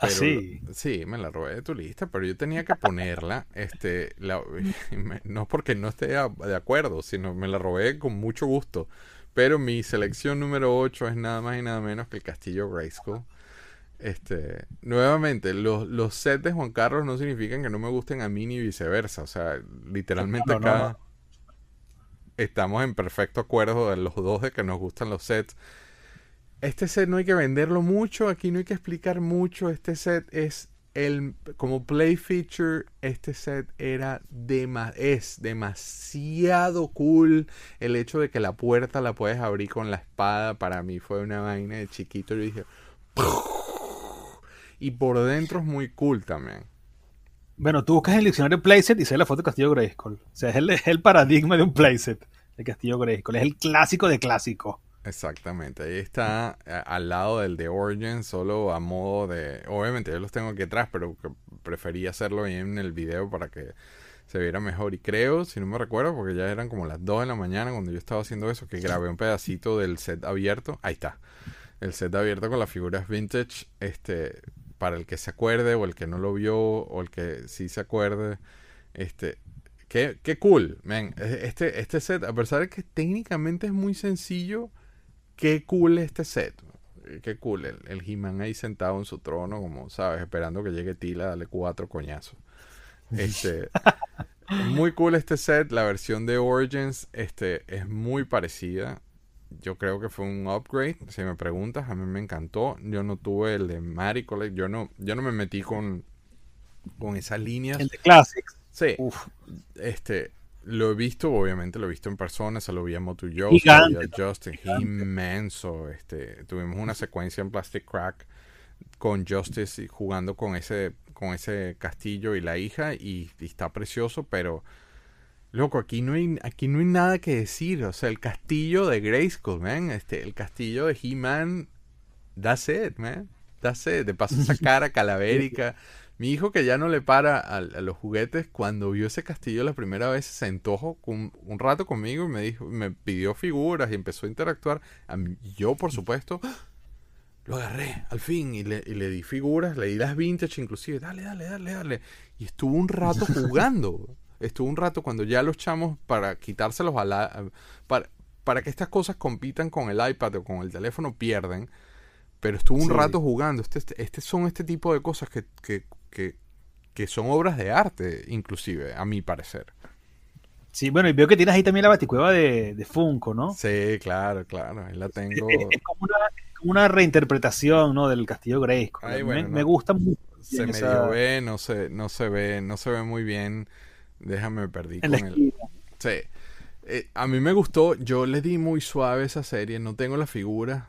¿Ah, sí? Sí, me la robé de tu lista, pero yo tenía que ponerla. este No porque no esté de acuerdo, sino me la robé con mucho gusto. Pero mi selección número 8 es nada más y nada menos que el Castillo Grayskull. Este, nuevamente, los, los sets de Juan Carlos no significan que no me gusten a mí ni viceversa. O sea, literalmente acá estamos en perfecto acuerdo de los dos de que nos gustan los sets. Este set no hay que venderlo mucho, aquí no hay que explicar mucho. Este set es el, como play feature, este set era es demasiado cool. El hecho de que la puerta la puedes abrir con la espada, para mí fue una vaina de chiquito. Yo dije, y por dentro es muy cool también. Bueno, tú buscas el diccionario playset y sale la foto de Castillo Grayskull. O sea, es el, es el paradigma de un playset de Castillo Grayskull. Es el clásico de clásico. Exactamente, ahí está a- al lado del de Origin, solo a modo de... Obviamente yo los tengo aquí atrás, pero preferí hacerlo en el video para que se viera mejor. Y creo, si no me recuerdo, porque ya eran como las 2 de la mañana cuando yo estaba haciendo eso, que grabé un pedacito del set abierto. Ahí está. El set abierto con las figuras vintage, este, para el que se acuerde o el que no lo vio o el que sí se acuerde, este, qué, qué cool, man. Este, este set, a pesar de que técnicamente es muy sencillo, qué cool este set. Qué cool, el, el He-Man ahí sentado en su trono, como sabes, esperando que llegue Tila a darle cuatro coñazos. Este, muy cool este set, la versión de Origins este, es muy parecida. Yo creo que fue un upgrade, si me preguntas, a mí me encantó. Yo no tuve el de Mary Collect, yo no, yo no me metí con, con esas líneas. El de Classics. Sí, Uf. este, lo he visto, obviamente lo he visto en persona, se lo vi a Moto Joe, Gigante, a Justin, inmenso, este, tuvimos una secuencia en Plastic Crack con Justice jugando con ese, con ese castillo y la hija y, y está precioso, pero loco, aquí no hay, aquí no hay nada que decir, o sea, el castillo de Grayskull, man, este, el castillo de He-Man, that's it, man, that's it, de paso esa cara calavérica. Mi hijo que ya no le para a, a los juguetes, cuando vio ese castillo la primera vez, se sentó con, un rato conmigo y me dijo, me pidió figuras y empezó a interactuar. A mí- yo, por supuesto, lo agarré al fin y le, y le di figuras, le di las vintage inclusive, dale, dale, dale, dale. Y estuvo un rato jugando. estuvo un rato cuando ya los chamos para quitárselos a la... Para, para que estas cosas compitan con el iPad o con el teléfono pierden. Pero estuvo un Sí. rato jugando. Este, este, este son este tipo de cosas que, que, que, que son obras de arte, inclusive, a mi parecer. Sí, bueno, y veo que tienes ahí también la baticueva de, de Funko, ¿no? Sí, claro, claro. Ahí la tengo. Es, es como una, una reinterpretación, ¿no? Del Castillo Grayskull. Ay, me, bueno, me no. gusta mucho. Se medio esa- ve, no se, no se ve, no se ve muy bien. Déjame me perdí en con el. Sí. Eh, a mí me gustó, yo le di muy suave esa serie, no tengo la figura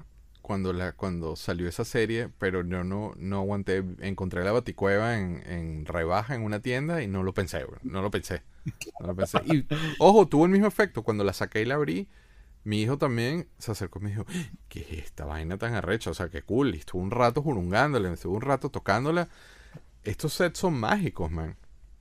cuando la cuando salió esa serie, pero yo no no aguanté, encontré la baticueva en, en rebaja en una tienda y no lo pensé, no lo pensé. No lo pensé. Y ojo, tuvo el mismo efecto cuando la saqué y la abrí. Mi hijo también se acercó y me dijo, ¿qué es esta vaina tan arrecha? O sea, qué cool. Y estuvo un rato jurungándola, estuvo un rato tocándola. Estos sets son mágicos, man.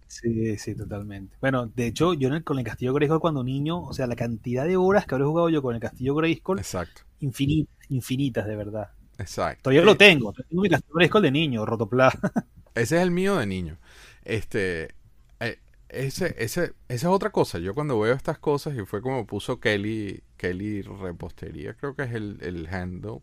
Sí, sí, totalmente. Bueno, de hecho, yo en el- con el Castillo Grayskull cuando niño, o sea, la cantidad de horas que habré jugado yo con el Castillo Grayskull, Exacto, infinitas, infinitas, de verdad. exacto. Todavía Eh, lo tengo. Tengo mi Castillo Grayskull de niño, Rotopla. Ese es el mío de niño. Este, eh, ese, ese, esa es otra cosa. Yo cuando veo estas cosas, y fue como puso Kelly, Kelly Repostería, creo que es el, el handle.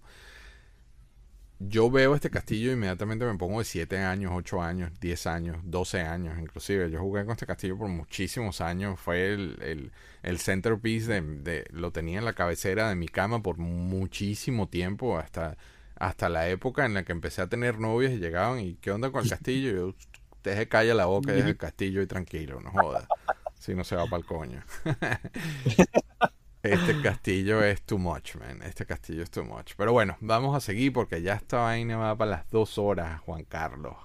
Yo veo este castillo inmediatamente me pongo de 7 años, 8 años, 10 años, 12 años inclusive. Yo jugué con este castillo por muchísimos años. Fue el, el, el centerpiece de, de- Lo tenía en la cabecera de mi cama por muchísimo tiempo. Hasta, hasta la época en la que empecé a tener novias y llegaban y ¿qué onda con el castillo? Y yo, deje calla la boca, deje el castillo y tranquilo, no joda. Si no se va para el coño. Este castillo es too much, man. Este castillo es too much. Pero bueno, vamos a seguir porque ya esta vaina va para las dos horas, Juan Carlos.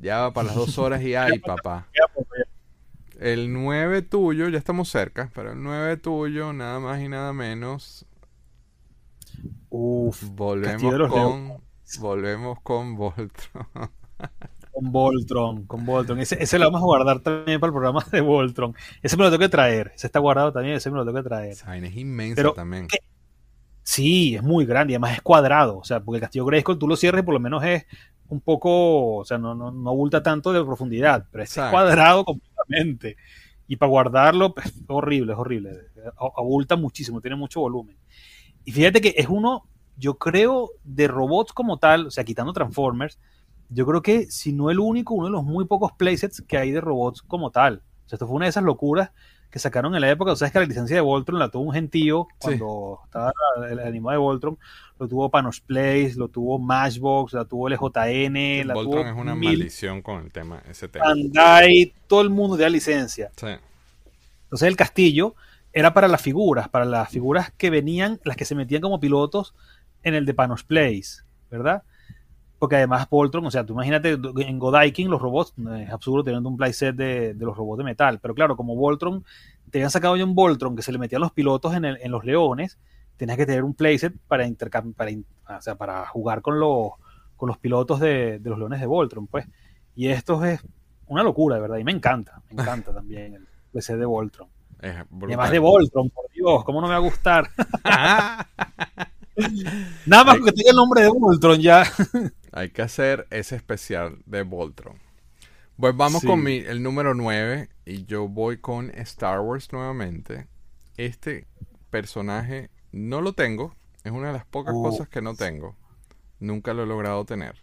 Ya va para las dos horas y ay, papá. El 9 tuyo, ya estamos cerca, pero el 9 tuyo, nada más y nada menos, Uf, volvemos con, volvemos con Voltron. Con Voltron, con Voltron. Ese, ese lo vamos a guardar también para el programa de Voltron. Ese me lo tengo que traer. Ese está guardado también, ese me lo tengo que traer. Esa vaina es inmensa Pero, también. ¿qué? Sí, es muy grande y además es cuadrado. O sea, porque el Castillo Grayskull tú lo cierres y por lo menos es un poco, o sea, no, no, no abulta tanto de profundidad, pero este es cuadrado completamente. Y para guardarlo, pues, es horrible, es horrible. Abulta muchísimo, tiene mucho volumen. Y fíjate que es uno, yo creo, de robots como tal, o sea, quitando Transformers, yo creo que si no el único, uno de los muy pocos playsets que hay de robots como tal. O sea, esto fue una de esas locuras que sacaron en la época. O sea, es que la licencia de Voltron la tuvo un gentío cuando estaba el animado de Voltron. Lo tuvo Panos Place, lo tuvo Matchbox, la tuvo LJN. La Voltron tuvo es una mil- maldición con el tema, ese tema. Bandai, todo el mundo de la licencia. Sí. Entonces el castillo era para las figuras, para las figuras que venían, las que se metían como pilotos en el de Panos Place, ¿verdad? Porque además Voltron, o sea, tú imagínate en Godaikin los robots, no es absurdo teniendo un playset de, de los robots de metal, pero claro, como Voltron, te habían sacado ya un Voltron que se le metían los pilotos en, el- en los leones, tenías que tener un playset para intercam- para, in- o sea, para jugar con los, con los pilotos de, de los leones de Voltron, pues. Y esto es una locura, de verdad, y me encanta, me encanta también el playset de Voltron. Además de Voltron, por Dios, ¿cómo no me va a gustar? Nada más Ay. porque tenga el nombre de Voltron ya. Hay que hacer ese especial de Voltron. Pues vamos Sí. con mi, el número 9 y yo voy con Star Wars nuevamente. Este personaje no lo tengo. Es una de las pocas Uh. cosas que no tengo. Nunca lo he logrado tener.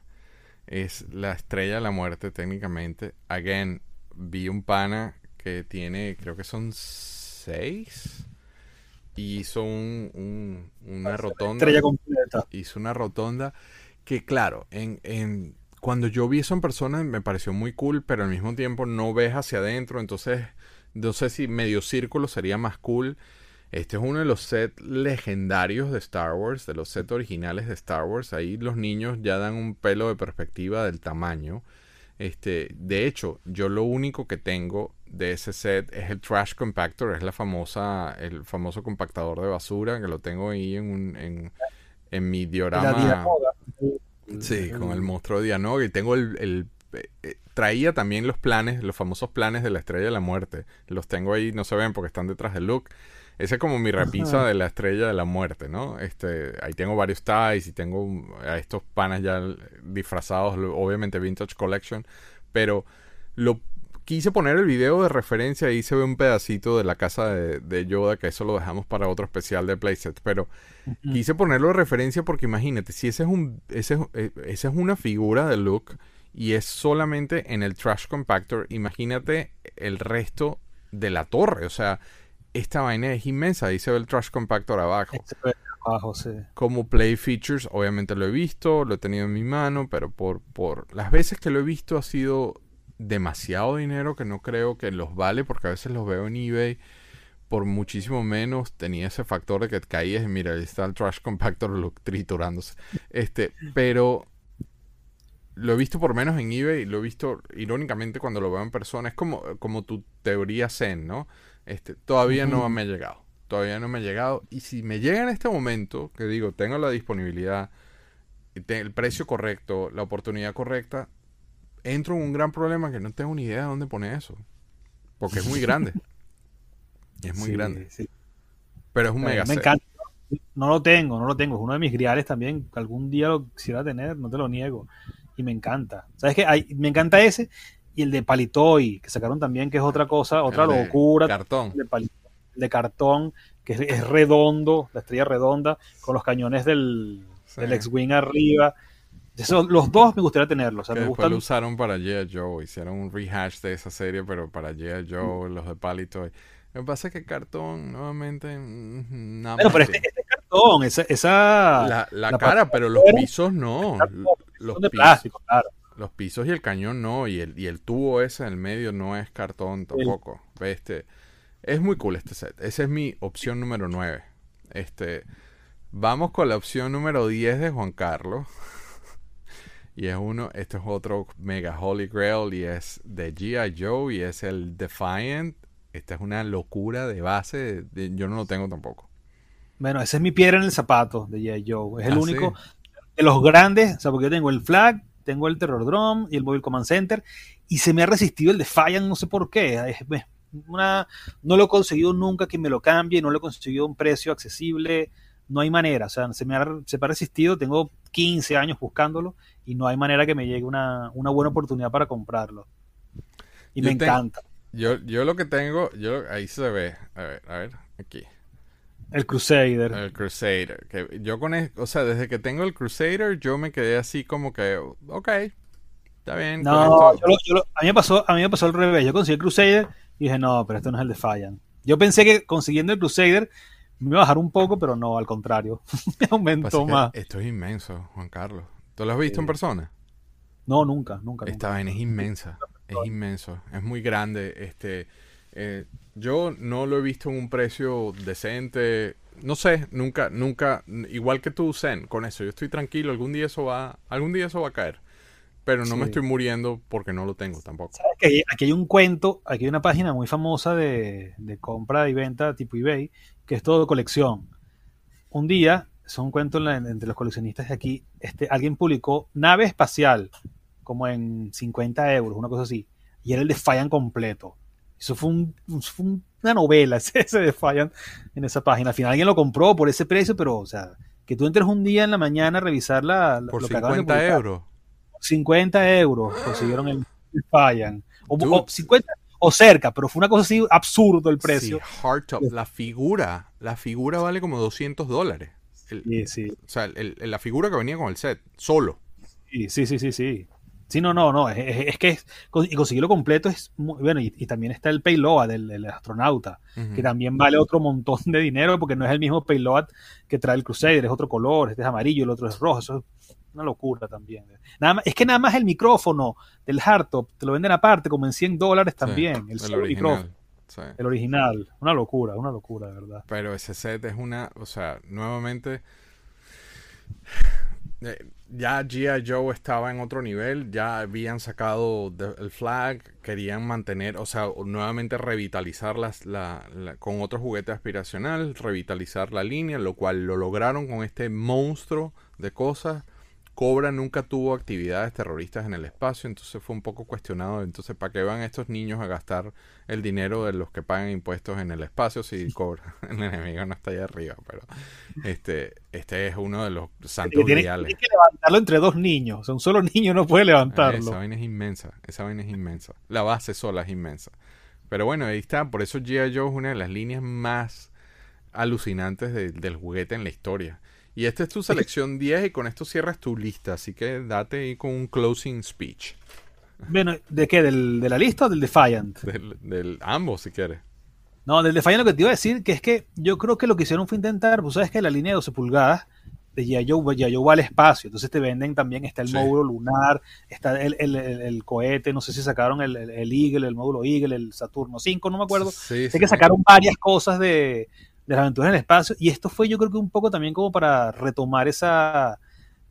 Es la estrella de la muerte técnicamente. Again, vi un pana que tiene, creo que son seis. Y hizo un, un- una rotonda Estrella completa. hizo una rotonda que claro, en, en- cuando yo vi eso en persona me pareció muy cool, pero al mismo tiempo no ves hacia adentro, entonces no sé si medio círculo sería más cool. Este es uno de los sets legendarios de Star Wars, de los sets originales de Star Wars. Ahí los niños ya dan un pelo de perspectiva del tamaño. Este, de hecho, yo lo único que tengo de ese set es el trash compactor, es la famosa, el famoso compactador de basura que lo tengo ahí en un, en, en mi diorama. Sí, con el monstruo de Dianoga y tengo el, el- eh, traía también los planes, los famosos planes de la Estrella de la Muerte. Los tengo ahí, no se ven porque están detrás del look. Ese es como mi repisa Ajá. de la Estrella de la Muerte, ¿no? Este, ahí tengo varios ties y tengo a estos panas ya disfrazados, obviamente Vintage Collection, pero lo quise poner el video de referencia, ahí se ve un pedacito de la casa de, de Yoda, que eso lo dejamos para otro especial de Playset, pero. Quise ponerlo de referencia porque imagínate, si ese es un, ese, es- eh, esa es una figura de Luke y es solamente en el Trash Compactor, imagínate el resto de la torre. O sea, esta vaina es inmensa. Ahí se ve el Trash Compactor abajo. Se ve abajo, sí. Como Play Features, obviamente lo he visto, lo he tenido en mi mano, pero por, por las veces que lo he visto ha sido demasiado dinero que no creo que los vale porque a veces los veo en eBay por muchísimo menos tenía ese factor de que caías y mira, ahí está el trash compactor lo- triturándose. Este, pero lo he visto por menos en eBay, lo he visto irónicamente cuando lo veo en persona. Es como, como tu teoría Zen, ¿no? Este, todavía no me ha llegado. Todavía no me ha llegado. Y si me llega en este momento, que digo, tengo la disponibilidad, el precio correcto, la oportunidad correcta, entro en un gran problema que no tengo ni idea de dónde poner eso. Porque es muy grande. Es muy Sí, grande. sí. Pero es un mega me set. encanta. No lo tengo, no lo tengo. Es uno de mis griales también. Algún día lo quisiera tener, no te lo niego. Y me encanta. ¿Sabes qué? Hay- me encanta ese y el de Palitoy, que sacaron también, que es otra cosa, otra El de locura. Cartón. de, pali- de cartón, que es, es redondo, la estrella redonda, con los cañones del, Sí. del X-Wing arriba. Los dos me gustaría tenerlos. O sea, que me después gustan. lo usaron para G.I. Joe. Hicieron un rehash de esa serie, pero para G.I. Mm. Joe, los de Palitoy. Lo que pasa es que cartón, nuevamente, mm, nada Bueno, más pero este, este cartón, esa, esa la, la la cara, pero los pisos no. cartón, Los son de pisos, plástico, claro. los pisos y el cañón no. Y el, y el tubo ese en el medio no es cartón tampoco. Este, es muy cool este set. Esa es mi opción número 9. Este, vamos con la opción número 10 de Juan Carlos. Y es uno, este es otro mega holy grail y es de G.I. Joe y es el Defiant. Esta es una locura de base. de- yo no lo tengo tampoco. Bueno, esa es mi piedra en el zapato de G.I. Joe. Es el Ah, único sí. de los grandes, o sea, porque yo tengo el Flag, tengo el Terror Drum y el Mobile Command Center, y se me ha resistido el Defiant, no sé por qué. Es- es una, no lo he conseguido nunca que me lo cambie, no lo he conseguido a un precio accesible, no hay manera, o sea, se me ha, se me ha resistido, tengo 15 años buscándolo y no hay manera que me llegue una, una buena oportunidad para comprarlo. Y Yo me tengo- encanta. Yo, yo lo que tengo, yo ahí se ve. A ver, a ver, aquí. El Crusader. El Crusader. Que yo con es- o sea, desde que tengo el Crusader, yo me quedé así como que, ok, está bien. No, esto- yo lo- yo lo- a, mí me pasó, a mí me pasó al revés. Yo conseguí el Crusader y dije, no, pero esto no es el Defiant. Yo pensé que consiguiendo el Crusader me iba a bajar un poco, pero no, al contrario. me aumentó más. Esto es inmenso, Juan Carlos. ¿Tú lo has visto en persona? No, nunca, nunca. Esta vaina es inmensa. Es inmenso. Es muy grande. Este, eh, yo no lo he visto en un precio decente. No sé, nunca, nunca, igual que tú, Zen, con eso. Yo estoy tranquilo. Algún día eso va, algún día eso va a caer. Pero no me estoy muriendo porque no lo tengo tampoco. aquí hay un cuento, aquí hay una página muy famosa de, de compra y venta tipo eBay, que es todo colección. Un día, es un cuento entre los coleccionistas de aquí, este, alguien publicó nave espacial, como en 50 euros, una cosa así, y era el de Fallan completo. Eso fue, una novela, ese de Fallan en esa página. Al final alguien lo compró por ese precio, pero, o sea, que tú entres un día en la mañana a revisar la, por lo 50 euros. 50 euros consiguieron el, Fallan. O, 50 o cerca, pero fue una cosa así absurdo el precio. Sí, la figura, la figura vale como 200 dólares. sí. O sea, la figura que venía con el set, solo. Sí, sí, sí, sí, sí. Sí, no, no, no. Es, que y conseguirlo completo es muy bueno. Y, también está el payload del, astronauta, que también vale otro montón de dinero porque no es el mismo payload que trae el Crusader, es otro color, este es amarillo, el otro es rojo. Eso es una locura también. Nada más, es que nada más el micrófono del hardtop te lo venden aparte, como en 100 dólares también. el, original. El original. Una locura, una locura, de verdad. Pero ese set es una, o sea, nuevamente eh, ya G.I. Joe estaba en otro nivel, ya habían sacado el flag, querían mantener, o sea, nuevamente revitalizar las, la, con otro juguete aspiracional, revitalizar la línea, lo cual lo lograron con este monstruo de cosas Cobra nunca tuvo actividades terroristas en el espacio, entonces fue un poco cuestionado. Entonces, ¿para qué van estos niños a gastar el dinero de los que pagan impuestos en el espacio si Cobra, el enemigo no está allá arriba? Pero este, este es uno de los santos tiene, Tiene que levantarlo entre dos niños, o sea, un solo niño no puede levantarlo. Esa vaina es inmensa, esa vaina es inmensa. La base sola es inmensa. Pero bueno, ahí está, por eso G.I. Joe es una de las líneas más alucinantes del juguete en la historia. Y esta es tu selección 10 y con esto cierras tu lista, así que date ahí con un closing speech. Bueno, ¿de qué? ¿Del, ¿De la lista o del Defiant? Del, ambos, si quieres. No, del Defiant lo que te iba a decir, que es que yo creo que lo que hicieron fue intentar, pues sabes que la línea de 12 pulgadas de G.I. va al espacio, entonces te venden también, está el módulo lunar, está el, cohete, no sé si sacaron el, Eagle, el módulo Eagle, el Saturno 5, no me acuerdo. sé que sacaron varias cosas de, de las aventuras en el espacio. Y esto fue yo creo que un poco también como para retomar esa,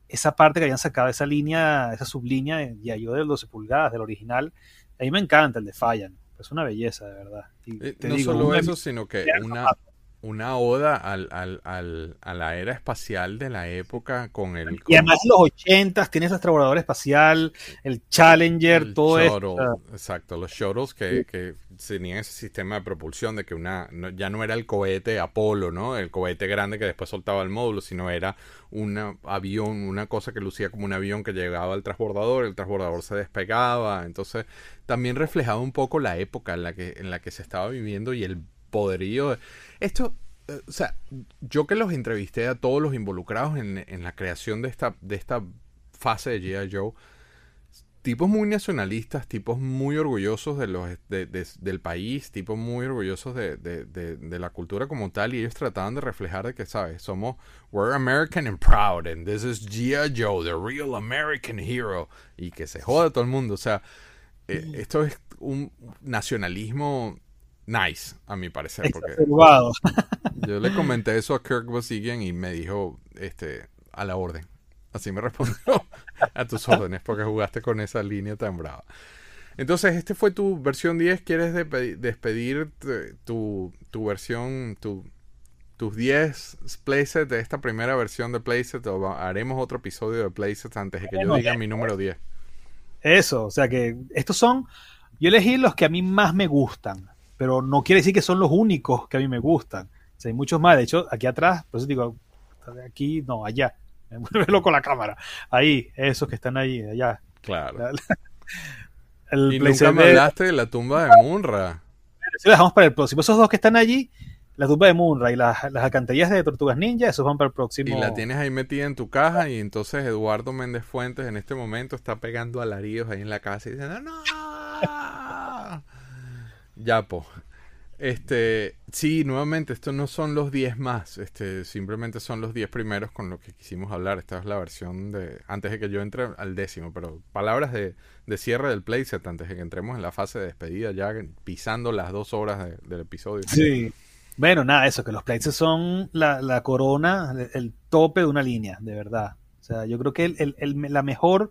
esa parte que habían sacado, esa línea, esa sublínea de yo de 12 pulgadas, del original. A mí me encanta el de Fallan. Es una belleza, de verdad. Eh, no solo eso, sino que una, una oda al, al, al, a la era espacial de la época con el... Y además los 80 tienes el transbordador espacial, el Challenger, todo eso. Exacto, los shuttles que, que, tenían ese sistema de propulsión de que una ya no era el cohete Apolo, ¿no? El cohete grande que después soltaba el módulo, sino era un avión, una cosa que lucía como un avión que llegaba al transbordador, el transbordador se despegaba, entonces también reflejaba un poco la época en la que, en la que se estaba viviendo y el poderío. Esto, eh, o sea, yo que los entrevisté a todos los involucrados en, en la creación de esta, de esta fase de G.I. Joe, tipos muy nacionalistas, tipos muy orgullosos de los, de, del país, tipos muy orgullosos de, de, la cultura como tal, y ellos trataban de reflejar de que, ¿sabes? Somos, we're American and proud, and this is G.I. Joe, the real American hero, y que se joda todo el mundo, o sea, eh, esto es un nacionalismo nice, a mi parecer. Porque yo le comenté eso a Kirk Bosigian y me dijo, este, a la orden. Así me respondió a tus órdenes porque jugaste con esa línea tan brava. Entonces, este fue tu versión 10. ¿Quieres despedir tu, tu versión, tu, tus 10 playsets de esta primera versión de playset o haremos otro episodio de playset antes de que yo diga mi número 10? Eso, o sea que estos son, yo elegí los que a mí más me gustan pero no quiere decir que son los únicos que a mí me gustan. O sea, hay muchos más. De hecho, aquí atrás, por eso digo, aquí, no, allá. Me vuelve loco la cámara. Ahí, esos que están ahí, allá. Claro. el y nunca me hablaste de la tumba de Munra. Sí, dejamos para el próximo. Esos dos que están allí, la tumba de Munra y las, las alcantarillas de Tortugas Ninja, esos van para el próximo. Y la tienes ahí metida en tu caja y entonces Eduardo Méndez Fuentes en este momento está pegando alaridos ahí en la casa y diciendo, ¡No! Ya, po. Este, sí, nuevamente, estos no son los 10 más, este, simplemente son los 10 primeros con los que quisimos hablar. Esta es la versión de, antes de que yo entre al décimo, pero palabras de, de cierre del playset, antes de que entremos en la fase de despedida, ya pisando las dos horas del episodio. Sí. Bueno, nada, eso, que los playsets son la, la corona, el, tope de una línea, de verdad. O sea, yo creo que el, el, la mejor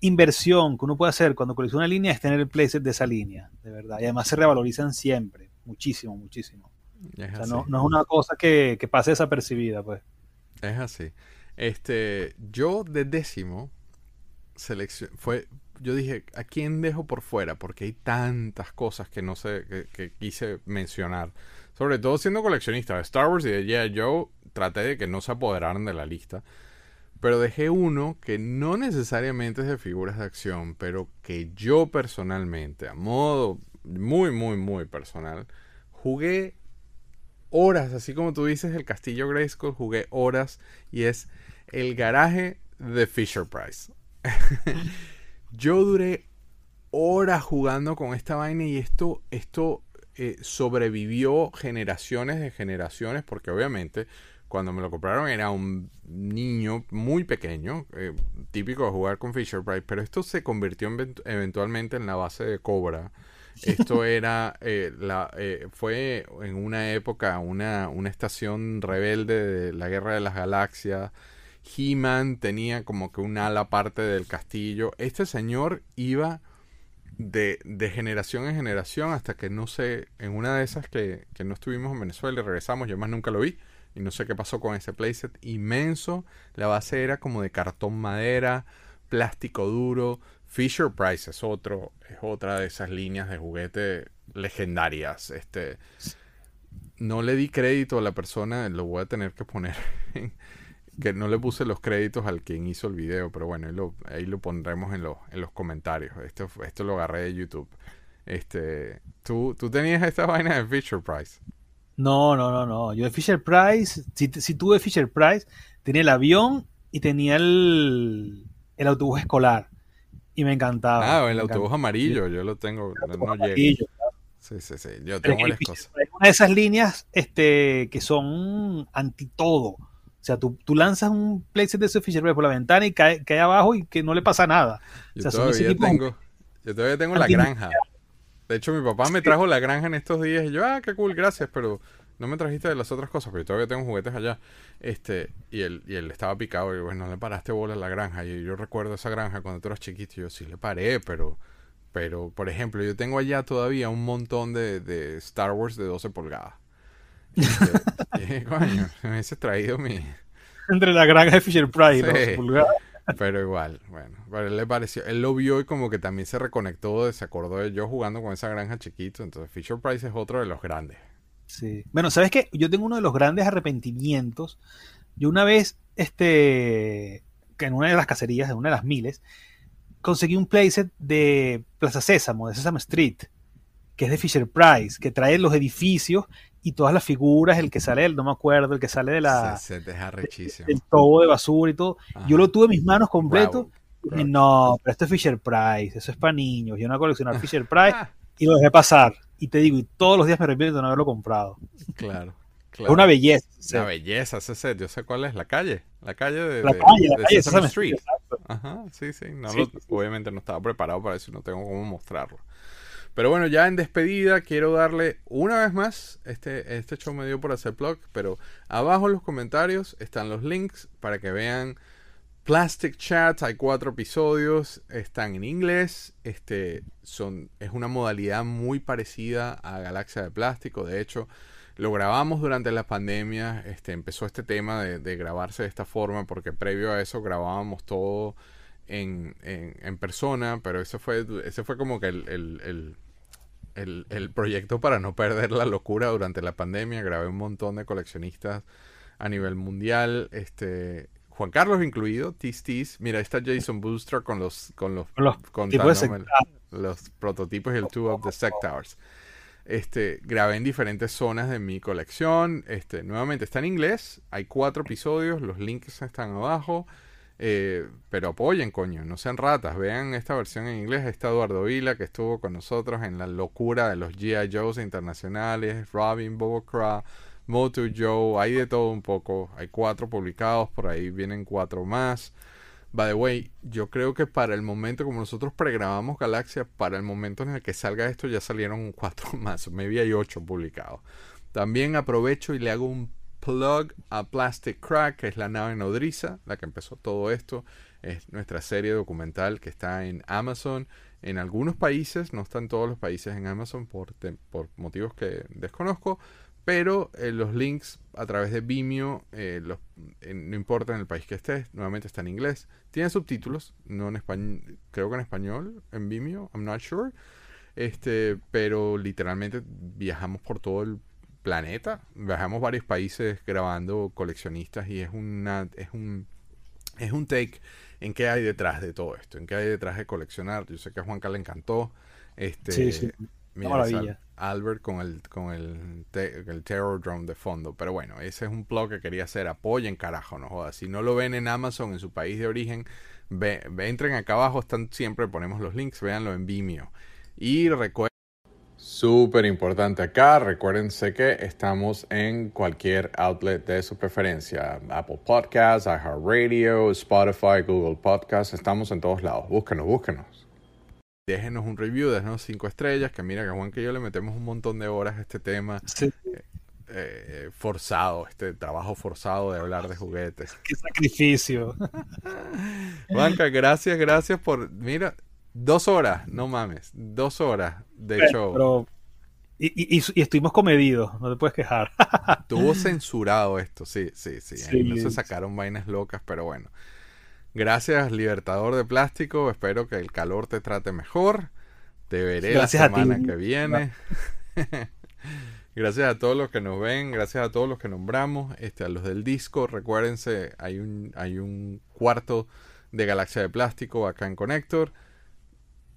inversión que uno puede hacer cuando colecciona una línea es tener el playset de esa línea, de verdad. Y además se revalorizan siempre muchísimo, muchísimo. o sea, no, no, es una cosa que, que, pase desapercibida, pues. Es así. Este, yo de décimo selección fue, yo dije, ¿a quién dejo por fuera? Porque hay tantas cosas que no sé, que, quise mencionar. Sobre todo siendo coleccionista de Star Wars y de Yeah Joe, traté de que no se apoderaran de la lista. Pero dejé uno que no necesariamente es de figuras de acción, pero que yo personalmente, a modo muy, muy, muy personal. Jugué horas, así como tú dices, el Castillo Grayskull, jugué horas y es el garaje de Fisher Price. Yo duré horas jugando con esta vaina y esto, esto eh, sobrevivió generaciones de generaciones porque obviamente cuando me lo compraron era un niño muy pequeño, eh, típico de jugar con Fisher Price, pero esto se convirtió eventualmente en la base de Cobra esto era, eh, la, eh, fue en una época una, una estación rebelde de la Guerra de las Galaxias. He-Man tenía como que un ala parte del castillo. Este señor iba de, de, generación en generación hasta que no sé, en una de esas que, que no estuvimos en Venezuela y regresamos, yo más nunca lo vi. Y no sé qué pasó con ese playset inmenso. La base era como de cartón madera, plástico duro, Fisher Price es otro, es otra de esas líneas de juguete legendarias. Este no le di crédito a la persona, lo voy a tener que poner que no le puse los créditos al quien hizo el video, pero bueno, ahí lo, lo pondremos en, en los comentarios. Esto, esto lo agarré de YouTube. Este, ¿tú, ¿Tú tenías esta vaina de Fisher Price? No, no, no, no. Yo de Fisher Price, si, si tuve Fisher Price, tenía el avión y tenía el, el autobús escolar y me encantaba. Ah, el autobús amarillo, yo lo tengo, no, amarillo, Sí, sí, sí, yo tengo varias cosas. Es una de esas líneas este, que son anti todo. O sea, tú, tú lanzas un playset de ese Fisher por la ventana y cae, cae, abajo y que no le pasa nada. Yo, todavía, tengo, yo todavía tengo la granja. De hecho, mi papá me trajo la granja en estos días y yo, ah, qué cool, gracias, pero no me trajiste de las otras cosas, porque todavía tengo juguetes allá. Este, y él, y él estaba picado y bueno, no le paraste bola a la granja. Y yo recuerdo esa granja cuando tú eras chiquito, y yo sí le paré, pero, pero, por ejemplo, yo tengo allá todavía un montón de, de Star Wars de 12 pulgadas. Este, coño, me hubiese traído mi... Entre la granja de Fisher Price y 12 pulgadas. Pero igual, bueno, pero él le pareció, él lo vio y como que también se reconectó, se acordó de yo jugando con esa granja chiquito, entonces Fisher Price es otro de los grandes. Sí. Bueno, ¿sabes qué? Yo tengo uno de los grandes arrepentimientos. Yo una vez, este, en una de las cacerías, en una de las miles, conseguí un playset de Plaza Sésamo, de Sesame Street, que es de Fisher Price, que trae los edificios y todas las figuras, el que sale, no me acuerdo, el que sale de la... Se, deja rechísimo. El tobo de basura y todo. Yo lo tuve en mis manos completo. No, pero esto es Fisher Price, eso es para niños. Yo no voy a coleccionar Fisher Price y lo dejé pasar. Y te digo, y todos los días me arrepiento de no haberlo comprado. Claro. Es una belleza. Una belleza ese set. Yo sé cuál es. La calle. La calle de, la calle, la calle, Sesame Street. Ajá, sí, sí. Obviamente no estaba preparado para eso no tengo cómo mostrarlo. Pero bueno, ya en despedida quiero darle una vez más, este, este show me dio por hacer blog, pero abajo en los comentarios están los links para que vean Plastic Chat, hay cuatro episodios, están en inglés, este, son, es una modalidad muy parecida a Galaxia de Plástico, de hecho lo grabamos durante la pandemia, este, empezó este tema de, grabarse de esta forma porque previo a eso grabábamos todo en, en, persona, pero ese fue, ese fue como que el, el, el, proyecto para no perder la locura durante la pandemia, grabé un montón de coleccionistas a nivel mundial, este, Juan Carlos incluido, Tis Tis. Mira, está Jason Booster con los con los, con los, prototipos y el Two of the Sectors. Este, grabé en diferentes zonas de mi colección. Este, nuevamente está en inglés. Hay cuatro episodios. Los links están abajo. Eh, pero apoyen, coño, no sean ratas. Vean esta versión en inglés. Está Eduardo Vila, que estuvo con nosotros en la locura de los G.I. Joes internacionales. Robin, Bobocra, Moto Joe. Hay de todo un poco. Hay cuatro publicados, por ahí vienen cuatro más. By the way, yo creo que para el momento, como nosotros pregrabamos Galaxia, para el momento en el que salga esto ya salieron cuatro más. Maybe hay ocho publicados. También aprovecho y le hago un plug a Plastic Crack, que es la nave nodriza, la que empezó todo esto. Es nuestra serie documental que está en Amazon. En algunos países, no están todos los países en Amazon por, por motivos que desconozco, pero eh, los links a través de Vimeo, eh, los, no importa en el país que estés, nuevamente está en inglés. Tiene subtítulos, no en español, creo que en español, en Vimeo, I'm not sure. Este, pero literalmente viajamos por todo el planeta. Viajamos varios países grabando coleccionistas y es una es un es un take en qué hay detrás de todo esto, en qué hay detrás de coleccionar. Yo sé que a Juanca le encantó. Este, sí, sí. maravilla. Albert con el con el, el, Terror Drone de fondo. Pero bueno, ese es un blog que quería hacer. Apoyen, carajo, no jodas. Si no lo ven en Amazon, en su país de origen, ve, entren acá abajo, están siempre ponemos los links, véanlo en Vimeo. Y recuerden Súper importante acá, recuérdense que estamos en cualquier outlet de su preferencia. Apple Podcasts, iHeartRadio, Spotify, Google Podcasts, estamos en todos lados. Búsquenos, búsquenos. Déjenos un review, déjenos cinco estrellas, que mira que Juan que yo le metemos un montón de horas a este tema. Eh, eh, forzado, este trabajo forzado de hablar de juguetes. Qué sacrificio. Juanca, gracias, gracias por... Mira, Dos horas, no mames. Dos horas de show. y, estuvimos comedidos, no te puedes quejar. Estuvo censurado esto, sí, sí, sí. no se sacaron vainas locas, pero bueno. Gracias, Libertador de Plástico. Espero que el calor te trate mejor. Te veré la semana que viene. gracias a todos los que nos ven, gracias a todos los que nombramos, este, a los del disco. Recuérdense, hay un, hay un cuarto de Galaxia de Plástico acá en Connector.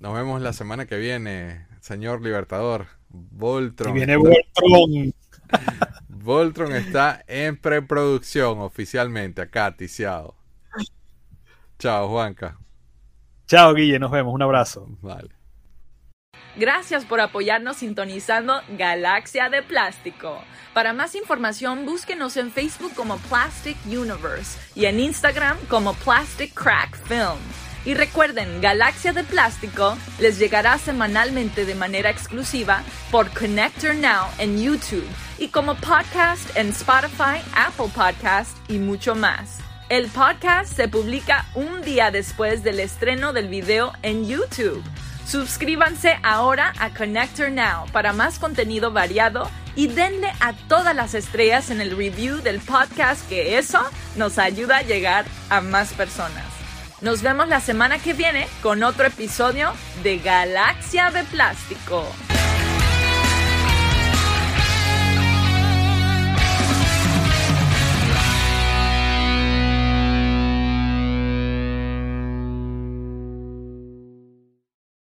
Nos vemos la semana que viene, señor Libertador. Voltron. viene Voltron. Voltron está en preproducción oficialmente, acá, ticiado. Chao, Juanca. Chao, Guille, nos vemos. Un abrazo. Vale. Gracias por apoyarnos sintonizando Galaxia de Plástico. Para más información, búsquenos en Facebook como Plastic Universe y en Instagram como Plastic Crack Film. Y recuerden, Galaxia de Plástico les llegará semanalmente de manera exclusiva por Connector Now en YouTube y como podcast en Spotify, Apple Podcast y mucho más. El podcast se publica un día después del estreno del video en YouTube. Suscríbanse ahora a Connector Now para más contenido variado y denle a todas las estrellas en el review del podcast que eso nos ayuda a llegar a más personas. Nos vemos la semana que viene con otro episodio de Galaxia de Plástico.